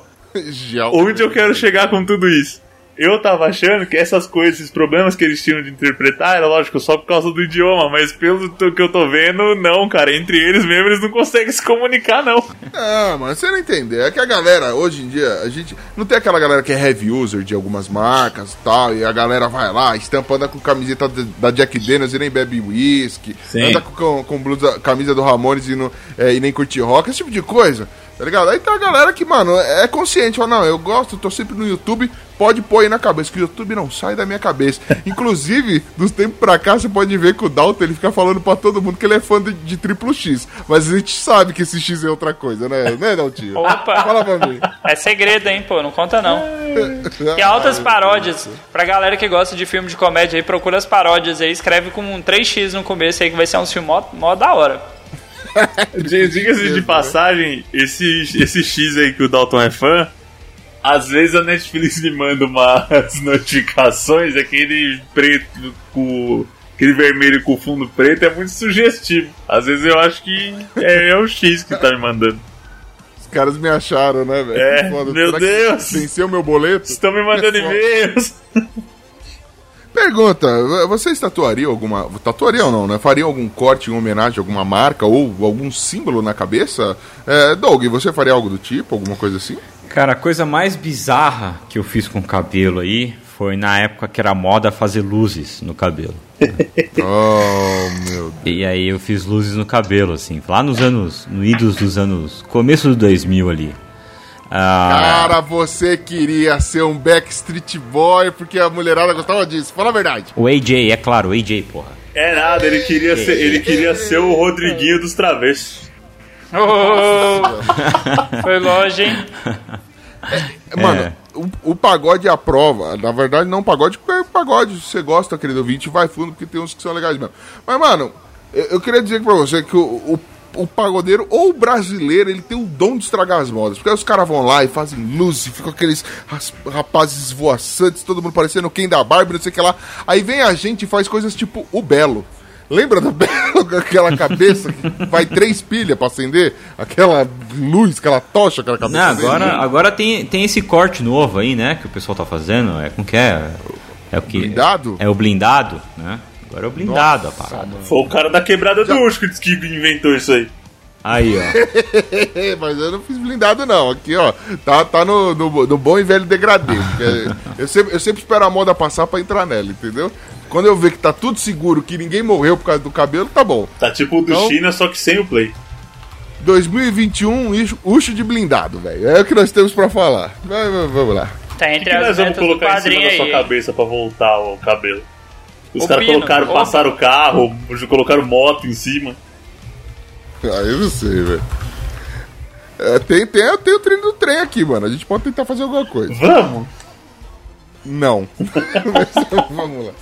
[SPEAKER 1] Jalber.
[SPEAKER 2] Onde eu quero chegar com tudo isso? Eu tava achando que essas coisas, esses problemas que eles tinham de interpretar, era lógico, só por causa do idioma, mas pelo que eu tô vendo, não, cara. Entre eles mesmo, eles não conseguem se comunicar, não.
[SPEAKER 1] Ah, mano, você não entendeu. É que a galera, hoje em dia, a gente. Não tem aquela galera que é heavy user de algumas marcas e tal, e a galera vai lá, estampa, anda com camiseta da Jack Daniels e nem bebe whisky,
[SPEAKER 2] Sim.
[SPEAKER 1] anda com, com, blusa, camisa do Ramones e, não- é, e nem curte rock, esse tipo de coisa, tá ligado? Aí tem a galera que, mano, é consciente, fala, não, eu gosto, tô sempre no YouTube, pode pôr aí na cabeça, que o YouTube não sai da minha cabeça. Inclusive, dos tempos pra cá, você pode ver que o Dalton, ele fica falando pra todo mundo que ele é fã de, de triplo X, mas a gente sabe que esse X é outra coisa, né, né, Daltinho?
[SPEAKER 4] Opa.
[SPEAKER 1] Fala pra mim.
[SPEAKER 4] É segredo, hein, pô, não conta não. Tem altas paródias. Pra galera que gosta de filme de comédia aí, procura as paródias aí, escreve com um 3x no começo aí, que vai ser um filme mó, mó da hora.
[SPEAKER 2] Diga-se de passagem, esse, esse X aí que o Dalton é fã, Às vezes a Netflix me manda umas notificações, aquele preto com. aquele vermelho com fundo preto é muito sugestivo. Às vezes eu acho que é, é o X que tá me mandando.
[SPEAKER 1] Os caras me acharam, né, velho?
[SPEAKER 2] É, meu
[SPEAKER 1] Será
[SPEAKER 2] Deus.
[SPEAKER 1] Venceu meu boleto?
[SPEAKER 2] Estão me mandando
[SPEAKER 1] É
[SPEAKER 2] e-mails.
[SPEAKER 1] Pergunta, vocês tatuariam alguma. Tatuariam não, né? Fariam algum corte em homenagem a alguma marca ou algum símbolo na cabeça? É, Doug, você faria algo do tipo, alguma coisa assim?
[SPEAKER 3] Cara, a coisa mais bizarra que eu fiz com o cabelo aí foi na época que era moda fazer luzes no cabelo.
[SPEAKER 1] Oh, meu Deus.
[SPEAKER 3] E aí eu fiz luzes no cabelo, assim, lá nos anos, no idos dos anos, começo do 2000 ali. Ah,
[SPEAKER 1] Cara, você queria ser um Backstreet Boy porque a mulherada gostava disso. Fala a verdade.
[SPEAKER 3] o AJ, é claro, o AJ, porra.
[SPEAKER 2] É nada, ele queria ser, ele queria ser o Rodriguinho dos travessos.
[SPEAKER 4] Oh, foi longe, hein?
[SPEAKER 1] Mano, o, o pagode aprova. Na verdade, não pagode, porque é pagode. Se você gosta, querido ouvinte, vai fundo, porque tem uns que são legais mesmo. Mas, mano, eu, eu queria dizer pra você que o, o, o pagodeiro ou o brasileiro, ele tem o dom de estragar as modas. Porque aí os caras vão lá e fazem luz, e ficam aqueles rapazes voaçantes, todo mundo parecendo quem da Barbie, não sei o que lá. Aí vem a gente e faz coisas tipo o Belo. Lembra do Belo com aquela cabeça que vai três pilhas pra acender? Aquela luz, aquela tocha, aquela cabeça
[SPEAKER 3] Não,
[SPEAKER 1] dele?
[SPEAKER 3] agora, agora tem, tem esse corte novo aí, né, que o pessoal tá fazendo, é como que é? É o que?
[SPEAKER 1] Blindado?
[SPEAKER 3] É o blindado, né? Agora é o blindado a parada.
[SPEAKER 2] Foi o cara da quebrada do Urso que disse que inventou isso aí.
[SPEAKER 3] Aí, ó.
[SPEAKER 1] Mas eu não fiz blindado, não. Aqui, ó. Tá, tá no, no, no bom e velho degradê. eu, sempre, eu sempre espero a moda passar pra entrar nela, entendeu? Quando eu ver que tá tudo seguro, que ninguém morreu por causa do cabelo, tá bom.
[SPEAKER 2] Tá tipo o do
[SPEAKER 1] Então-
[SPEAKER 2] China, só que sem o play.
[SPEAKER 1] 2021, ixo- ucho de blindado, velho. É o que nós temos pra falar. Vamos lá.
[SPEAKER 4] Tá
[SPEAKER 2] O que,
[SPEAKER 4] entre
[SPEAKER 2] que nós
[SPEAKER 4] as
[SPEAKER 2] vamos colocar em cima
[SPEAKER 4] quadrinho
[SPEAKER 2] da
[SPEAKER 4] aí.
[SPEAKER 2] sua cabeça pra voltar o cabelo? Os caras colocaram,
[SPEAKER 4] Opa.
[SPEAKER 2] passaram o carro, colocaram moto em cima.
[SPEAKER 1] Ah, eu não sei, velho. É, tem, tem, tem o treino do trem aqui, mano. A gente pode tentar fazer alguma coisa.
[SPEAKER 2] Vamos!
[SPEAKER 1] Não. vamos lá.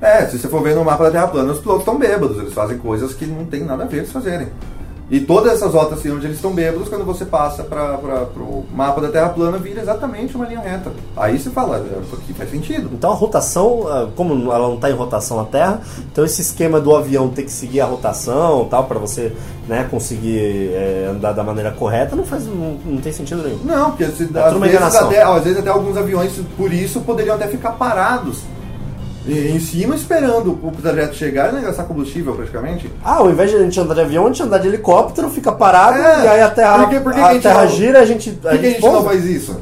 [SPEAKER 6] É, se você for ver no mapa da Terra plana, os pilotos estão bêbados, eles fazem coisas que não tem nada a ver eles fazerem. E todas essas rotas assim, onde eles estão bêbados, quando você passa para o mapa da Terra plana, vira exatamente uma linha reta. Aí você fala, "É, isso aqui faz sentido.
[SPEAKER 7] Então a rotação, ah, como ela não está em rotação a Terra, então esse esquema do avião ter que seguir a rotação tal para você né, conseguir é, andar da maneira correta não faz não, não tem sentido nenhum.
[SPEAKER 6] Não, porque se,
[SPEAKER 7] tudo
[SPEAKER 6] às, vezes até, às vezes até alguns aviões, por isso, poderiam até ficar parados em cima esperando o trajeto chegar e gastar combustível praticamente.
[SPEAKER 7] Ah, ao invés de a gente andar de avião, a gente andar de helicóptero, fica parado
[SPEAKER 6] É,
[SPEAKER 7] e aí a Terra,
[SPEAKER 6] por que- por que
[SPEAKER 7] a
[SPEAKER 6] a gente
[SPEAKER 7] terra
[SPEAKER 6] não-
[SPEAKER 7] gira, a gente
[SPEAKER 6] Por que, que a gente
[SPEAKER 7] pousa.
[SPEAKER 6] não faz isso?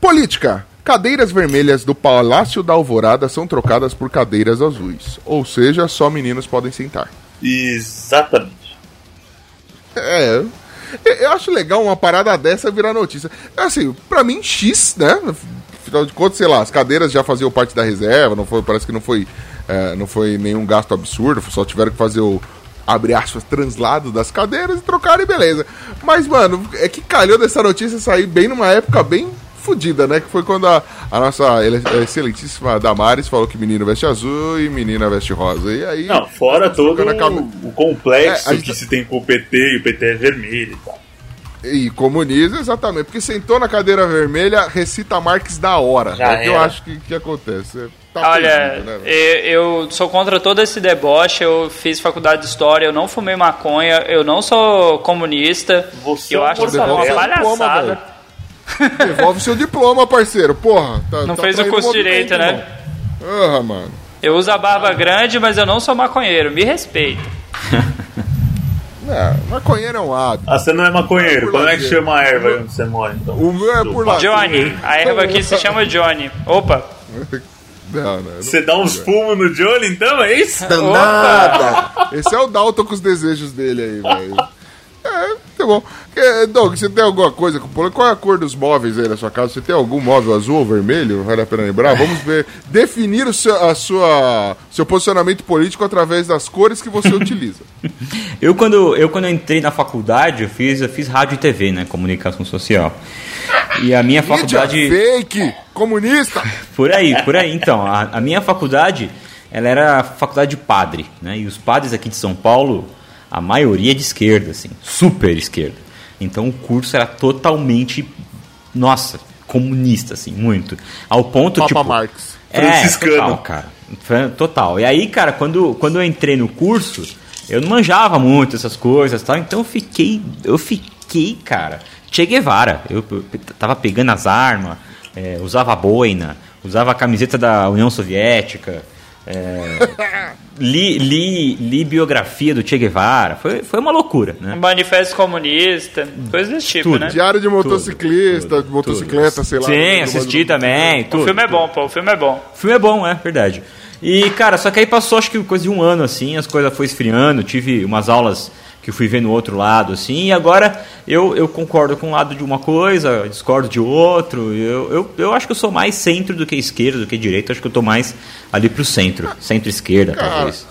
[SPEAKER 1] Política. Cadeiras vermelhas do Palácio da Alvorada são trocadas por cadeiras azuis. Ou seja, só meninos podem sentar.
[SPEAKER 2] Exatamente.
[SPEAKER 1] É. eu- acho legal uma parada dessa virar notícia. Assim, pra mim, X, né? Afinal de contas, sei lá, as cadeiras já faziam parte da reserva, não foi, parece que não foi, é, não foi nenhum gasto absurdo, só tiveram que fazer o, abre aspas, translado das cadeiras e trocaram e beleza. Mas, mano, é que calhou dessa notícia sair bem numa época bem fodida, né? Que foi quando a, a nossa ele- excelentíssima Damares falou que menino veste azul e menina veste rosa. E aí.
[SPEAKER 2] Não, fora todo o, o complexo
[SPEAKER 1] É, gente-
[SPEAKER 2] que se tem com o PT e o PT é vermelho e tal.
[SPEAKER 1] E comunismo, exatamente. Porque sentou na cadeira vermelha, recita Marx da hora.
[SPEAKER 2] Já
[SPEAKER 1] é o que eu acho que, que acontece. É, Tá
[SPEAKER 4] Olha,
[SPEAKER 1] perdido, né,
[SPEAKER 4] eu, eu sou contra todo esse deboche. Eu fiz faculdade de história, eu não fumei maconha, eu não sou comunista.
[SPEAKER 2] Você
[SPEAKER 4] eu
[SPEAKER 2] é
[SPEAKER 4] acho isso uma
[SPEAKER 1] mortadela.
[SPEAKER 4] palhaçada.
[SPEAKER 1] Devolve seu diploma, parceiro. Porra. Tá,
[SPEAKER 4] Não
[SPEAKER 1] tá
[SPEAKER 4] fez o curso direito, né?
[SPEAKER 1] Ah, mano.
[SPEAKER 4] Eu uso a barba grande, mas eu não sou maconheiro. Me respeita.
[SPEAKER 1] É, maconheiro é um hábito.
[SPEAKER 2] Ah, você não é maconheiro.
[SPEAKER 1] Por
[SPEAKER 2] Como é que chama a erva aí onde você mora, então?
[SPEAKER 1] O meu é por lá.
[SPEAKER 4] Johnny. A erva aqui se chama Johnny. Opa.
[SPEAKER 1] Não, não, não.
[SPEAKER 2] Você dá uns fumos no Johnny, então? É isso?
[SPEAKER 7] Danada!
[SPEAKER 1] Esse é o Dalton com os desejos dele aí, velho. É, tá bom. É, Doug, você tem alguma coisa com polo? Qual é a cor dos móveis aí na sua casa? Você tem algum móvel azul ou vermelho? Vale a pena lembrar? Vamos ver. Definir o seu, a sua, seu posicionamento político através das cores que você utiliza.
[SPEAKER 3] Eu quando, eu quando eu entrei na faculdade, eu fiz, eu fiz rádio e TV, né? Comunicação social. E a minha
[SPEAKER 1] Mídia
[SPEAKER 3] faculdade.
[SPEAKER 1] fake, comunista.
[SPEAKER 3] Por aí, por aí. Então, a, a minha faculdade, ela era a faculdade de padre, né? E os padres aqui de São Paulo, a maioria é de esquerda, assim, super esquerda. Então o curso era totalmente, nossa, comunista, assim, muito. Ao ponto,
[SPEAKER 1] Papa
[SPEAKER 3] tipo...
[SPEAKER 1] Marx.
[SPEAKER 3] É,
[SPEAKER 2] Franciscano.
[SPEAKER 3] total, cara. Total. E aí, cara, quando, quando eu entrei no curso, eu não manjava muito essas coisas e tal, então eu fiquei, eu fiquei, cara, Che Guevara. Eu, eu tava pegando as armas, é, usava boina, usava a camiseta da União Soviética, é, li, li, li biografia do Che Guevara. Foi, foi uma loucura, né?
[SPEAKER 4] Manifesto comunista, coisas desse tipo,
[SPEAKER 3] Tudo.
[SPEAKER 4] né?
[SPEAKER 1] Diário de motociclista,
[SPEAKER 3] tudo,
[SPEAKER 1] de motocicleta,
[SPEAKER 3] tudo.
[SPEAKER 1] sei lá.
[SPEAKER 3] Sim, assisti
[SPEAKER 1] do-
[SPEAKER 3] também.
[SPEAKER 4] O
[SPEAKER 3] tudo,
[SPEAKER 4] filme é
[SPEAKER 3] tudo.
[SPEAKER 4] bom, pô, o filme é bom.
[SPEAKER 3] O filme é bom, é verdade. E, cara, só que aí passou acho que coisa de um ano, assim, as coisas foi esfriando, tive umas aulas que eu fui ver no outro lado, assim, e agora eu, eu concordo com um lado de uma coisa, discordo de outro. Eu, eu, eu acho que eu sou mais centro do que esquerda, do que direita, acho que eu tô mais ali pro centro, centro-esquerda, talvez.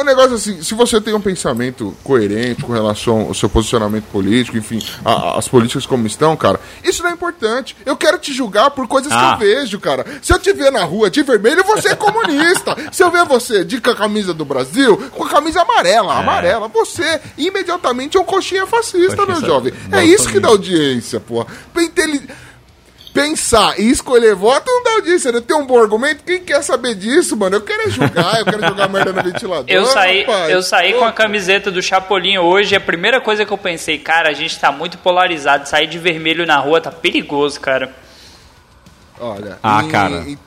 [SPEAKER 1] O negócio é assim, se você tem um pensamento coerente com relação ao seu posicionamento político, enfim, a- as políticas como estão, cara, isso não é importante. Eu quero te julgar por coisas
[SPEAKER 3] Ah.
[SPEAKER 1] que eu vejo, cara. Se eu te ver na rua de vermelho, você é comunista. Se eu ver você de camisa do Brasil, com a camisa amarela, amarela, você imediatamente é um coxinha fascista, meu jovem. É isso que dá audiência, porra. Inteli- Pensar e escolher voto não dá audiência, né? Tem um bom argumento. Quem quer saber disso, mano? Eu quero é julgar, eu quero jogar merda no ventilador.
[SPEAKER 4] Eu saí,
[SPEAKER 1] rapaz.
[SPEAKER 4] eu saí com a camiseta do Chapolin hoje. e A primeira coisa que eu pensei, cara, a gente tá muito polarizado. Sair de vermelho na rua tá perigoso, cara.
[SPEAKER 1] Olha.
[SPEAKER 3] Ah,
[SPEAKER 1] em-
[SPEAKER 3] cara.
[SPEAKER 1] em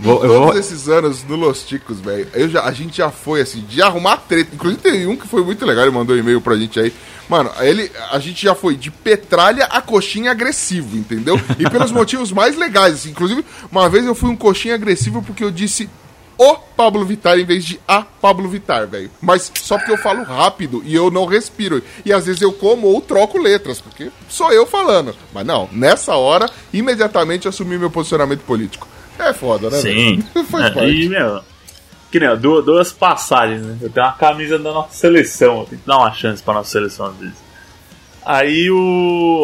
[SPEAKER 3] Vou,
[SPEAKER 1] todos
[SPEAKER 3] vou,
[SPEAKER 1] esses anos no Los Ticos, velho, a gente já foi assim, de arrumar treta. Inclusive tem um que foi muito legal, ele mandou um e-mail pra gente aí. Mano, ele, a gente já foi de petralha a coxinha agressivo, entendeu? E pelos motivos mais legais. assim. Inclusive, uma vez eu fui um coxinha agressivo porque eu disse o Pablo Vittar em vez de a Pablo Vittar, velho. Mas só porque eu falo rápido e eu não respiro. E às vezes eu como ou troco letras, porque sou eu falando. Mas não, nessa hora, imediatamente assumi meu posicionamento político. É foda, né?
[SPEAKER 2] Sim.
[SPEAKER 1] Faz
[SPEAKER 2] É,
[SPEAKER 1] parte.
[SPEAKER 2] e, meu, que nem, ó, du- duas passagens, né? Eu tenho uma camisa da nossa seleção, eu tenho que dar uma chance pra nossa seleção às vezes. Aí o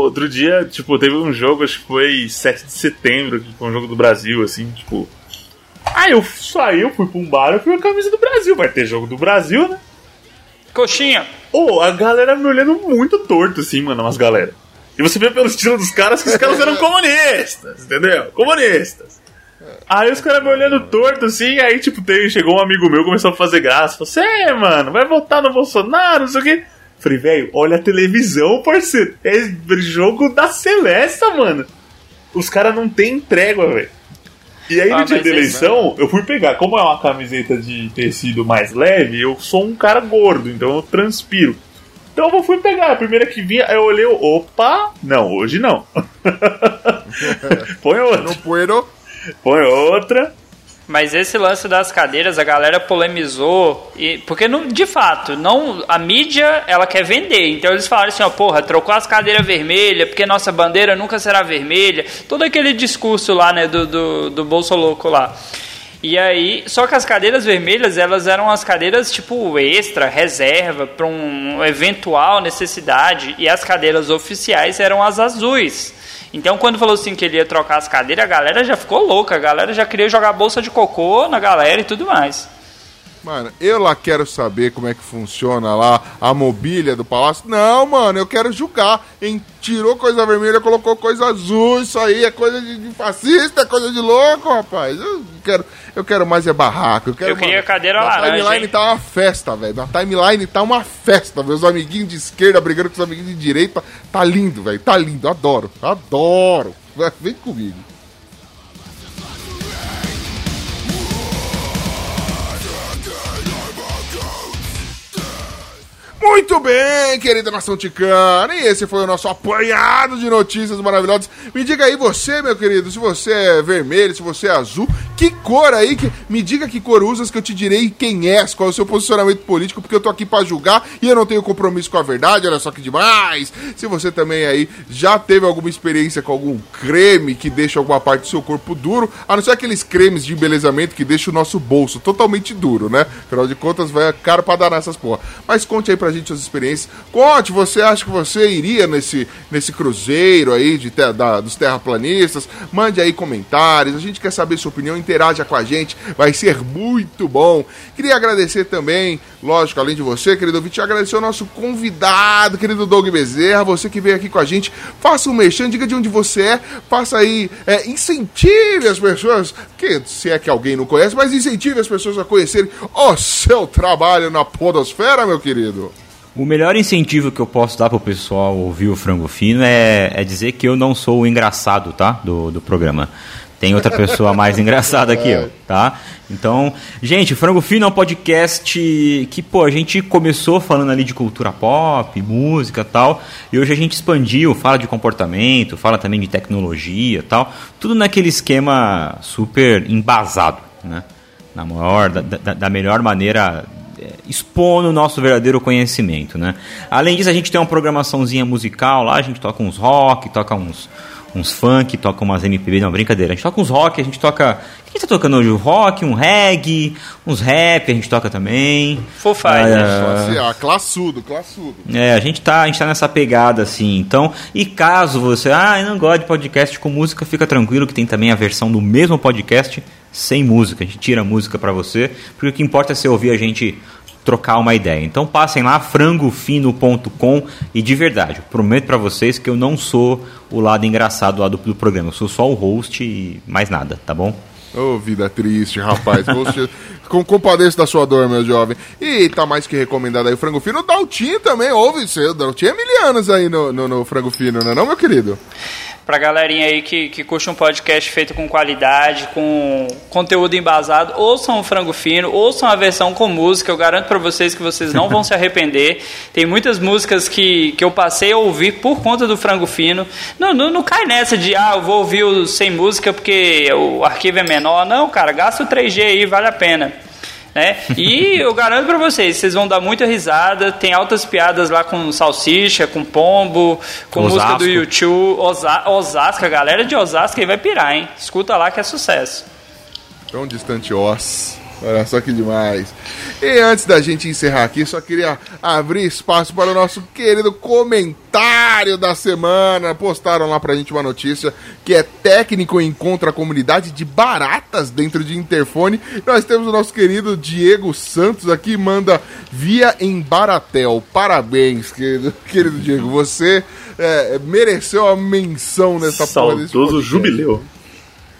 [SPEAKER 2] outro dia, tipo, teve um jogo, acho que foi 7 de setembro, que foi um jogo do Brasil, assim, tipo. Aí eu saí, eu fui pra um bar, eu fui com a camisa do Brasil, vai ter jogo do Brasil, né?
[SPEAKER 4] Coxinha,
[SPEAKER 2] Ô, a galera me olhando muito torto, assim, mano, umas galera. E você vê pelo estilo dos caras que os caras eram comunistas, entendeu? Comunistas. Aí os caras me olhando torto, assim, aí, tipo, tem, chegou um amigo meu, começou a fazer graça. Falou, você, mano, vai votar no Bolsonaro, não sei o quê. Falei, velho, olha a televisão, parceiro. É jogo da Celeste, mano. Os caras não tem trégua, velho. E aí,
[SPEAKER 4] Ah,
[SPEAKER 2] no dia da
[SPEAKER 4] esse-
[SPEAKER 2] eleição, eu fui pegar. Como é uma camiseta de tecido mais leve, eu sou um cara gordo, então eu transpiro. Então eu fui pegar. A primeira que vinha, eu olhei, opa, não, hoje não. Põe outra,
[SPEAKER 1] No puero,
[SPEAKER 2] põe outra.
[SPEAKER 4] Mas esse lance das cadeiras, a galera polemizou, e, porque não, de fato, não a mídia ela quer vender. Então eles falaram assim, ó, porra, trocou as cadeiras vermelhas, porque nossa bandeira nunca será vermelha. Todo aquele discurso lá, né, do, do, do Bolso Louco lá. E aí, só que as cadeiras vermelhas, elas eram as cadeiras tipo extra, reserva, para um eventual necessidade, e as cadeiras oficiais eram as azuis. Então, quando falou assim que ele ia trocar as cadeiras, a galera já ficou louca, a galera já queria jogar bolsa de cocô na galera e tudo mais.
[SPEAKER 1] Mano, eu lá quero saber como é que funciona lá a mobília do palácio. Não, mano, eu quero julgar. Em, tirou coisa vermelha, colocou coisa azul. Isso aí é coisa de, de fascista, é coisa de louco, rapaz. Eu quero, eu quero mais é barraco. Eu, quero,
[SPEAKER 4] Eu queria cadeira
[SPEAKER 1] na
[SPEAKER 4] laranja,
[SPEAKER 1] timeline
[SPEAKER 4] hein?
[SPEAKER 1] tá uma festa, velho. Na timeline tá uma festa. Os amiguinhos de esquerda brigando com os amiguinhos de direita. Tá lindo, velho. Tá lindo. Adoro. Adoro. Vem comigo. Muito bem, querida nação ticana. E esse foi o nosso apanhado de notícias maravilhosas. Me diga aí você, meu querido, se você é vermelho, se você é azul, que cor aí, que... me diga que cor usas que eu te direi quem és, qual é o seu posicionamento político, porque eu tô aqui pra julgar e eu não tenho compromisso com a verdade, olha só que demais. Se você também aí já teve alguma experiência com algum creme que deixa alguma parte do seu corpo duro, a não ser aqueles cremes de embelezamento que deixa o nosso bolso totalmente duro, né? Afinal de contas, vai caro pra dar nessas porra. Mas conte aí pra gente suas experiências. Conte, você acha que você iria nesse, nesse cruzeiro aí de, te- da- dos terraplanistas? Mande aí comentários, a gente quer saber sua opinião, interaja com a gente, vai ser muito bom. Queria agradecer também, lógico, além de você, querido ouvinte, agradecer ao nosso convidado, querido Doug Bezerra, você que veio aqui com a gente, faça um mexão, diga de onde você é, faça aí, é, incentive as pessoas, que se é que alguém não conhece, mas incentive as pessoas a conhecerem o seu trabalho na podosfera, meu querido.
[SPEAKER 3] O melhor incentivo que eu posso dar pro pessoal ouvir o Frango Fino é, é dizer que eu não sou o engraçado, tá? Do, do programa. Tem outra pessoa mais engraçada que eu, tá? Então, gente, o Frango Fino é um podcast que, pô, a gente começou falando ali de cultura pop, música e tal, e hoje a gente expandiu, fala de comportamento, fala também de tecnologia tal, tudo naquele esquema super embasado, né? Na maior, da, da, da melhor maneira expondo o nosso verdadeiro conhecimento, né? Além disso, a gente tem uma programaçãozinha musical lá, a gente toca uns rock, toca uns, uns funk, toca umas MPB, não, brincadeira, a gente toca uns rock, a gente toca... O que a gente tá tocando hoje? O rock, um reggae, uns rap, a gente toca também. Ah,
[SPEAKER 1] Assim, ah, classudo, classudo.
[SPEAKER 3] é, a gente tá, a gente tá nessa pegada assim. Então, e caso você, ah, eu não gosto de podcast com música, fica tranquilo que tem também a versão do mesmo podcast sem música. A gente tira a música pra você, porque o que importa é você ouvir a gente trocar uma ideia. Então passem lá frangofino.com e de verdade, prometo pra vocês que eu não sou o lado engraçado lá do, do programa, eu sou só o host e mais nada, tá bom?
[SPEAKER 1] Ô, vida triste, rapaz. Com compadeço da sua dor, meu jovem. E tá mais que recomendado aí o Frango Fino. O Daltinho também, ouve você. O Daltinho é milianos aí no, no, no Frango Fino, não é não, meu querido?
[SPEAKER 4] Pra galerinha aí que, que curte um podcast feito com qualidade, com conteúdo embasado, ouçam o Frango Fino, ouçam a versão com música, eu garanto pra vocês que vocês não vão se arrepender. Tem muitas músicas que, que eu passei a ouvir por conta do Frango Fino. Não, não, não cai nessa de, ah, eu vou ouvir o sem música porque o arquivo é menor. Não, cara, gasta o 3G aí, vale a pena. Né? E eu garanto pra vocês, vocês vão dar muita risada. Tem altas piadas lá com salsicha, com pombo, com música
[SPEAKER 3] Osasco.
[SPEAKER 4] do YouTube, Osa Osasco. A galera de Osasco aí vai pirar, hein? Escuta lá que é sucesso.
[SPEAKER 1] Tão distante os. Olha só que demais. E antes da gente encerrar aqui, só queria abrir espaço para o nosso querido comentário da semana. Postaram lá pra gente uma notícia que é técnico encontra a comunidade de baratas dentro de interfone. Nós temos o nosso querido Diego Santos aqui, manda via em Baratel. Parabéns, querido, querido Diego. Você é, mereceu a menção nessa porra desse
[SPEAKER 2] Saudoso
[SPEAKER 1] podcast.
[SPEAKER 2] jubileu.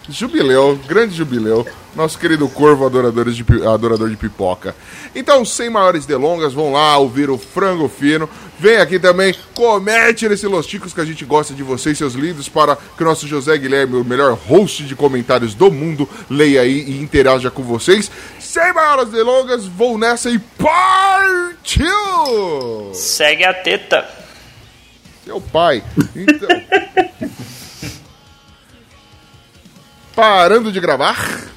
[SPEAKER 1] Jubileu, grande jubileu. Nosso querido corvo adoradores de, adorador de pipoca. Então, sem maiores delongas, vão lá ouvir o Frango Fino. Vem aqui também, comete nesse Los Ticos que a gente gosta de vocês, seus lindos, para que o nosso José Guilherme, o melhor host de comentários do mundo, leia aí e interaja com vocês. Sem maiores delongas, vou nessa e partiu!
[SPEAKER 4] Segue a teta.
[SPEAKER 1] Seu pai. Então. Parando de gravar.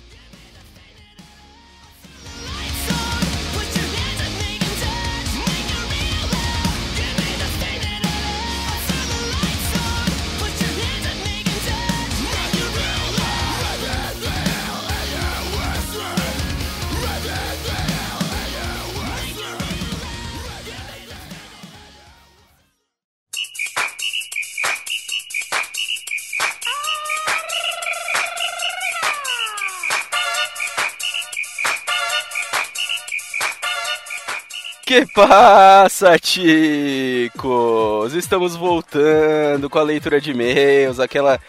[SPEAKER 9] Passa, ticos? Estamos voltando com a leitura de e-mails, aquela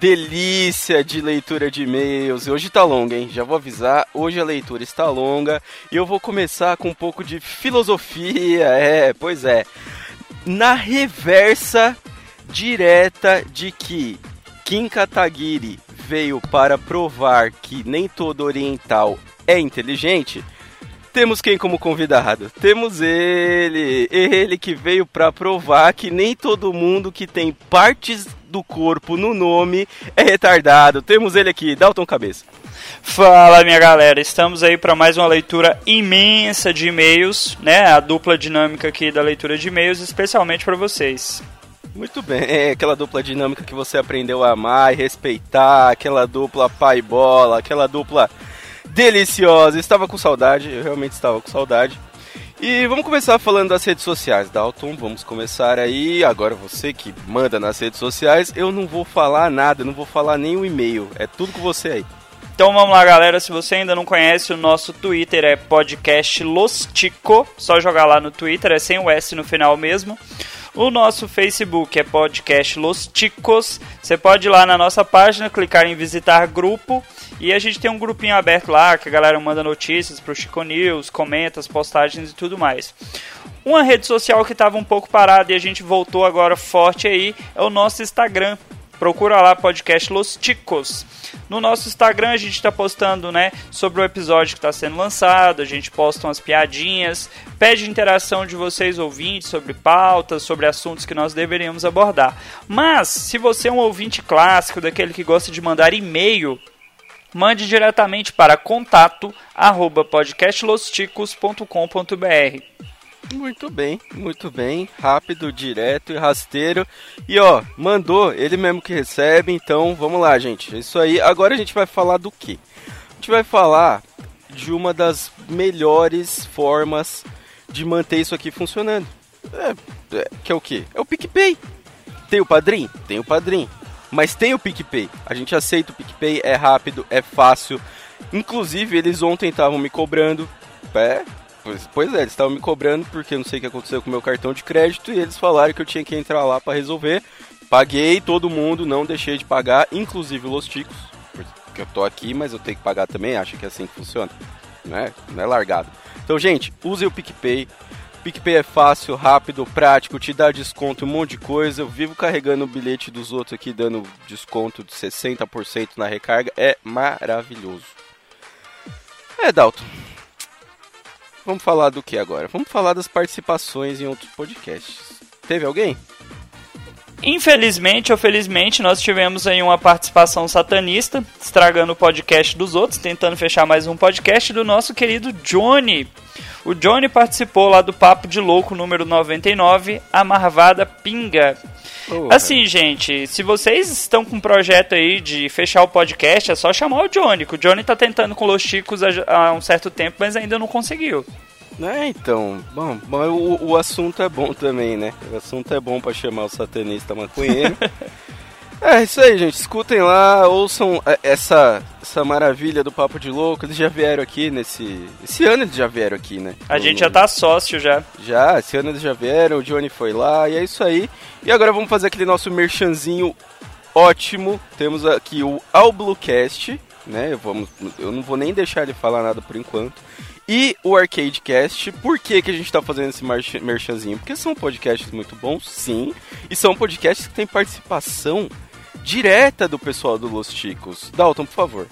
[SPEAKER 9] delícia de leitura de e-mails. E hoje tá longa, hein? Já vou avisar, hoje a leitura está longa e eu vou começar com um pouco de filosofia, é, pois é. Na reversa direta de que Kim Kataguiri veio para provar que nem todo oriental é inteligente, temos quem como convidado? Temos ele, ele que veio pra provar que nem todo mundo que tem partes do corpo no nome é retardado. Temos ele aqui, Dalton Cabeça.
[SPEAKER 4] Fala, minha galera. Estamos aí para mais uma leitura imensa de e-mails, né? A dupla dinâmica aqui da leitura de e-mails, especialmente para vocês.
[SPEAKER 9] Muito bem, é aquela dupla dinâmica que você aprendeu a amar e respeitar, aquela dupla pai bola, aquela dupla deliciosa. Estava com saudade, eu realmente estava com saudade. E vamos começar falando das redes sociais, Dalton. Vamos começar aí. Agora você que manda nas redes sociais, eu não vou falar nada, não vou falar nem o e-mail. É tudo com você aí.
[SPEAKER 4] Então vamos lá, galera. Se você ainda não conhece, o nosso Twitter é podcast Lostico. Só jogar lá no Twitter, é sem o S no final mesmo. O nosso Facebook é podcast Los Ticos. Você pode ir lá na nossa página, clicar em visitar grupo. E a gente tem um grupinho aberto lá que a galera manda notícias pro Chico News, comenta as postagens e tudo mais. Uma rede social que estava um pouco parada e a gente voltou agora forte aí é o nosso Instagram. Procura lá podcast Los Ticos. No nosso Instagram a gente está postando, né, sobre o episódio que está sendo lançado, a gente posta umas piadinhas, pede interação de vocês ouvintes sobre pautas, sobre assuntos que nós deveríamos abordar. Mas se você é um ouvinte clássico, daquele que gosta de mandar e-mail, mande diretamente para contato arroba podcastlosticos.com.br.
[SPEAKER 9] Muito bem, muito bem. Rápido, direto e rasteiro. E ó, mandou, ele mesmo que recebe. Então vamos lá, gente. Isso aí. Agora a gente vai falar do que? A gente vai falar de uma das melhores formas de manter isso aqui funcionando. É, é, que é o que? É o PicPay. Tem o Padrim? Tem o Padrim. Mas tem o PicPay. A gente aceita o PicPay, é rápido, é fácil. Inclusive, eles ontem estavam me cobrando. É, Pois, é, eles estavam me cobrando porque não sei o que aconteceu com o meu cartão de crédito e eles falaram que eu tinha que entrar lá para resolver. Paguei todo mundo, não deixei de pagar, inclusive os ticos, porque eu tô aqui, mas eu tenho que pagar também, acha que é assim que funciona, não é, não é largado. Então, gente, use o PicPay. PicPay é fácil, rápido, prático, te dá desconto, um monte de coisa. Eu vivo carregando o bilhete dos outros aqui, dando desconto de 60% na recarga. É maravilhoso. É, Dalton. Vamos falar do que agora? Vamos falar das participações em outros podcasts. Teve alguém?
[SPEAKER 4] Infelizmente ou felizmente, nós tivemos aí uma participação satanista, estragando o podcast dos outros, tentando fechar mais um podcast do nosso querido Johnny. O Johnny participou lá do Papo de Louco número 99, A Marvada Pinga. Assim, gente, se vocês estão com um projeto aí de fechar o podcast, é só chamar o Johnny, que o Johnny tá tentando com os Chicos há um certo tempo, mas ainda não conseguiu.
[SPEAKER 9] É, então, bom, o, o assunto é bom também, né? O assunto é bom pra chamar o satanista maconheiro. é, isso aí, gente. Escutem lá, ouçam é, essa, essa maravilha do Papo de Louco. Eles já vieram aqui nesse. Esse ano eles já vieram aqui, né?
[SPEAKER 4] A
[SPEAKER 9] No-
[SPEAKER 4] gente já tá sócio já.
[SPEAKER 9] Já, esse ano eles já vieram, o Johnny foi lá, e é isso aí. E agora vamos fazer aquele nosso merchanzinho ótimo. Temos aqui o Alblucast, né? Eu, vamos, eu não vou nem deixar ele falar nada por enquanto. E o Arcadecast. Por que, que a gente tá fazendo esse merchanzinho? Porque são podcasts muito bons, sim. E são podcasts que têm participação direta do pessoal do Los Chicos. Dalton, por favor.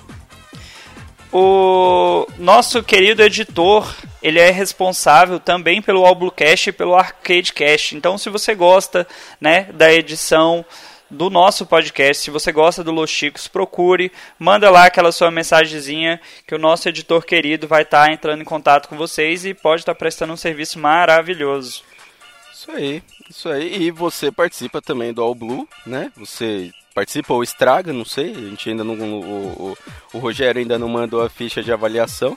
[SPEAKER 4] O nosso querido editor, ele é responsável também pelo Alblucast e pelo Arcadecast. Então, se você gosta, né, da edição do nosso podcast, se você gosta do Los Chicos, procure, manda lá aquela sua mensagenzinha que o nosso editor querido vai estar entrando em contato com vocês e pode estar prestando um serviço maravilhoso.
[SPEAKER 9] Isso aí, isso aí. E você participa também do All Blue, né? Você participa ou estraga, não sei. A gente ainda não. O, o, o Rogério ainda não mandou a ficha de avaliação.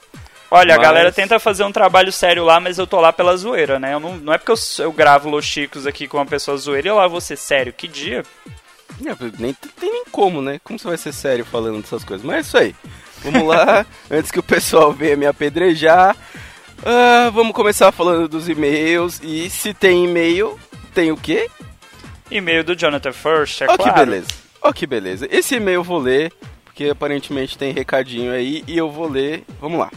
[SPEAKER 4] Olha, a
[SPEAKER 9] Mas-
[SPEAKER 4] galera tenta fazer um trabalho sério lá, mas eu tô lá pela zoeira, né? Eu não, não é porque eu, eu gravo Los Chicos aqui com uma pessoa zoeira e eu lá vou ser sério. Que dia?
[SPEAKER 9] Nem tem nem como, né? Como você vai ser sério falando dessas coisas? Mas é isso aí. Vamos lá, antes que o pessoal venha me apedrejar. Ah, vamos começar falando dos e-mails. E se tem e-mail, tem o quê?
[SPEAKER 4] E-mail do Jonathan First, é
[SPEAKER 9] Ó,
[SPEAKER 4] claro.
[SPEAKER 9] que beleza. Ó, que beleza. Esse e-mail eu vou ler, porque aparentemente tem recadinho aí, e eu vou ler. Vamos lá.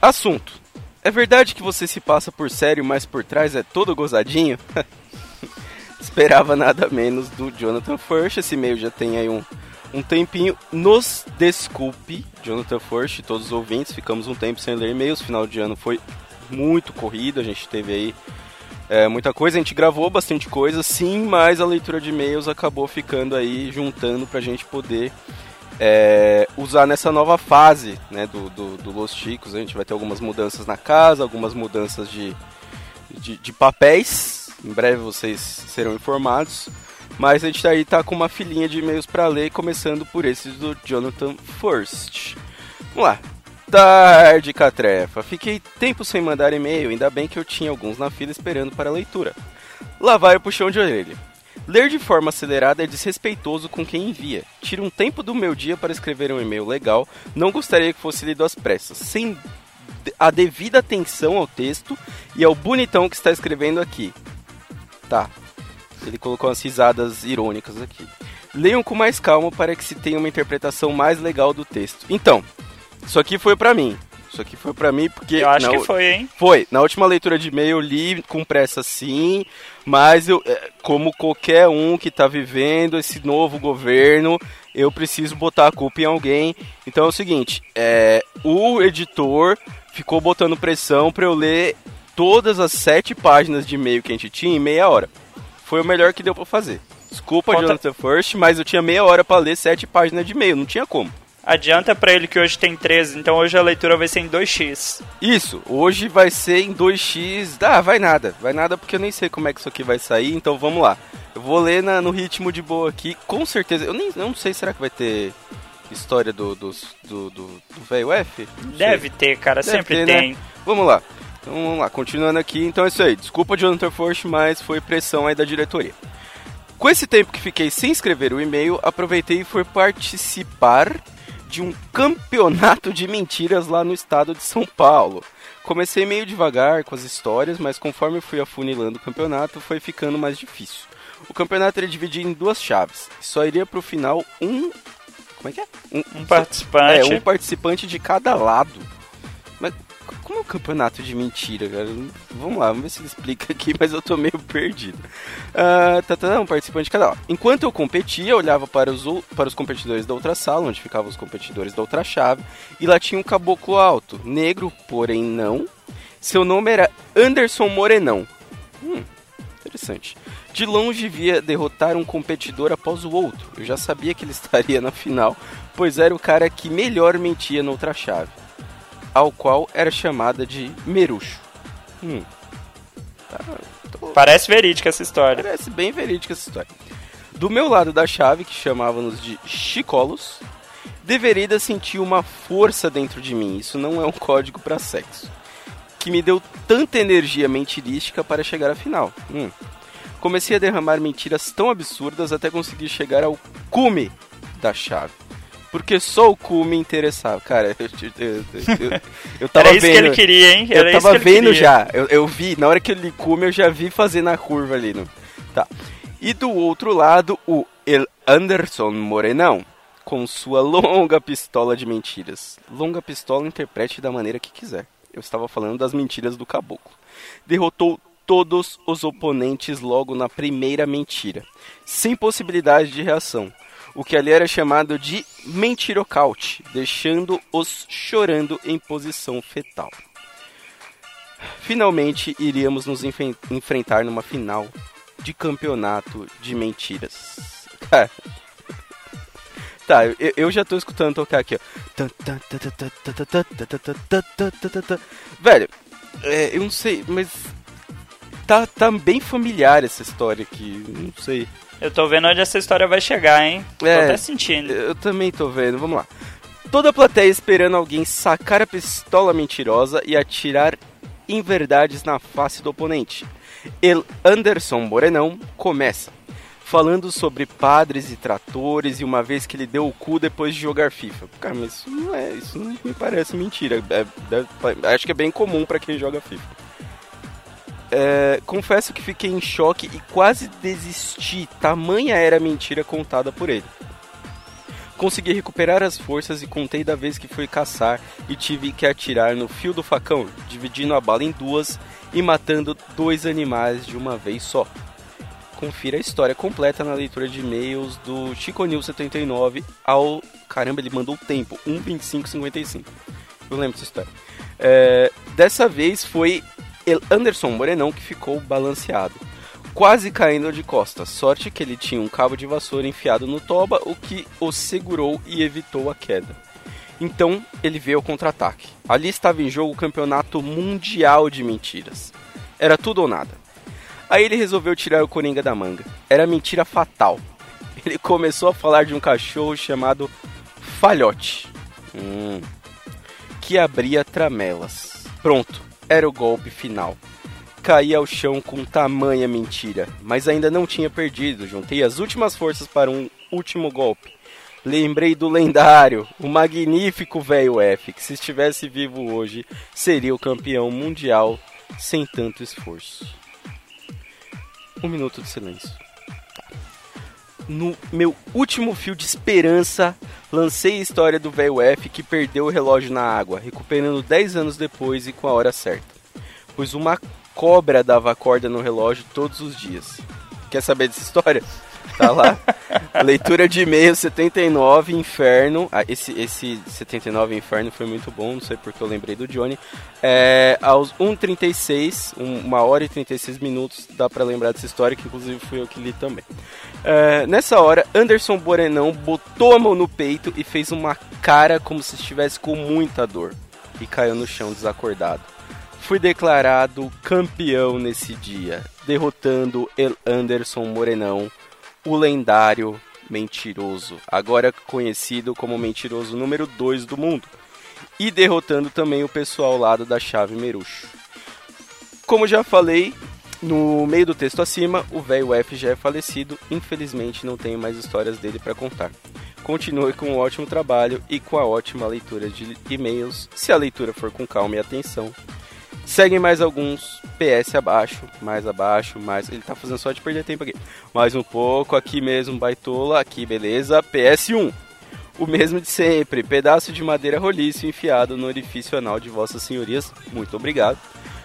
[SPEAKER 9] Assunto. É verdade que você se passa por sério, mas por trás é todo gozadinho? Esperava nada menos do Jonathan First. Esse e-mail já tem aí um, um tempinho. Nos desculpe, Jonathan First, e todos os ouvintes. Ficamos um tempo sem ler e-mails. Final de ano foi muito corrido. A gente teve aí é, muita coisa. A gente gravou bastante coisa, sim, mas a leitura de e-mails acabou ficando aí juntando pra gente poder é, usar nessa nova fase né, do, do, do Los Chicos. A gente vai ter algumas mudanças na casa, algumas mudanças de, de, de papéis. Em breve vocês serão informados. Mas a gente aí tá com uma filinha de e-mails para ler, começando por esses do Jonathan First. Vamos lá. tarde, Catrefa. Fiquei tempo sem mandar e-mail, ainda bem que eu tinha alguns na fila esperando para a leitura. Lá vai o puxão de orelha. Ler de forma acelerada é desrespeitoso com quem envia. Tira um tempo do meu dia para escrever um e-mail legal, não gostaria que fosse lido às pressas, sem a devida atenção ao texto e ao bonitão que está escrevendo aqui. Tá. Ele colocou umas risadas irônicas aqui. Leiam com mais calma para que se tenha uma interpretação mais legal do texto. Então, isso aqui foi pra mim. Isso aqui foi pra mim porque.
[SPEAKER 4] Eu acho
[SPEAKER 9] na
[SPEAKER 4] que foi, hein?
[SPEAKER 9] Foi. Na última leitura de e-mail eu li com pressa sim, mas eu, é, como qualquer um que tá vivendo esse novo governo, eu preciso botar a culpa em alguém. Então é o seguinte, é, o editor ficou botando pressão pra eu ler todas as sete páginas de e-mail que a gente tinha em meia hora. Foi o melhor que deu pra fazer. Desculpa,
[SPEAKER 4] Conta-
[SPEAKER 9] Jonathan First, mas eu tinha meia hora pra ler sete páginas de e-mail, não tinha como.
[SPEAKER 4] Adianta pra ele que hoje tem 13, então hoje a leitura vai ser em 2x.
[SPEAKER 9] Isso, hoje vai ser em 2x. Ah, vai nada, vai nada porque eu nem sei como é que isso aqui vai sair, então vamos lá. Eu vou ler na- no ritmo de boa aqui, com certeza. Eu nem eu não sei, será que vai ter história do dos- do do do velho F?
[SPEAKER 4] Deve ter, cara,
[SPEAKER 9] Deve
[SPEAKER 4] sempre
[SPEAKER 9] ter, né?
[SPEAKER 4] tem.
[SPEAKER 9] Vamos lá. Então vamos lá, continuando aqui. Então é isso aí. Desculpa, Jonathan Forst, mas foi pressão aí da diretoria. Com esse tempo que fiquei sem escrever o e-mail, aproveitei e fui participar de um campeonato de mentiras lá no estado de São Paulo. Comecei meio devagar com as histórias, mas conforme fui afunilando o campeonato, foi ficando mais difícil. O campeonato era dividido em duas chaves. Só iria pro final um. Como é que é?
[SPEAKER 4] Um participante.
[SPEAKER 9] É, um participante de cada lado. Mas como é o campeonato de mentira, cara? Vamos lá, vamos ver se ele explica aqui, mas eu tô meio perdido. Ah, tá, tá, um participante de cada. Enquanto eu competia, eu olhava para os, para os competidores da outra sala, onde ficavam os competidores da outra chave, e lá tinha um caboclo alto, negro, porém não. Seu nome era Anderson Morenão. Hum, interessante. De longe via derrotar um competidor após o outro. Eu já sabia que ele estaria na final, pois era o cara que melhor mentia na outra chave, ao qual era chamada de Meruxo. Hum. Tá, tô-
[SPEAKER 4] Parece verídica essa história.
[SPEAKER 9] Parece bem verídica essa história. Do meu lado da chave, que chamávamos de chicolos, deveria sentir uma força dentro de mim. Isso não é um código para sexo. Que me deu tanta energia mentirística para chegar à final. Hum. Comecei a derramar mentiras tão absurdas até conseguir chegar ao cume da chave. Porque só o cume interessava. Cara, eu, eu, eu, eu, tava
[SPEAKER 4] Era isso
[SPEAKER 9] vendo.
[SPEAKER 4] que ele queria, hein? Era
[SPEAKER 9] Eu tava vendo
[SPEAKER 4] queria.
[SPEAKER 9] já. Eu, eu vi, na hora que ele come, eu já vi fazer na curva ali. No... Tá. E do outro lado, o El Anderson Morenão, com sua longa pistola de mentiras. Longa pistola, interprete da maneira que quiser. Eu estava falando das mentiras do caboclo. Derrotou todos os oponentes logo na primeira mentira, sem possibilidade de reação. O que ali era chamado de mentirocaute, deixando-os chorando em posição fetal. Finalmente iríamos nos enfen- enfrentar numa final de campeonato de mentiras. Cara. Tá, eu, eu já tô escutando tocar aqui, ó. Velho, é, eu não sei, mas tá, tá bem familiar essa história aqui, não sei.
[SPEAKER 4] Eu tô vendo onde essa história vai chegar, hein? Tô
[SPEAKER 9] É.
[SPEAKER 4] até sentindo.
[SPEAKER 9] Eu também tô vendo, vamos lá. Toda a plateia esperando alguém sacar a pistola mentirosa e atirar inverdades na face do oponente. El Anderson Morenão começa, falando sobre padres e tratores e uma vez que ele deu o cu depois de jogar FIFA. Cara, mas isso não é, isso não me parece mentira. É- deve- acho que é bem comum pra quem joga FIFA. É, confesso que fiquei em choque e quase desisti, tamanha era a mentira contada por ele. Consegui recuperar as forças e contei da vez que fui caçar e tive que atirar no fio do facão, dividindo a bala em duas e matando dois animais de uma vez só. Confira a história completa na leitura de e-mails do Chico News 79 ao. Caramba, ele mandou o tempo, 1,2555. Eu lembro dessa história. É, dessa vez foi Anderson Morenão que ficou balanceado quase caindo de costas. Sorte que ele tinha um cabo de vassoura enfiado no toba, o que o segurou e evitou a queda. Então ele veio ao contra-ataque. Ali estava em jogo o campeonato mundial de mentiras. Era tudo ou nada. Aí ele resolveu tirar o Coringa da manga. Era mentira fatal. Ele começou a falar de um cachorro chamado Falhote. Hum. que abria tramelas. Pronto, era o golpe final. Caí ao chão com tamanha mentira, mas ainda não tinha perdido. Juntei as últimas forças para um último golpe. Lembrei do lendário, o magnífico velho F, que se estivesse vivo hoje seria o campeão mundial sem tanto esforço. Um minuto de silêncio. No meu último fio de esperança, lancei a história do velho F que perdeu o relógio na água, recuperando 10 anos depois e com a hora certa. Pois uma cobra dava corda no relógio todos os dias. Quer saber dessa história? Tá lá. Leitura de e-mail 79, Inferno. Ah, esse, esse 79 Inferno foi muito bom, não sei porque eu lembrei do Johnny. É, aos 1h36, um, uma hora e 36 minutos, dá pra lembrar dessa história, que inclusive fui eu que li também. É, nessa hora, Anderson Borenão botou a mão no peito e fez uma cara como se estivesse com muita dor. E caiu no chão desacordado. Fui declarado campeão nesse dia, derrotando El Anderson Morenão, o lendário mentiroso, agora conhecido como mentiroso número 2 do mundo, e derrotando também o pessoal ao lado da chave Meruxo. Como já falei, no meio do texto acima, o velho F já é falecido, infelizmente não tenho mais histórias dele para contar. Continue com um ótimo trabalho e com a ótima leitura de e-mails, se a leitura for com calma e atenção. Seguem mais alguns PS abaixo, mais abaixo, mais. Ele tá fazendo só de perder tempo aqui. Mais um pouco, aqui mesmo, baitola, aqui, beleza. PS1. O mesmo de sempre, pedaço de madeira roliço enfiado no orifício anal de vossas senhorias. Muito obrigado.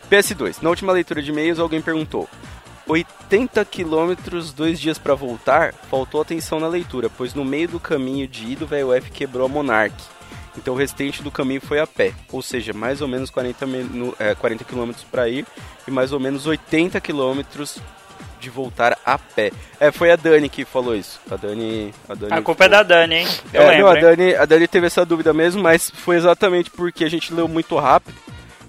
[SPEAKER 9] PS2. Na última leitura de e-mails, alguém perguntou: 80 quilômetros, dois dias para voltar? Faltou atenção na leitura, pois no meio do caminho de ida, o velho quebrou a Monarch. Então o restante do caminho foi a pé, ou seja, mais ou menos 40, minu- é, 40 quilômetros para ir e mais ou menos 80 quilômetros de voltar a pé. É, foi a Dani que falou isso. A Dani. A, Dani
[SPEAKER 4] A culpa é da Dani, hein? Eu
[SPEAKER 9] é,
[SPEAKER 4] lembro.
[SPEAKER 9] não, a? Dani, a Dani teve essa dúvida mesmo, mas foi exatamente porque a gente leu muito rápido.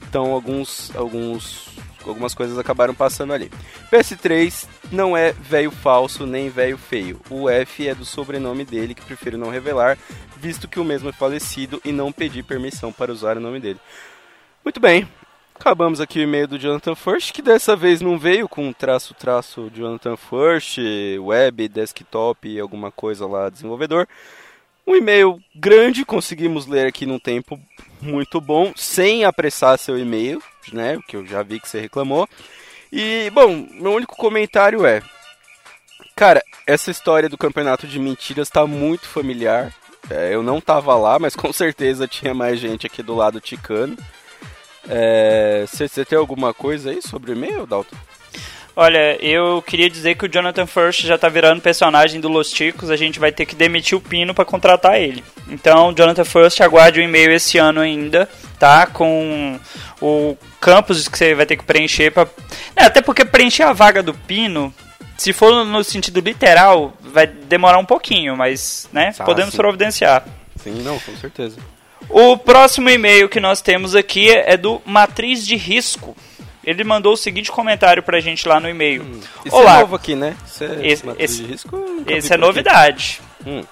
[SPEAKER 9] Então alguns, alguns, algumas coisas acabaram passando ali. PS3 não é velho falso nem velho feio. O F é do sobrenome dele que prefiro não revelar, visto que o mesmo é falecido e não pedi permissão para usar o nome dele. Muito bem. Acabamos aqui o e-mail do Jonathan First, que dessa vez não veio com traço traço Jonathan First, web, desktop e alguma coisa lá desenvolvedor. Um e-mail grande, conseguimos ler aqui num tempo muito bom, sem apressar seu e-mail, né? Que eu já vi que você reclamou. E, bom, meu único comentário é: Cara, essa história do campeonato de mentiras tá muito familiar. É, eu não tava lá, mas com certeza tinha mais gente aqui do lado ticano. É, Você você tem alguma coisa aí sobre o e-mail, Dalton?
[SPEAKER 4] Olha, eu queria dizer que o Jonathan First já tá virando personagem do Los Ticos, a gente vai ter que demitir o Pino pra contratar ele. Então, Jonathan First, aguarde o e-mail esse ano ainda, tá? Com o campus que você vai ter que preencher pra... É, até porque preencher a vaga do Pino, se for no sentido literal, vai demorar um pouquinho, mas, né,
[SPEAKER 9] Ah,
[SPEAKER 4] podemos
[SPEAKER 9] sim.
[SPEAKER 4] providenciar.
[SPEAKER 9] Sim, não, com certeza.
[SPEAKER 4] O próximo e-mail que nós temos aqui é do Matriz de Risco. Ele mandou o seguinte comentário pra gente lá no e-mail.
[SPEAKER 9] Isso
[SPEAKER 4] Olá,
[SPEAKER 9] é novo aqui, né? Isso é
[SPEAKER 4] Esse- esse-
[SPEAKER 9] risco,
[SPEAKER 4] esse é novidade.
[SPEAKER 9] Hum.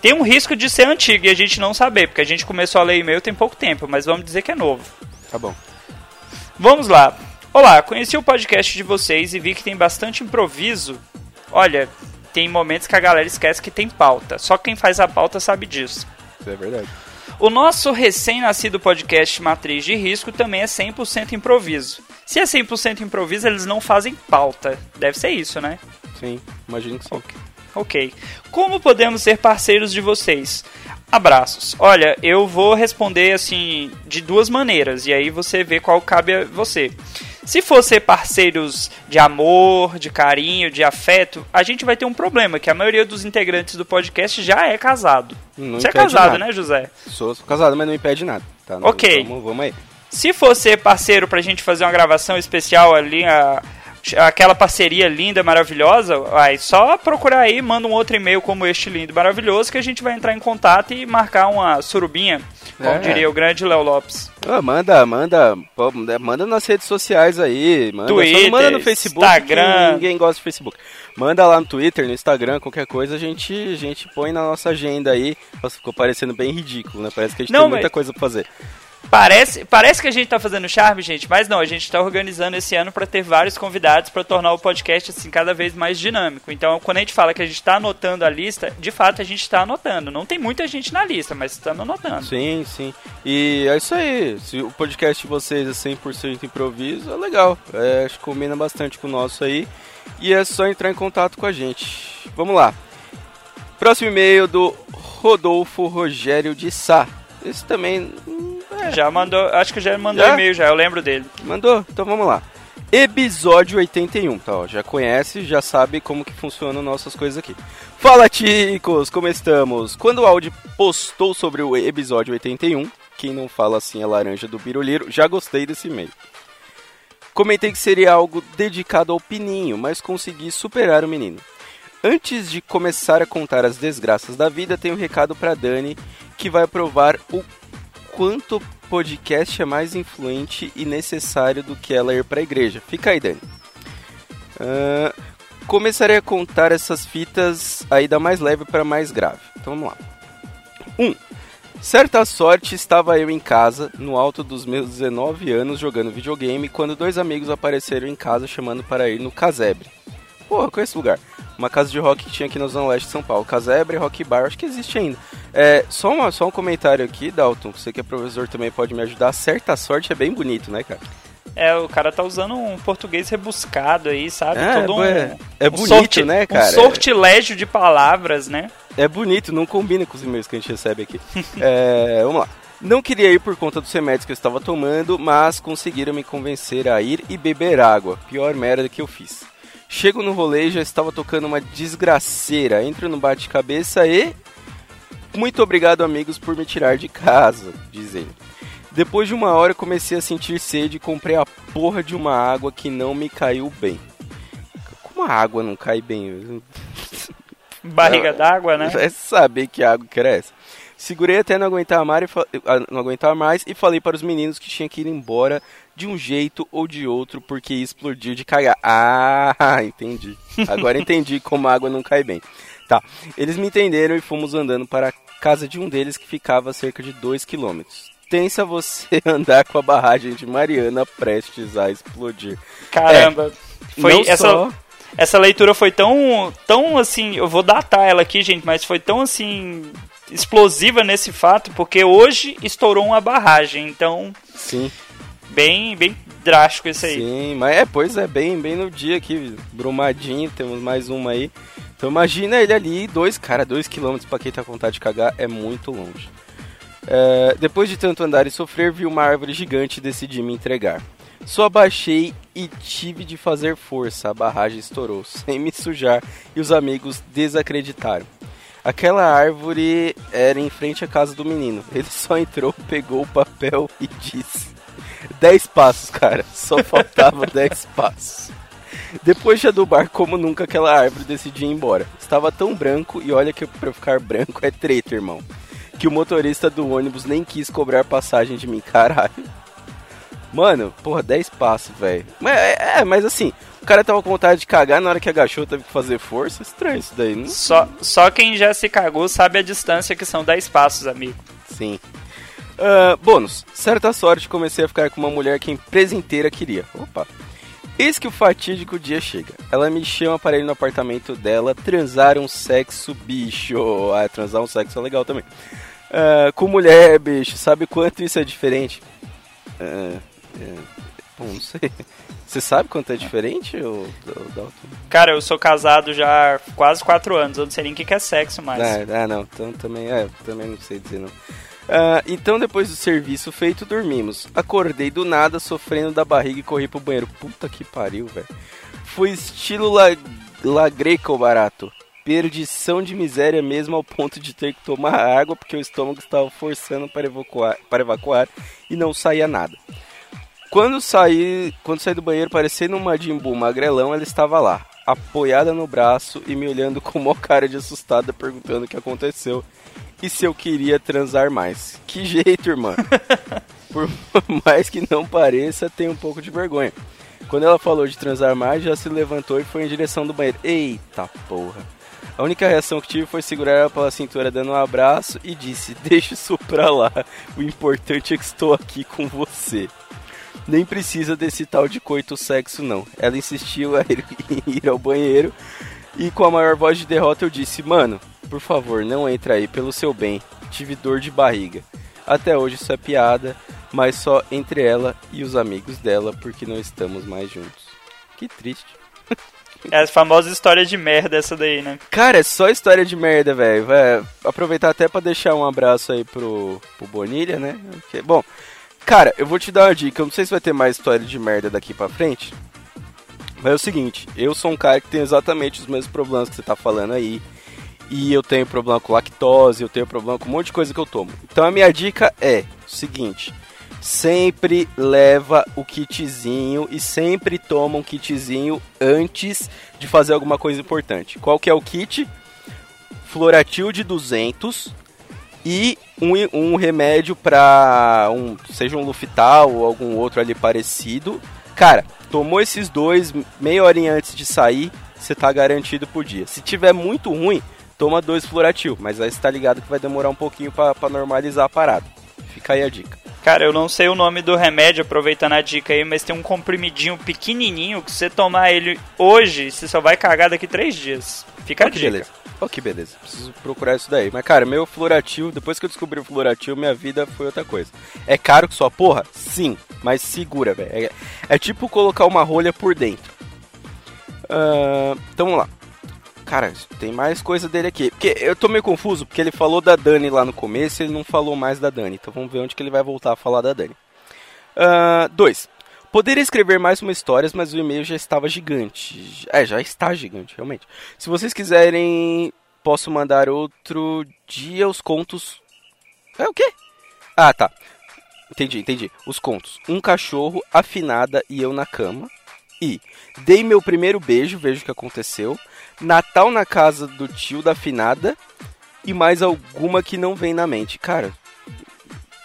[SPEAKER 4] Tem um risco de ser antigo e a gente não saber, porque a gente começou a ler e-mail tem pouco tempo, mas vamos dizer que é novo.
[SPEAKER 9] Tá bom.
[SPEAKER 4] Vamos lá. Olá, conheci o podcast de vocês e vi que tem bastante improviso. Olha, tem momentos que a galera esquece que tem pauta. Só quem faz a pauta sabe disso.
[SPEAKER 9] Isso é verdade.
[SPEAKER 4] O nosso recém-nascido podcast Matriz de Risco também é 100% improviso. Se é 100% improviso, eles não fazem pauta. Deve ser isso, né?
[SPEAKER 9] Sim, imagino que sim.
[SPEAKER 4] Ok. Como podemos ser parceiros de vocês? Abraços. Olha, eu vou responder assim de duas maneiras e aí você vê qual cabe a você. Se for ser parceiros de amor, de carinho, de afeto, a gente vai ter um problema, que a maioria dos integrantes do podcast já é casado.
[SPEAKER 9] Não
[SPEAKER 4] você é casado,
[SPEAKER 9] nada.
[SPEAKER 4] né, José?
[SPEAKER 9] Sou, sou casado, mas não impede nada. Tá,
[SPEAKER 4] Ok.
[SPEAKER 9] Vamos, vamos aí.
[SPEAKER 4] Se for ser parceiro pra gente fazer uma gravação especial ali, a- aquela parceria linda, maravilhosa, aí só procurar aí, manda um outro e-mail como este lindo e maravilhoso que a gente vai entrar em contato e marcar uma surubinha, como
[SPEAKER 9] É.
[SPEAKER 4] diria o grande Léo Lopes.
[SPEAKER 9] Ah, manda, manda, pô, manda nas redes sociais aí, manda,
[SPEAKER 4] Twitter,
[SPEAKER 9] manda no Facebook,
[SPEAKER 4] Instagram.
[SPEAKER 9] ninguém gosta de Facebook. Manda lá no Twitter, no Instagram, qualquer coisa, a gente, a gente põe na nossa agenda aí. Nossa, ficou parecendo bem ridículo, né? Parece que a gente
[SPEAKER 4] Não,
[SPEAKER 9] tem muita
[SPEAKER 4] mas-
[SPEAKER 9] coisa pra fazer.
[SPEAKER 4] Parece, parece que a gente tá fazendo charme, gente, mas não, a gente tá organizando esse ano para ter vários convidados para tornar o podcast assim cada vez mais dinâmico. Então, quando a gente fala que a gente tá anotando a lista, de fato a gente tá anotando. Não tem muita gente na lista, mas estamos anotando.
[SPEAKER 9] Sim, sim. E é isso aí. Se o podcast de vocês é 100% improviso, é legal. É, acho que combina bastante com o nosso aí. E é só entrar em contato com a gente. Vamos lá. Próximo e-mail do Rodolfo Rogério de Sá. Esse também. É,
[SPEAKER 4] Já mandou, acho que já mandou
[SPEAKER 9] Já?
[SPEAKER 4] e-mail já, eu lembro dele.
[SPEAKER 9] Mandou? Então vamos lá. Episódio 81, tá, ó, já conhece, já sabe como que funcionam nossas coisas aqui. Fala, ticos, como estamos? Quando o Audi postou sobre o episódio 81, quem não fala assim é laranja do Biruliro, já gostei desse e-mail. Comentei que seria algo dedicado ao Pininho, mas consegui superar o menino. Antes de começar a contar as desgraças da vida, tenho um recado pra Dani que vai provar o quanto podcast é mais influente e necessário do que ela ir pra igreja. Fica aí, Dani. Ah, começarei a contar essas fitas aí da mais leve para mais grave. Então vamos lá. 1. Um, certa sorte estava eu em casa, no alto dos meus 19 anos, jogando videogame, quando dois amigos apareceram em casa chamando para ir no Casebre. Porra, conheço esse lugar. Uma casa de rock que tinha aqui na Zona Leste de São Paulo. Casebre, Rock Bar, acho que existe ainda. É, só, uma- só um comentário aqui, Dalton. Você que é professor também pode me ajudar. Certa sorte é bem bonito, né, cara?
[SPEAKER 4] É, o cara tá usando um português rebuscado aí, sabe?
[SPEAKER 9] É,
[SPEAKER 4] Todo um,
[SPEAKER 9] é- é
[SPEAKER 4] um
[SPEAKER 9] bonito, né, cara?
[SPEAKER 4] Um sortilégio de palavras, né?
[SPEAKER 9] É bonito, não combina com os e-mails que a gente recebe aqui. É, vamos lá. Não queria ir por conta dos remédios que eu estava tomando, mas conseguiram me convencer a ir e beber água. Pior merda que eu fiz. Chego no rolê e já estava tocando uma desgraceira. Entro no bate-cabeça e. Muito obrigado, amigos, por me tirar de casa, diz ele. Depois de uma hora eu comecei a sentir sede e comprei a porra de uma água que não me caiu bem. Como a água não cai bem?
[SPEAKER 4] Barriga d'água, né?
[SPEAKER 9] Vai saber que a água cresce. Segurei até não aguentar, mais e fa- ah, não aguentar mais e falei para os meninos que tinha que ir embora de um jeito ou de outro porque ia explodir de cagar. Ah, entendi. Agora entendi como a água não cai bem. Tá, eles me entenderam e fomos andando para a casa de um deles que ficava a cerca de 2 quilômetros. Tensa você andar com a barragem de Mariana prestes a explodir.
[SPEAKER 4] Caramba. Foi
[SPEAKER 9] não
[SPEAKER 4] essa,
[SPEAKER 9] só-
[SPEAKER 4] essa leitura foi tão, tão assim, eu vou datar ela aqui, gente, mas foi tão assim explosiva nesse fato, porque hoje estourou uma barragem, então
[SPEAKER 9] Sim.
[SPEAKER 4] bem, bem drástico isso aí.
[SPEAKER 9] Sim, mas é, pois é, bem, bem no dia aqui, Brumadinho, temos mais uma aí. Então imagina ele ali, dois, cara, dois quilômetros pra quem tá com vontade de cagar é muito longe. É, depois de tanto andar e sofrer, vi uma árvore gigante e decidi me entregar. Só abaixei e tive de fazer força, a barragem estourou, sem me sujar e os amigos desacreditaram. Aquela árvore era em frente à casa do menino. Ele só entrou, pegou o papel e disse: 10 passos, cara. Só faltava 10 passos. Depois de adubar como nunca aquela árvore, decidi ir embora. Estava tão branco, e olha que pra eu ficar branco é treta, irmão. Que o motorista do ônibus nem quis cobrar passagem de mim, caralho. Mano, porra, 10 passos, velho. Mas, é, é, mas assim, o cara tava com vontade de cagar na hora que agachou, teve que fazer força. Estranho isso daí, não?
[SPEAKER 4] Só, só quem já se cagou sabe a distância que são 10 passos, amigo.
[SPEAKER 9] Sim. Ah, bônus. Certa sorte comecei a ficar com uma mulher que a empresa inteira queria. Opa. Eis que o fatídico dia chega. Ela me chama para ir no apartamento dela transar um sexo bicho. Ah, transar um sexo é legal também. Ah, com mulher, bicho. Sabe quanto isso é diferente? É, bom, não sei. Você sabe quanto é diferente, ô, Dalton?
[SPEAKER 4] Cara, eu sou casado já há quase 4 anos, eu não sei nem o que é sexo mais.
[SPEAKER 9] Ah, ah, não, então também, é, também não sei dizer não. Ah, então depois do serviço feito, dormimos. Acordei do nada, sofrendo da barriga e corri pro banheiro. Puta que pariu, velho. Foi estilo la, la greco barato. Perdição de miséria mesmo ao ponto de ter que tomar água porque o estômago estava forçando para evacuar, para evacuar e não saía nada. Quando saí, quando saí do banheiro, parecendo um Majin Buu magrelão, ela estava lá, apoiada no braço e me olhando com uma cara de assustada, perguntando o que aconteceu e se eu queria transar mais. Que jeito, irmã. Por mais que não pareça, tem um pouco de vergonha. Quando ela falou de transar mais, já se levantou e foi em direção do banheiro. Eita porra. A única reação que tive foi segurar ela pela cintura dando um abraço e disse: Deixa isso pra lá. O importante é que estou aqui com você. Nem precisa desse tal de coito sexo, não. Ela insistiu a ir, em ir ao banheiro e com a maior voz de derrota eu disse: Mano, por favor, não entra aí, pelo seu bem. Tive dor de barriga. Até hoje isso é piada, mas só entre ela e os amigos dela, porque não estamos mais juntos. Que triste.
[SPEAKER 4] É a famosa história de merda essa daí, né?
[SPEAKER 9] Cara, é só história de merda, velho. Vai aproveitar até pra deixar um abraço aí pro, pro Bonilha, né? Porque, bom, cara, eu vou te dar uma dica. Eu não sei se vai ter mais história de merda daqui pra frente. Mas é o seguinte, eu sou um cara que tem exatamente os mesmos problemas que você tá falando aí. E eu tenho problema com lactose, eu tenho problema com um monte de coisa que eu tomo. Então a minha dica é o seguinte: sempre leva o kitzinho e sempre toma um kitzinho antes de fazer alguma coisa importante. Qual que é o kit? Floratil de 200 e um, um remédio para um, seja um Lufital ou algum outro ali parecido. Cara, tomou esses dois meia horinha antes de sair, você tá garantido por dia. Se tiver muito ruim, toma dois Floratil, mas aí você tá ligado que vai demorar um pouquinho para normalizar a parada. Fica aí a dica.
[SPEAKER 4] Cara, eu não sei o nome do remédio, aproveitando a dica aí, mas tem um comprimidinho pequenininho que você tomar ele hoje, você só vai cagar daqui três dias. Fica
[SPEAKER 9] Ó
[SPEAKER 4] a dica.
[SPEAKER 9] beleza. Ó que beleza. Preciso procurar isso daí. Mas, cara, meu Floratil, depois que eu descobri o Floratil, minha vida foi outra coisa. É caro que sua porra? Sim. Mas segura, velho. É, é tipo colocar uma rolha por dentro. Ah, então vamos lá. Cara, tem mais coisa dele aqui. Porque eu tô meio confuso, porque ele falou da Dani lá no começo e ele não falou mais da Dani. Então vamos ver onde que ele vai voltar a falar da Dani. 2. Poderia escrever mais uma história, mas o e-mail já estava gigante. É, já está gigante, realmente. Se vocês quiserem, posso mandar outro dia os contos. É o quê? Ah, tá. Entendi, entendi. Os contos. Um cachorro, afinada e eu na cama. E dei meu primeiro beijo, vejo o que aconteceu. Natal na casa do tio da afinada. E mais alguma que não vem na mente. Cara,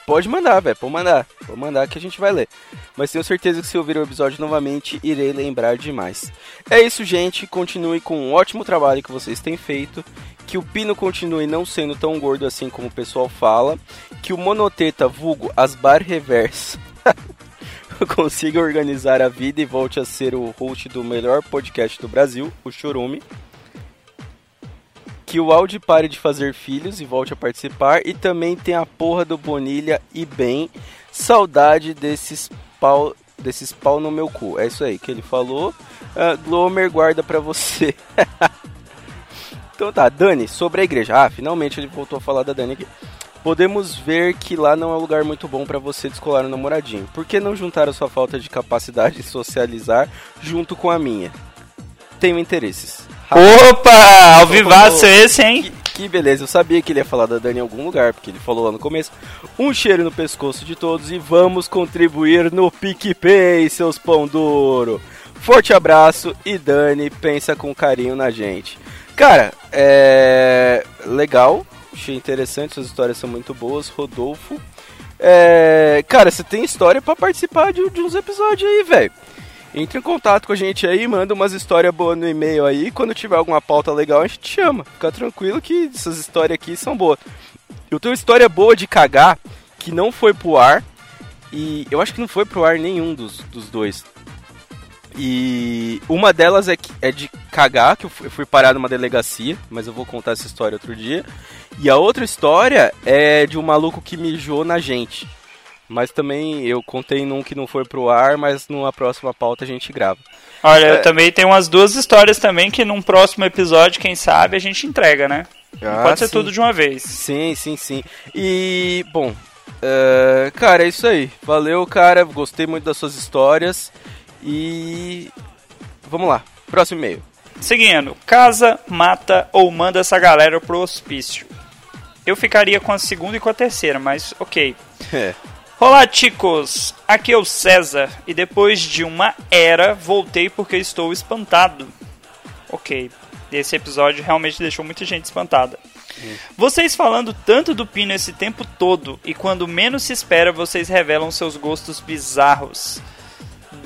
[SPEAKER 9] pode mandar, velho. Pode mandar. Pode mandar que a gente vai ler. Mas tenho certeza que se ouvir o episódio novamente, irei lembrar demais. É isso, gente. Continue com um ótimo trabalho que vocês têm feito. Que o Pino continue não sendo tão gordo assim como o pessoal fala. Que o Monoteta, vulgo Asbar Reverso, consiga organizar a vida e volte a ser o host do melhor podcast do Brasil, o Chorume. Que o Audi pare de fazer filhos e volte a participar. E também tem a porra do Bonilha e bem. Saudade desses pau, desses pau no meu cu. É isso aí que ele falou. Ah, Glomer guarda pra você. então tá, Dani, sobre a igreja. Ah, finalmente ele voltou a falar da Dani aqui. Podemos ver que lá não é um lugar muito bom pra você descolar um namoradinho. Por que não juntar a sua falta de capacidade de socializar junto com a minha? Tenho interesses.
[SPEAKER 4] Opa! Ao vivaço esse, hein?
[SPEAKER 9] Que, que beleza, eu sabia que ele ia falar da Dani em algum lugar, porque ele falou lá no começo. Um cheiro no pescoço de todos e vamos contribuir no PicPay, seus pão duro. Forte abraço e Dani, pensa com carinho na gente. Cara, é. legal, achei interessante, suas histórias são muito boas. Rodolfo. É. Cara, você tem história pra participar de, de uns episódios aí, velho. Entre em contato com a gente aí, manda umas histórias boas no e-mail aí. Quando tiver alguma pauta legal, a gente te chama. Fica tranquilo que essas histórias aqui são boas. Eu tenho uma história boa de cagar que não foi pro ar. E eu acho que não foi pro ar nenhum dos, dos dois. E uma delas é, é de cagar, que eu fui parar numa delegacia, mas eu vou contar essa história outro dia. E a outra história é de um maluco que mijou na gente. Mas também eu contei num que não foi pro ar, mas numa próxima pauta a gente grava.
[SPEAKER 4] Olha,
[SPEAKER 9] É.
[SPEAKER 4] eu também tenho umas duas histórias também que num próximo episódio, quem sabe, a gente entrega, né? Não
[SPEAKER 9] Ah,
[SPEAKER 4] pode ser
[SPEAKER 9] sim.
[SPEAKER 4] tudo de uma vez.
[SPEAKER 9] Sim, sim, sim. E, bom, é, cara, é isso aí. Valeu, cara. Gostei muito das suas histórias. E. Vamos lá. Próximo e-mail.
[SPEAKER 4] Seguindo, casa, mata ou manda essa galera pro hospício. Eu ficaria com a segunda e com a terceira, mas ok.
[SPEAKER 9] É.
[SPEAKER 4] Olá, ticos! Aqui é o César e depois de uma era voltei porque estou espantado. Ok, esse episódio realmente deixou muita gente espantada. Vocês falando tanto do Pino esse tempo todo e quando menos se espera vocês revelam seus gostos bizarros.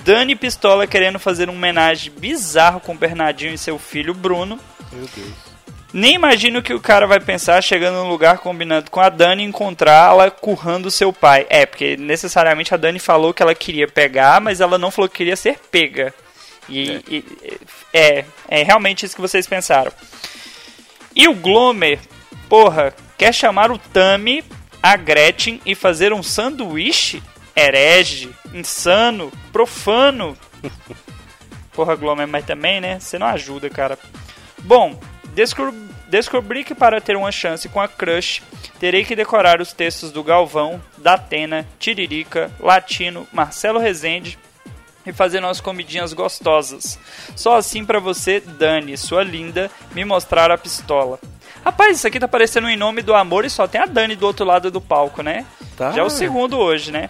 [SPEAKER 4] Dani Pistola querendo fazer um homenagem bizarro com Bernardinho e seu filho Bruno.
[SPEAKER 9] Meu Deus.
[SPEAKER 4] Nem imagino o que o cara vai pensar chegando num lugar combinando com a Dani e encontrá-la currando seu pai. É, porque necessariamente a Dani falou que ela queria pegar, mas ela não falou que queria ser pega. E é, e, é, é realmente isso que vocês pensaram. E o Glomer, porra, quer chamar o Tami, a Gretchen e fazer um sanduíche? Herege, insano, profano. Porra, Glomer, mas também, né? Você não ajuda, cara. Bom, descobri, descobri que para ter uma chance com a Crush, terei que decorar os textos do Galvão, da Atena, Tiririca, Latino, Marcelo Rezende e fazer umas comidinhas gostosas. Só assim para você, Dani, sua linda, me mostrar a pistola. Rapaz, isso aqui tá parecendo em nome do amor e só tem a Dani do outro lado do palco, né?
[SPEAKER 9] Tá.
[SPEAKER 4] Já é o segundo hoje, né?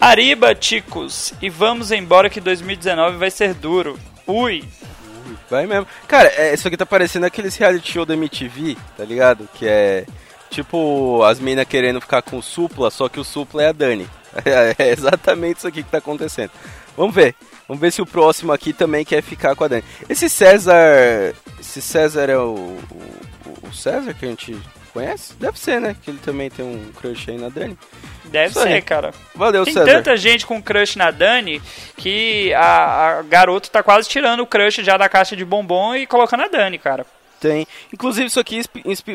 [SPEAKER 4] Ariba, ticos, e vamos embora que 2019 vai ser duro. Ui,
[SPEAKER 9] Vai mesmo. Cara, é, isso aqui tá parecendo aqueles reality show da MTV, tá ligado? Que é tipo as minas querendo ficar com o supla, só que o supla é a Dani. É exatamente isso aqui que tá acontecendo. Vamos ver. Vamos ver se o próximo aqui também quer ficar com a Dani. Esse César. Esse César é o. O, o César que a gente conhece? Deve ser, né? Que ele também tem um crush aí na Dani.
[SPEAKER 4] Deve
[SPEAKER 9] Isso aí.
[SPEAKER 4] ser, cara.
[SPEAKER 9] Valeu,
[SPEAKER 4] Tem
[SPEAKER 9] César.
[SPEAKER 4] tanta gente com crush na Dani que a, a garoto tá quase tirando o crush já da caixa de bombom e colocando a Dani, cara.
[SPEAKER 9] Tem. Inclusive, isso aqui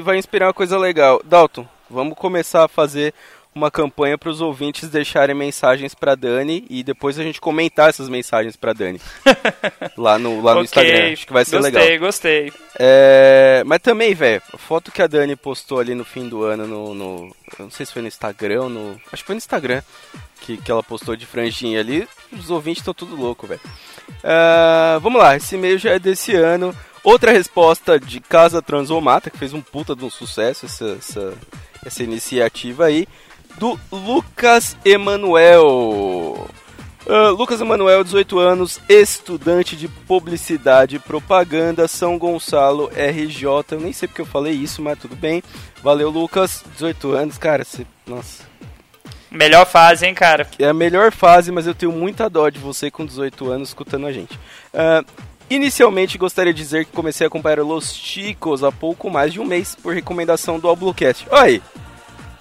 [SPEAKER 9] vai inspirar uma coisa legal. Dalton, vamos começar a fazer uma campanha para os ouvintes deixarem mensagens para Dani e depois a gente comentar essas mensagens para Dani. lá no, lá no Instagram. Acho que vai ser
[SPEAKER 4] gostei,
[SPEAKER 9] legal.
[SPEAKER 4] Gostei,
[SPEAKER 9] É, mas também, velho, a foto que a Dani postou ali no fim do ano no, no- Eu não sei se foi no Instagram no. Acho que foi no Instagram. Que, que ela postou de franjinha ali. Os ouvintes estão tudo louco, velho. Ah, vamos lá, esse e-mail já é desse ano. Outra resposta de Casa Transomata, que fez um puta de um sucesso essa, essa, essa iniciativa aí. Do Lucas Emanuel. Ah, Lucas Emanuel, 18 anos, estudante de publicidade e propaganda, São Gonçalo, RJ. Eu nem sei porque eu falei isso, mas tudo bem. Valeu, Lucas, 18 anos, cara. Você, nossa,
[SPEAKER 4] Melhor fase, hein, cara.
[SPEAKER 9] é a melhor fase, mas eu tenho muita dó de você com 18 anos escutando a gente. Ah, inicialmente, gostaria de dizer que comecei a acompanhar Los Chicos há pouco mais de um mês por recomendação do Alblocast. Olha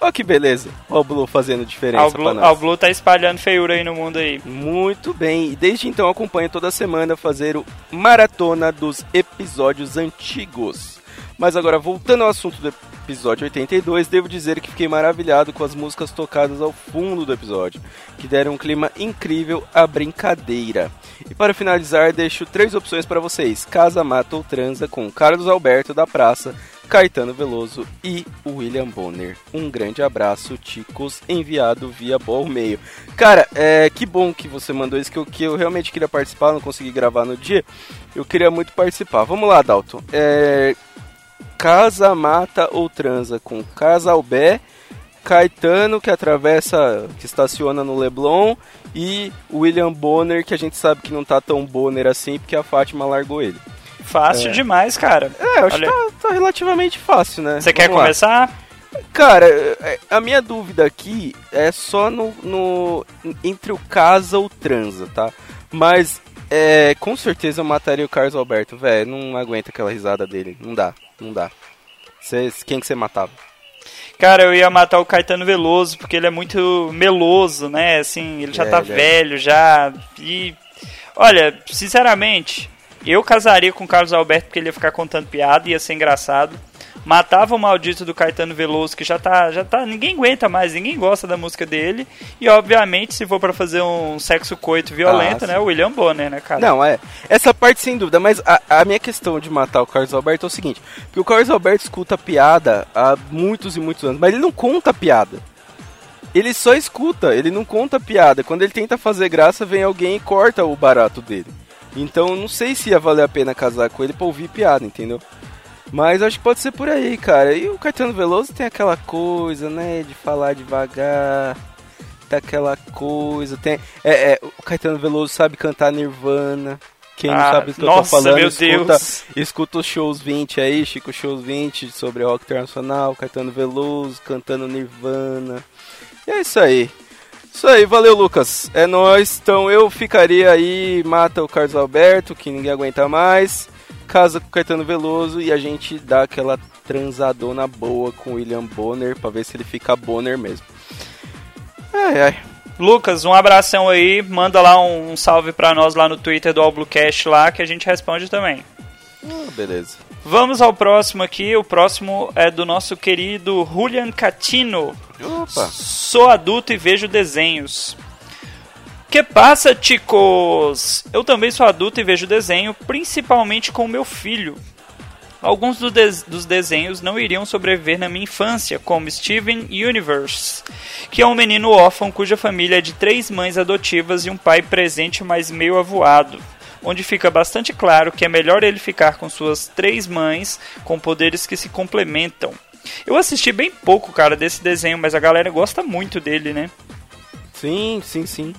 [SPEAKER 9] Olha que beleza! O Alblu fazendo diferença
[SPEAKER 4] Al
[SPEAKER 9] pra
[SPEAKER 4] Blue,
[SPEAKER 9] nós.
[SPEAKER 4] Al Blue tá espalhando feiura aí no mundo aí.
[SPEAKER 9] Muito bem, e desde então acompanho toda semana fazer o maratona dos episódios antigos. Mas agora, voltando ao assunto do episódio 82, devo dizer que fiquei maravilhado com as músicas tocadas ao fundo do episódio, que deram um clima incrível à brincadeira. E para finalizar, deixo três opções para vocês: Casa, Mata ou Transa com Carlos Alberto da Praça, Caetano Veloso e William Bonner. Um grande abraço, Ticos, enviado via Ball Mail. Cara, é, que bom que você mandou isso, que eu, que eu realmente queria participar, não consegui gravar no dia. Eu queria muito participar. Vamos lá, Dalton. É, casa, mata ou transa com Casalbé, Caetano, que atravessa, que estaciona no Leblon, e William Bonner, que a gente sabe que não tá tão Bonner assim, porque a Fátima largou ele.
[SPEAKER 4] Fácil
[SPEAKER 9] É.
[SPEAKER 4] demais, cara.
[SPEAKER 9] É, eu acho
[SPEAKER 4] Olha-
[SPEAKER 9] que tá, tá relativamente fácil, né?
[SPEAKER 4] Você quer
[SPEAKER 9] lá.
[SPEAKER 4] começar?
[SPEAKER 9] Cara, é, a minha dúvida aqui é só no, no- entre o casa ou transa, tá? Mas é, com certeza eu mataria o Carlos Alberto, velho. Não aguenta aquela risada dele. Não dá, não dá. Cê, quem que você matava?
[SPEAKER 4] Cara, eu ia matar o Caetano Veloso, porque ele é muito meloso, né? Assim, ele já
[SPEAKER 9] É,
[SPEAKER 4] tá
[SPEAKER 9] é.
[SPEAKER 4] velho, já. E. Olha, sinceramente, eu casaria com o Carlos Alberto porque ele ia ficar contando piada, ia ser engraçado. Matava o maldito do Caetano Veloso, que já tá, já tá. Ninguém aguenta mais, ninguém gosta da música dele. E obviamente, se for pra fazer um sexo coito violento,
[SPEAKER 9] Ah,
[SPEAKER 4] né? O William Bonner, né, cara?
[SPEAKER 9] Não, é. Essa parte sem dúvida, mas a, a minha questão de matar o Carlos Alberto é o seguinte: porque o Carlos Alberto escuta piada há muitos e muitos anos, mas ele não conta piada. Ele só escuta, ele não conta piada. Quando ele tenta fazer graça, vem alguém e corta o barato dele. Então eu não sei se ia valer a pena casar com ele pra ouvir piada, entendeu? Mas acho que pode ser por aí, cara. E o Caetano Veloso tem aquela coisa, né, de falar devagar. Tem aquela coisa, tem. É, é, o Caetano Veloso sabe cantar Nirvana. Quem não
[SPEAKER 4] Ah,
[SPEAKER 9] sabe do que eu
[SPEAKER 4] nossa,
[SPEAKER 9] tô falando,
[SPEAKER 4] meu
[SPEAKER 9] escuta,
[SPEAKER 4] Deus.
[SPEAKER 9] escuta os shows 20 aí, Chico Shows 20 sobre rock internacional, Caetano Veloso cantando Nirvana. E é isso aí. Isso aí, valeu Lucas. É nóis. Então eu ficaria aí, mata o Carlos Alberto, que ninguém aguenta mais. casa com o Caetano Veloso e a gente dá aquela transadona boa com o William Bonner pra ver se ele fica Bonner mesmo. Ai, ai.
[SPEAKER 4] Lucas, um abração aí, manda lá um, um salve pra nós lá no Twitter do AlbluCast lá que a gente responde também.
[SPEAKER 9] Ah, beleza.
[SPEAKER 4] Vamos ao próximo aqui, o próximo é do nosso querido Julian Catino.
[SPEAKER 9] Opa.
[SPEAKER 4] Sou adulto e vejo desenhos. Que passa, ticos? Eu também sou adulto e vejo desenho, principalmente com meu filho. Alguns do des- dos desenhos não iriam sobreviver na minha infância, como Steven Universe, que é um menino órfão cuja família é de três mães adotivas e um pai presente, mas meio avoado, onde fica bastante claro que é melhor ele ficar com suas três mães com poderes que se complementam. Eu assisti bem pouco, cara, desse desenho, mas a galera gosta muito dele, né?
[SPEAKER 9] Sim, sim, sim.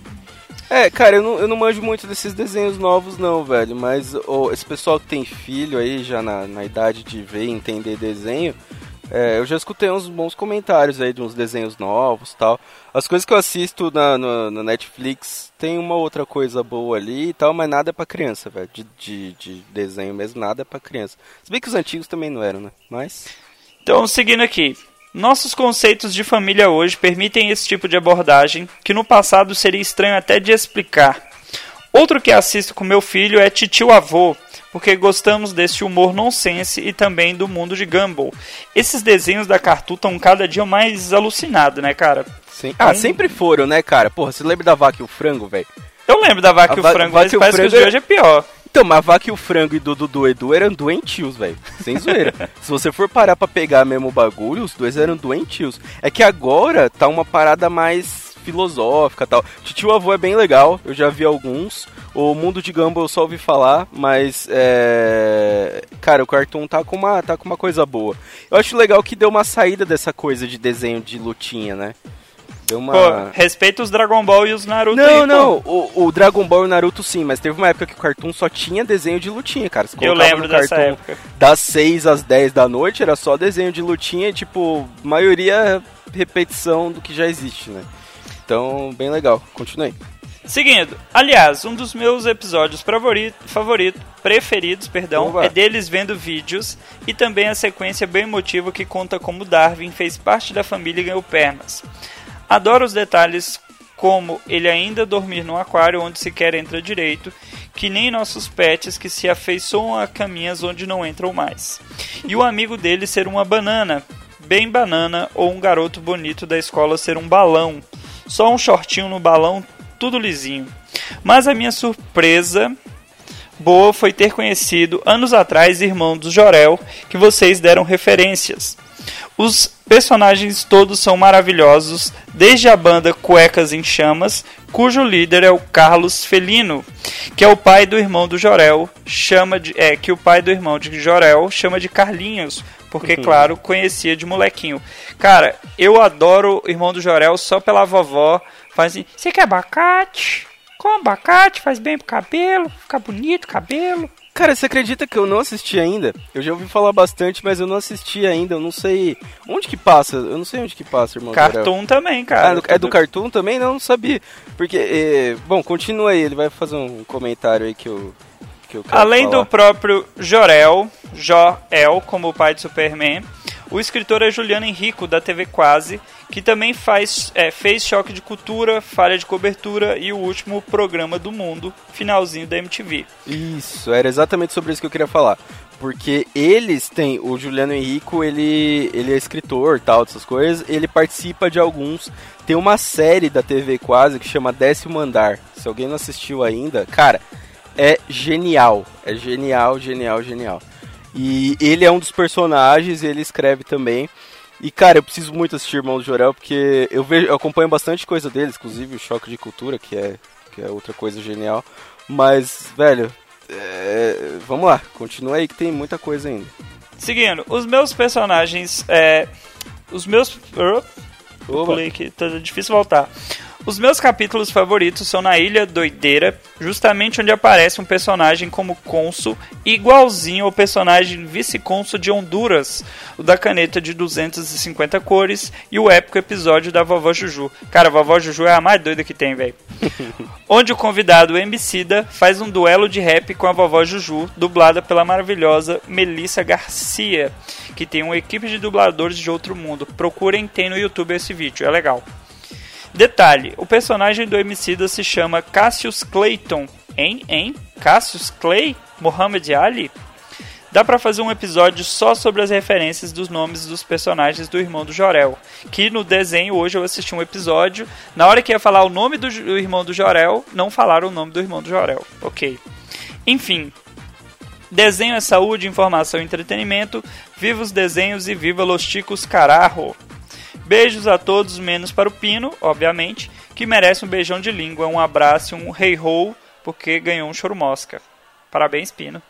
[SPEAKER 9] É, cara, eu não, eu não manjo muito desses desenhos novos, não, velho. Mas ô, esse pessoal que tem filho aí, já na, na idade de ver e entender desenho, é, eu já escutei uns bons comentários aí de uns desenhos novos tal. As coisas que eu assisto na, no- na Netflix tem uma outra coisa boa ali e tal, mas nada é pra criança, velho. De, de, de desenho mesmo, nada é pra criança. Se bem que os antigos também não eram, né? Mas.
[SPEAKER 4] Então, seguindo aqui. Nossos conceitos de família hoje permitem esse tipo de abordagem, que no passado seria estranho até de explicar. Outro que assisto com meu filho é Titio Avô, porque gostamos desse humor nonsense e também do mundo de Gumball. Esses desenhos da Cartoon estão cada dia mais alucinados, né, cara?
[SPEAKER 9] Sim. Ah,
[SPEAKER 4] Então-
[SPEAKER 9] sempre foram, né, cara? Porra, você lembra da vaca e o frango, velho?
[SPEAKER 4] Eu lembro da Vaca
[SPEAKER 9] A
[SPEAKER 4] e o
[SPEAKER 9] Va-
[SPEAKER 4] Frango, mas
[SPEAKER 9] o
[SPEAKER 4] parece que os
[SPEAKER 9] Frango
[SPEAKER 4] de hoje é pior.
[SPEAKER 9] Então, mas a vaca e o frango e do Dudu Edu eram doentios, velho. Sem zoeira. Se você for parar pra pegar mesmo o bagulho, os dois eram doentios. É que agora tá uma parada mais filosófica tal. Titio Avô é bem legal, eu já vi alguns. O Mundo de Gumball eu só ouvi falar, mas é... Cara, o Cartoon tá com, uma, tá com uma coisa boa. Eu acho legal que deu uma saída dessa coisa de desenho de lutinha, né? Deu uma...
[SPEAKER 4] Pô, respeita os Dragon Ball e os Naruto aí,
[SPEAKER 9] Não,
[SPEAKER 4] pô.
[SPEAKER 9] não, o, o Dragon Ball e o Naruto sim, mas teve uma época que o Cartoon só tinha desenho de lutinha, cara.
[SPEAKER 4] Eu lembro dessa época.
[SPEAKER 9] Das 6 às 10 da noite era só desenho de lutinha e, tipo, maioria repetição do que já existe, né? Então, bem legal. Continue.
[SPEAKER 4] Seguindo, aliás, um dos meus episódios favorito, favorito, preferidos, perdão, é deles vendo vídeos e também a sequência bem emotiva que conta como Darwin fez parte da família e ganhou pernas. Adoro os detalhes como ele ainda dormir no aquário onde sequer entra direito, que nem nossos pets que se afeiçoam a caminhas onde não entram mais. E o amigo dele ser uma banana, bem banana, ou um garoto bonito da escola ser um balão. Só um shortinho no balão, tudo lisinho. Mas a minha surpresa boa foi ter conhecido anos atrás irmão do Jorel, que vocês deram referências. Os personagens todos são maravilhosos, desde a banda Cuecas em Chamas, cujo líder é o Carlos Felino, que é o pai do irmão do Jorel, chama de é que o pai do irmão de Jorel chama de Carlinhos, porque claro, conhecia de molequinho. Cara, eu adoro o irmão do Jorel só pela vovó, faz assim, você quer abacate? Com abacate faz bem pro cabelo, fica bonito o cabelo.
[SPEAKER 9] Cara, você acredita que eu não assisti ainda? Eu já ouvi falar bastante, mas eu não assisti ainda. Eu não sei. Onde que passa? Eu não sei onde que passa, irmão.
[SPEAKER 4] Cartoon também,
[SPEAKER 9] Ah,
[SPEAKER 4] cara.
[SPEAKER 9] do- é do Cartoon também? Não, não sabia. Porque, eh, bom, continua aí, ele vai fazer um comentário aí que eu, que eu quero
[SPEAKER 4] Além
[SPEAKER 9] falar.
[SPEAKER 4] do próprio Jorel, Joel, como o pai de Superman, o escritor é Juliano Henrico, da TV Quase, que também faz, é, fez Choque de Cultura, Falha de Cobertura e o último programa do mundo, finalzinho da MTV.
[SPEAKER 9] Isso, era exatamente sobre isso que eu queria falar. Porque eles têm, o Juliano Henrico, ele, ele é escritor tal, dessas coisas, ele participa de alguns. Tem uma série da TV quase que chama Décimo Andar. Se alguém não assistiu ainda, cara, é genial. É genial, genial, genial. E ele é um dos personagens, ele escreve também. E, cara, eu preciso muito assistir Irmão do Jorel, porque eu, vejo, eu acompanho bastante coisa deles, inclusive o Choque de Cultura, que é, que é outra coisa genial. Mas, velho, é, vamos lá, continua aí que tem muita coisa ainda.
[SPEAKER 4] Seguindo, os meus personagens. É, os meus.
[SPEAKER 9] Oba.
[SPEAKER 4] Pulei aqui, tá difícil voltar. Os meus capítulos favoritos são na Ilha Doideira, justamente onde aparece um personagem como cônsul igualzinho ao personagem vice-cônsul de Honduras, o da caneta de 250 cores e o épico episódio da Vovó Juju. Cara, a Vovó Juju é a mais doida que tem, velho. onde o convidado Emicida faz um duelo de rap com a Vovó Juju, dublada pela maravilhosa Melissa Garcia, que tem uma equipe de dubladores de outro mundo. Procurem, tem no YouTube esse vídeo, é legal. Detalhe: o personagem do Emicida se chama Cassius Clayton. Hein? Hein? Cassius Clay? Muhammad Ali? Dá pra fazer um episódio só sobre as referências dos nomes dos personagens do irmão do Jorel. Que no desenho hoje eu assisti um episódio. Na hora que ia falar o nome do, do irmão do Jorel, não falaram o nome do irmão do Jorel. Ok. Enfim. Desenho é saúde, informação e entretenimento. Viva os desenhos e viva Los Ticos Carajo! Beijos a todos, menos para o Pino, obviamente, que merece um beijão de língua, um abraço, um rei hey ho, porque ganhou um choro mosca. Parabéns, Pino.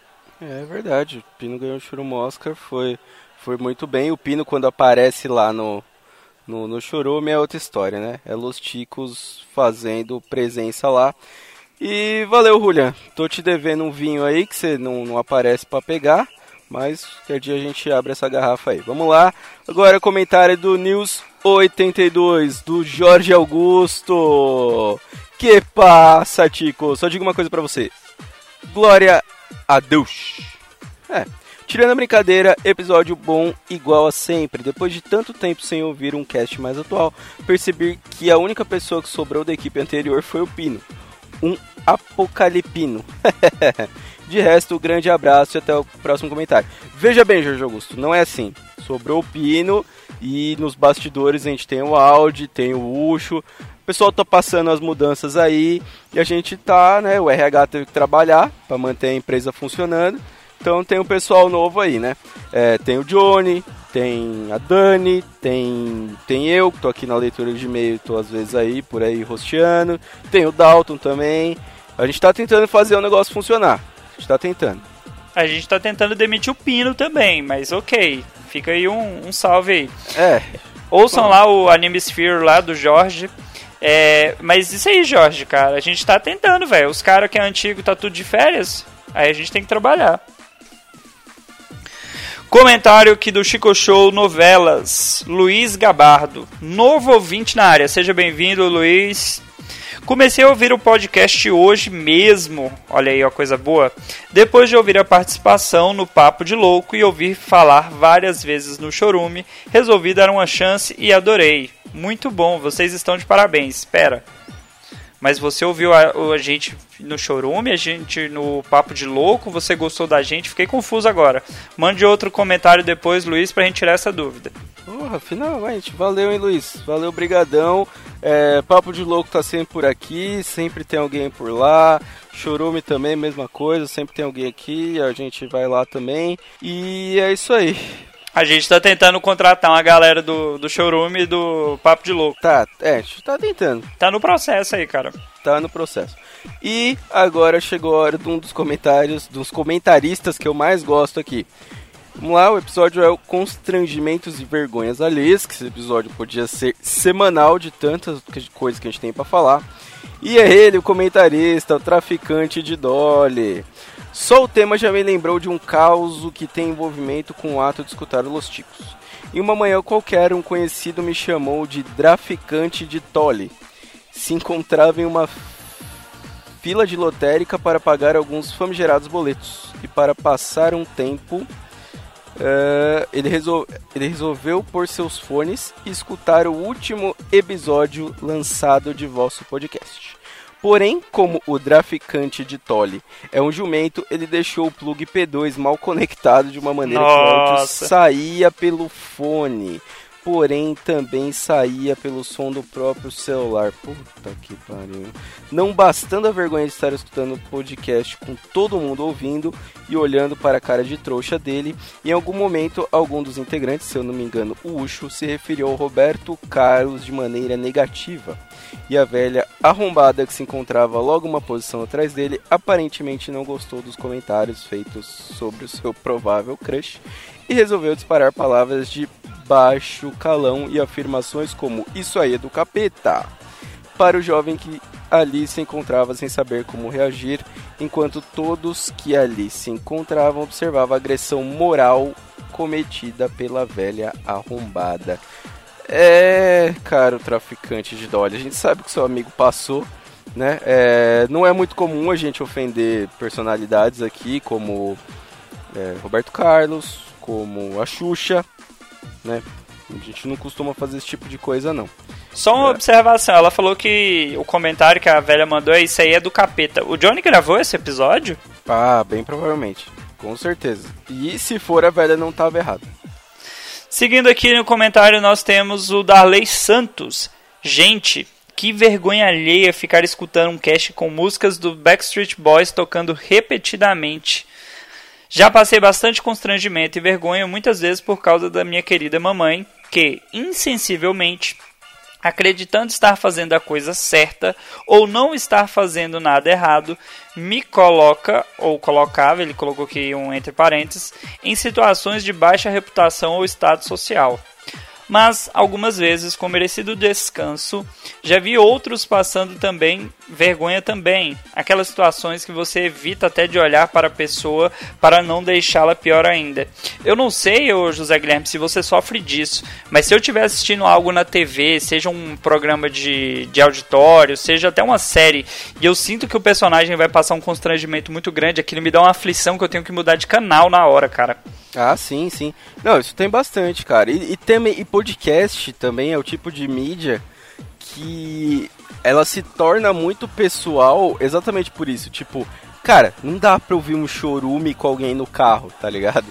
[SPEAKER 9] É verdade, o Pino ganhou o choro mosca, foi, foi muito bem. O Pino, quando aparece lá no, no, no Chorume, é outra história, né? É Los Ticos fazendo presença lá. E valeu, Julian. Tô te devendo um vinho aí que você não, não aparece para pegar. Mas qualquer dia a gente abre essa garrafa aí. Vamos lá. Agora comentário do News 82 do Jorge Augusto. Que passa, Tico? Só digo uma coisa para você. Glória a Deus. É. Tirando a brincadeira, episódio bom igual a sempre. Depois de tanto tempo sem ouvir um cast mais atual, percebi que a única pessoa que sobrou da equipe anterior foi o Pino. Um apocalipino. De resto, um grande abraço e até o próximo comentário. Veja bem, Jorge Augusto, não é assim. Sobrou o Pino e nos bastidores a gente tem o Audi, tem o Ucho. O pessoal tá passando as mudanças aí e a gente tá, né? O RH teve que trabalhar para manter a empresa funcionando. Então tem o pessoal novo aí, né? É, tem o Johnny, tem a Dani, tem, tem eu, que tô aqui na leitura de e-mail, tô às vezes aí, por aí, rosteando. Tem o Dalton também. A gente tá tentando fazer o negócio funcionar. A gente tá tentando.
[SPEAKER 4] A gente tá tentando demitir o Pino também, mas ok. Fica aí um, um salve aí.
[SPEAKER 9] É.
[SPEAKER 4] Ouçam lá o Anime Sphere lá do Jorge. É, mas isso aí, Jorge, cara. A gente tá tentando, velho. Os caras que é antigo tá tudo de férias. Aí a gente tem que trabalhar. Comentário aqui do Chico Show Novelas, Luiz Gabardo. Novo ouvinte na área, seja bem-vindo, Luiz. Comecei a ouvir o podcast hoje mesmo, olha aí, ó, coisa boa. Depois de ouvir a participação no Papo de Louco e ouvir falar várias vezes no Chorume, resolvi dar uma chance e adorei. Muito bom, vocês estão de parabéns. Espera. Mas você ouviu a, a, gente no Chorume, a gente no Papo de Louco, você gostou da gente? Fiquei confuso agora. Mande outro comentário depois, Luiz, pra gente tirar essa dúvida.
[SPEAKER 9] Porra, finalmente. Valeu, hein, Luiz? Valeu, brigadão. É, Papo de Louco tá sempre por aqui, sempre tem alguém por lá. Chorume também, mesma coisa, sempre tem alguém aqui, a gente vai lá também. E é isso aí.
[SPEAKER 4] A gente tá tentando contratar uma galera do, do showroom e do Papo de Louco.
[SPEAKER 9] Tá, é, a gente tá tentando.
[SPEAKER 4] Tá no processo aí, cara.
[SPEAKER 9] Tá no processo. E agora chegou a hora de um dos comentários, dos comentaristas que eu mais gosto aqui. Vamos lá, o episódio é o Constrangimentos e Vergonhas Alheias, que esse episódio podia ser semanal de tantas coisas que a gente tem para falar. E é ele, o comentarista, o traficante de Dolly. Só o tema já me lembrou de um caos que tem envolvimento com o ato de escutar Los Ticos. Em uma manhã qualquer, um conhecido me chamou de traficante de Tolly. Se encontrava em uma fila de lotérica para pagar alguns famigerados boletos. E para passar um tempo, uh, ele, resol ele resolveu pôr seus fones e escutar o último episódio lançado de vosso podcast. Porém, como o traficante de Tolly é um jumento, ele deixou o plug P2 mal conectado de uma maneira
[SPEAKER 4] Nossa.
[SPEAKER 9] que o áudio saía pelo fone. Porém, também saía pelo som do próprio celular. Puta que pariu. Não bastando a vergonha de estar escutando o podcast com todo mundo ouvindo e olhando para a cara de trouxa dele, em algum momento, algum dos integrantes, se eu não me engano, o Ucho, se referiu ao Roberto Carlos de maneira negativa e a velha arrombada que se encontrava logo uma posição atrás dele aparentemente não gostou dos comentários feitos sobre o seu provável crush e resolveu disparar palavras de baixo calão e afirmações como isso aí é do capeta. para o jovem que ali se encontrava sem saber como reagir, enquanto todos que ali se encontravam observavam a agressão moral cometida pela velha arrombada. É, cara, o traficante de Dolly, a gente sabe que seu amigo passou, né? É, não é muito comum a gente ofender personalidades aqui, como é, Roberto Carlos, como a Xuxa, né? A gente não costuma fazer esse tipo de coisa, não.
[SPEAKER 4] Só uma observação, ela falou que o comentário que a velha mandou é isso aí é do capeta. O Johnny gravou esse episódio?
[SPEAKER 9] Ah, bem provavelmente. Com certeza. E se for, a velha não estava errada.
[SPEAKER 4] Seguindo aqui no comentário, nós temos o Darley Santos. Gente, que vergonha alheia ficar escutando um cast com músicas do Backstreet Boys tocando repetidamente. Já passei bastante constrangimento e vergonha muitas vezes por causa da minha querida mamãe, que, insensivelmente, acreditando estar fazendo a coisa certa ou não estar fazendo nada errado, me coloca, ou colocava, ele colocou aqui um entre parênteses, em situações de baixa reputação ou status social. Mas algumas vezes, com merecido descanso, já vi outros passando também vergonha também. Aquelas situações que você evita até de olhar para a pessoa para não deixá-la pior ainda. Eu não sei, ô José Guilherme, se você sofre disso, mas se eu estiver assistindo algo na TV, seja um programa de, de auditório, seja até uma série, e eu sinto que o personagem vai passar um constrangimento muito grande, aquilo me dá uma aflição que eu tenho que mudar de canal na hora, cara.
[SPEAKER 9] Ah, sim, sim. Não, isso tem bastante, cara. E, e, também, e podcast também é o tipo de mídia que ela se torna muito pessoal exatamente por isso. Tipo, cara, não dá pra ouvir um chorume com alguém no carro, tá ligado?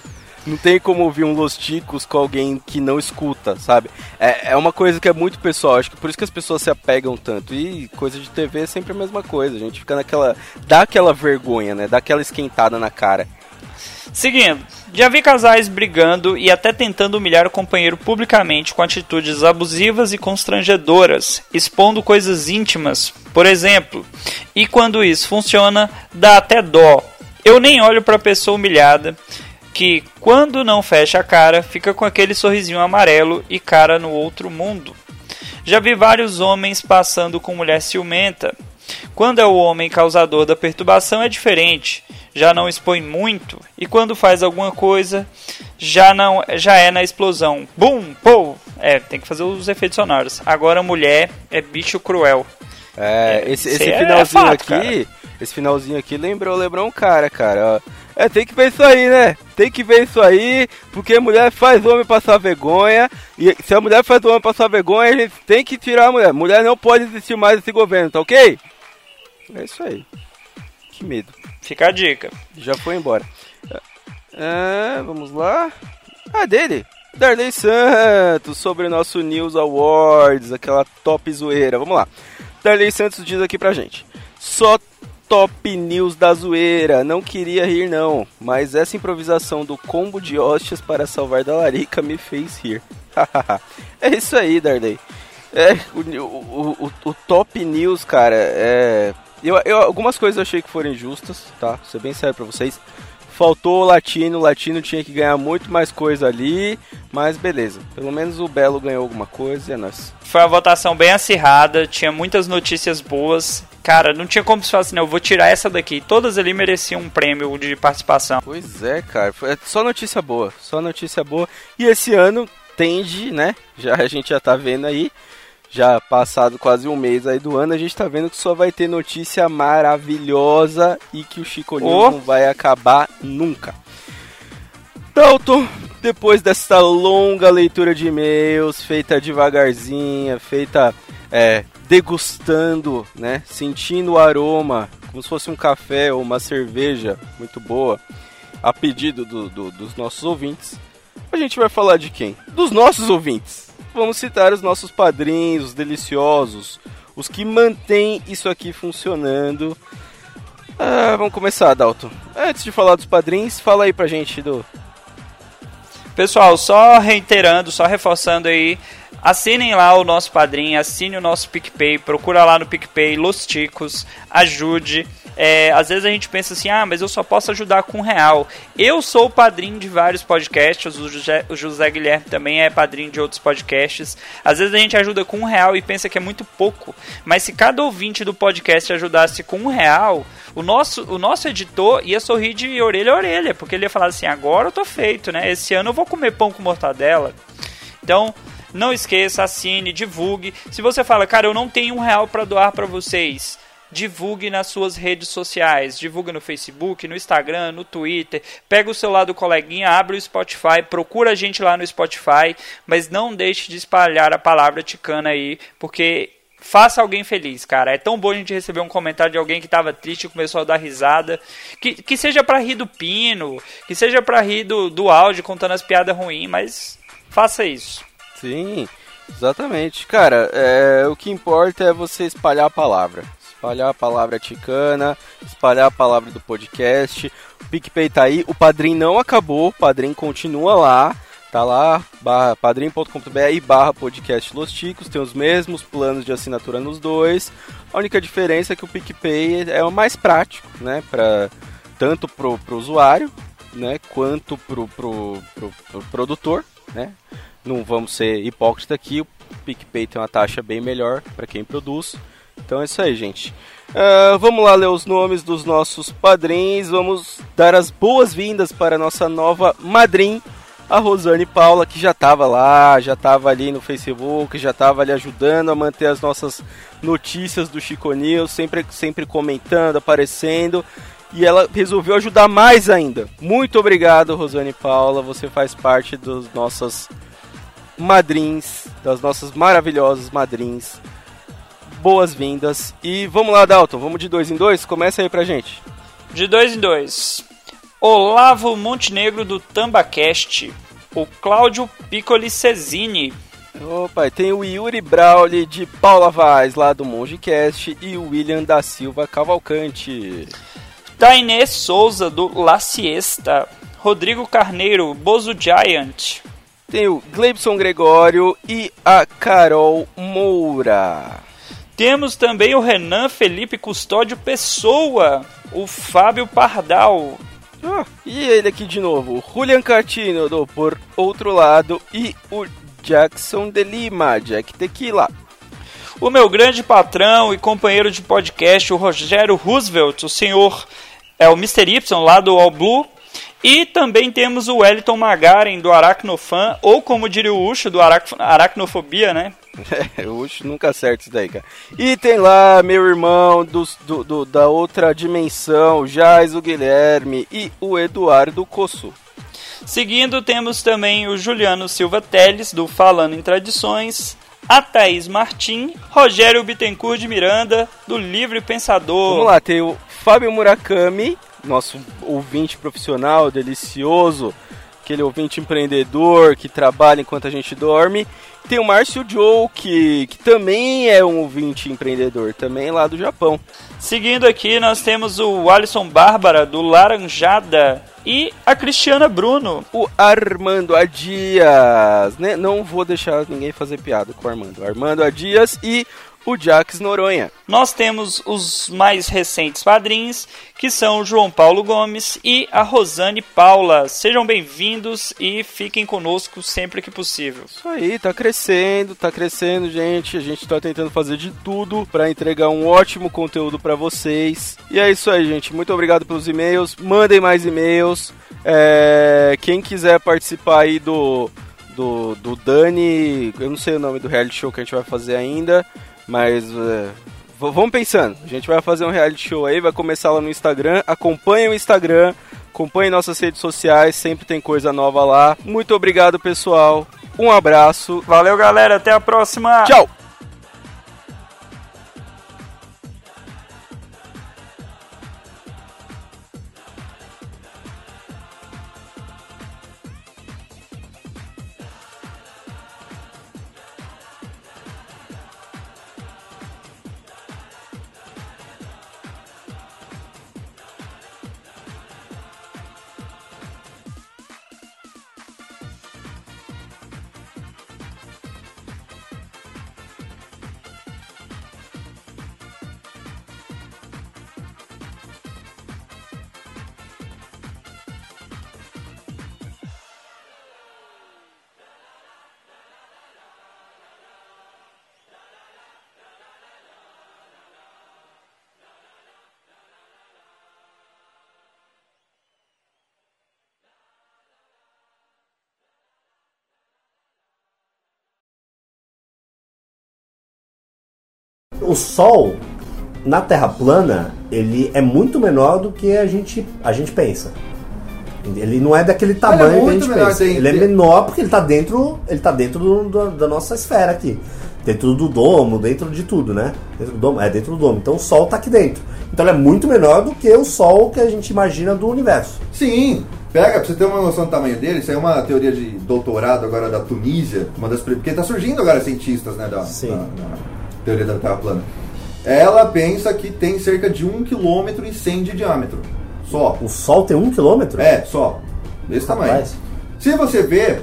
[SPEAKER 9] Não tem como ouvir um Los Ticos com alguém que não escuta, sabe? É, é uma coisa que é muito pessoal, acho que por isso que as pessoas se apegam tanto. E coisa de TV é sempre a mesma coisa, a gente fica naquela. dá aquela vergonha, né? Dá aquela esquentada na cara.
[SPEAKER 4] Seguindo, já vi casais brigando e até tentando humilhar o companheiro publicamente com atitudes abusivas e constrangedoras, expondo coisas íntimas, por exemplo. E quando isso funciona, dá até dó. Eu nem olho para a pessoa humilhada, que quando não fecha a cara, fica com aquele sorrisinho amarelo e cara no outro mundo. Já vi vários homens passando com mulher ciumenta. Quando é o homem causador da perturbação é diferente já não expõe muito e quando faz alguma coisa já não já é na explosão. Bum, pô. É, tem que fazer os efeitos sonoros. Agora mulher é bicho cruel.
[SPEAKER 9] É, esse, esse é finalzinho fato, aqui, cara. esse finalzinho aqui lembrou, lembrou um cara, cara. É, tem que ver isso aí, né? Tem que ver isso aí, porque mulher faz homem passar vergonha. E se a mulher faz o homem passar vergonha, a gente tem que tirar a mulher. Mulher não pode existir mais esse governo, tá ok? É isso aí. Que medo.
[SPEAKER 4] Fica a dica.
[SPEAKER 9] Já foi embora. É, vamos lá. Ah, dele. Darley Santos, sobre o nosso News Awards, aquela top zoeira. Vamos lá. Darley Santos diz aqui pra gente. Só top news da zoeira. Não queria rir, não. Mas essa improvisação do combo de hóstias para salvar da Larica me fez rir. é isso aí, Darley. É, o, o, o, o top news, cara, é eu, eu, algumas coisas eu achei que foram injustas, tá? Vou ser bem sério pra vocês. Faltou o Latino, o Latino tinha que ganhar muito mais coisa ali, mas beleza. Pelo menos o Belo ganhou alguma coisa e é nóis.
[SPEAKER 4] Foi uma votação bem acirrada, tinha muitas notícias boas. Cara, não tinha como se falar assim, não, eu vou tirar essa daqui. Todas ali mereciam um prêmio de participação.
[SPEAKER 9] Pois é, cara. Foi só notícia boa, só notícia boa. E esse ano tende, né? Já a gente já tá vendo aí já passado quase um mês aí do ano, a gente tá vendo que só vai ter notícia maravilhosa e que o Chico oh. não vai acabar nunca. Dalton, depois dessa longa leitura de e-mails, feita devagarzinha, feita é, degustando, né, sentindo o aroma, como se fosse um café ou uma cerveja muito boa, a pedido do, do, dos nossos ouvintes, a gente vai falar de quem? Dos nossos ouvintes vamos citar os nossos padrinhos, os deliciosos, os que mantêm isso aqui funcionando. Ah, vamos começar, Dalton. Antes de falar dos padrinhos, fala aí pra gente do.
[SPEAKER 4] Pessoal, só reiterando, só reforçando aí, assinem lá o nosso padrinho, assine o nosso PicPay, procura lá no PicPay Los Ticos, ajude. É, às vezes a gente pensa assim, ah, mas eu só posso ajudar com um real. Eu sou padrinho de vários podcasts, o José, o José Guilherme também é padrinho de outros podcasts. Às vezes a gente ajuda com um real e pensa que é muito pouco, mas se cada ouvinte do podcast ajudasse com um real, o nosso, o nosso editor ia sorrir de orelha a orelha, porque ele ia falar assim, agora eu tô feito, né? Esse ano eu vou comer pão com mortadela. Então, não esqueça, assine, divulgue. Se você fala, cara, eu não tenho um real para doar para vocês, divulgue nas suas redes sociais, divulgue no Facebook, no Instagram, no Twitter, pega o celular do coleguinha, abre o Spotify, procura a gente lá no Spotify, mas não deixe de espalhar a palavra ticana aí, porque faça alguém feliz, cara. É tão bom a gente receber um comentário de alguém que estava triste e começou a dar risada. Que, que seja para rir do pino, que seja para rir do, do áudio contando as piadas ruins, mas faça isso.
[SPEAKER 9] Sim, exatamente. Cara, é, o que importa é você espalhar a palavra. Espalhar a palavra ticana, espalhar a palavra do podcast. O PicPay tá aí, o Padrim não acabou, o Padrim continua lá. Tá lá, barra, padrim.com.br barra podcast Los Ticos, tem os mesmos planos de assinatura nos dois. A única diferença é que o PicPay é o mais prático, né? Pra, tanto pro, pro usuário, né? Quanto pro, pro, pro, pro produtor, né? Não vamos ser hipócritas aqui, o PicPay tem uma taxa bem melhor para quem produz. Então é isso aí, gente. Uh, vamos lá ler os nomes dos nossos padrinhos. Vamos dar as boas-vindas para a nossa nova madrinha, a Rosane Paula, que já estava lá, já estava ali no Facebook, já estava ali ajudando a manter as nossas notícias do Chico News, sempre, sempre comentando, aparecendo. E ela resolveu ajudar mais ainda. Muito obrigado, Rosane Paula. Você faz parte das nossas madrinhas, das nossas maravilhosas madrinhas. Boas-vindas. E vamos lá, Dalton, vamos de dois em dois? Começa aí pra gente.
[SPEAKER 4] De dois em dois. Olavo Montenegro do Tambacast. O Cláudio Piccoli Cesini.
[SPEAKER 9] Opa, tem o Yuri Brauli de Paula Vaz, lá do Mongecast, e o William da Silva Cavalcante.
[SPEAKER 4] Tainê Souza do La Siesta. Rodrigo Carneiro, Bozo Giant.
[SPEAKER 9] Tem o Gleibson Gregório e a Carol Moura.
[SPEAKER 4] Temos também o Renan Felipe Custódio Pessoa, o Fábio Pardal.
[SPEAKER 9] Ah, e ele aqui de novo, o Julian Catino do Por Outro Lado e o Jackson de Lima, Jack Tequila.
[SPEAKER 4] O meu grande patrão e companheiro de podcast, o Rogério Roosevelt, o senhor é o Mr. Y lá do All Blue. E também temos o Wellington Magaren do Aracnofan, ou como diria o Ucho, do Arac Aracnofobia, né?
[SPEAKER 9] É, o Ucho nunca acerta isso daí, cara. E tem lá meu irmão do, do, do da outra dimensão, Jais, o Guilherme e o Eduardo Cosso.
[SPEAKER 4] Seguindo, temos também o Juliano Silva Teles, do Falando em Tradições, a Thaís Martim, Rogério Bittencourt de Miranda, do Livre Pensador.
[SPEAKER 9] Vamos lá, tem o Fábio Murakami, nosso ouvinte profissional, delicioso, aquele ouvinte empreendedor que trabalha enquanto a gente dorme. Tem o Márcio Joe, que, que também é um ouvinte empreendedor, também lá do Japão.
[SPEAKER 4] Seguindo aqui, nós temos o Alisson Bárbara, do Laranjada, e a Cristiana Bruno.
[SPEAKER 9] O Armando Adias, né? Não vou deixar ninguém fazer piada com o Armando. Armando Adias e o Jax Noronha.
[SPEAKER 4] Nós temos os mais recentes padrinhos, que são o João Paulo Gomes e a Rosane Paula. Sejam bem-vindos e fiquem conosco sempre que possível.
[SPEAKER 9] Isso aí, tá crescendo, tá crescendo, gente. A gente tá tentando fazer de tudo para entregar um ótimo conteúdo para vocês. E é isso aí, gente. Muito obrigado pelos e-mails. Mandem mais e-mails. É... Quem quiser participar aí do do, do Dani, eu não sei o nome do reality show que a gente vai fazer ainda, mas é, vamos pensando. A gente vai fazer um reality show aí, vai começar lá no Instagram. Acompanhe o Instagram, acompanhe nossas redes sociais, sempre tem coisa nova lá. Muito obrigado, pessoal. Um abraço.
[SPEAKER 4] Valeu, galera. Até a próxima.
[SPEAKER 9] Tchau.
[SPEAKER 7] O Sol, na Terra plana, ele é muito menor do que a gente, a gente pensa. Ele não é daquele tamanho que a gente pensa. ele é menor porque ele está dentro, ele tá dentro do- do- da nossa esfera aqui. Dentro do domo, dentro de tudo, né? Dentro do domo, é dentro do domo. Então o Sol está aqui dentro. Então ele é muito menor do que o Sol que a gente imagina do universo.
[SPEAKER 6] Sim, pega, pra você ter uma noção do tamanho dele, isso aí é uma teoria de doutorado agora da Tunísia, uma das porque tá surgindo agora cientistas, né, da,
[SPEAKER 7] Sim.
[SPEAKER 6] da- da teoria da Terra plana. Ela pensa que tem cerca de 1 km e 100 de diâmetro. Só.
[SPEAKER 7] O Sol tem um quilômetro?
[SPEAKER 6] É, só. Desse tamanho.
[SPEAKER 7] Rapaz.
[SPEAKER 6] Se você vê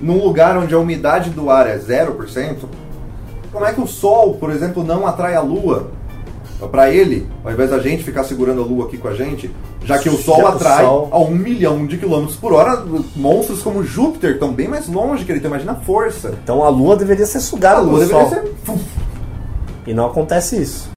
[SPEAKER 6] num lugar onde a umidade do ar é 0%, como é que o Sol, por exemplo, não atrai a Lua para ele, ao invés da gente ficar segurando a Lua aqui com a gente, já que o Sol
[SPEAKER 7] Já que o
[SPEAKER 6] atrai
[SPEAKER 7] Sol-
[SPEAKER 6] a um milhão de quilômetros por hora, monstros como Júpiter estão bem mais longe que ele, então imagina a força.
[SPEAKER 7] Então a Lua deveria ser sugada
[SPEAKER 6] A Lua
[SPEAKER 7] pelo
[SPEAKER 6] deveria
[SPEAKER 7] Sol.
[SPEAKER 6] ser...
[SPEAKER 7] E não acontece isso.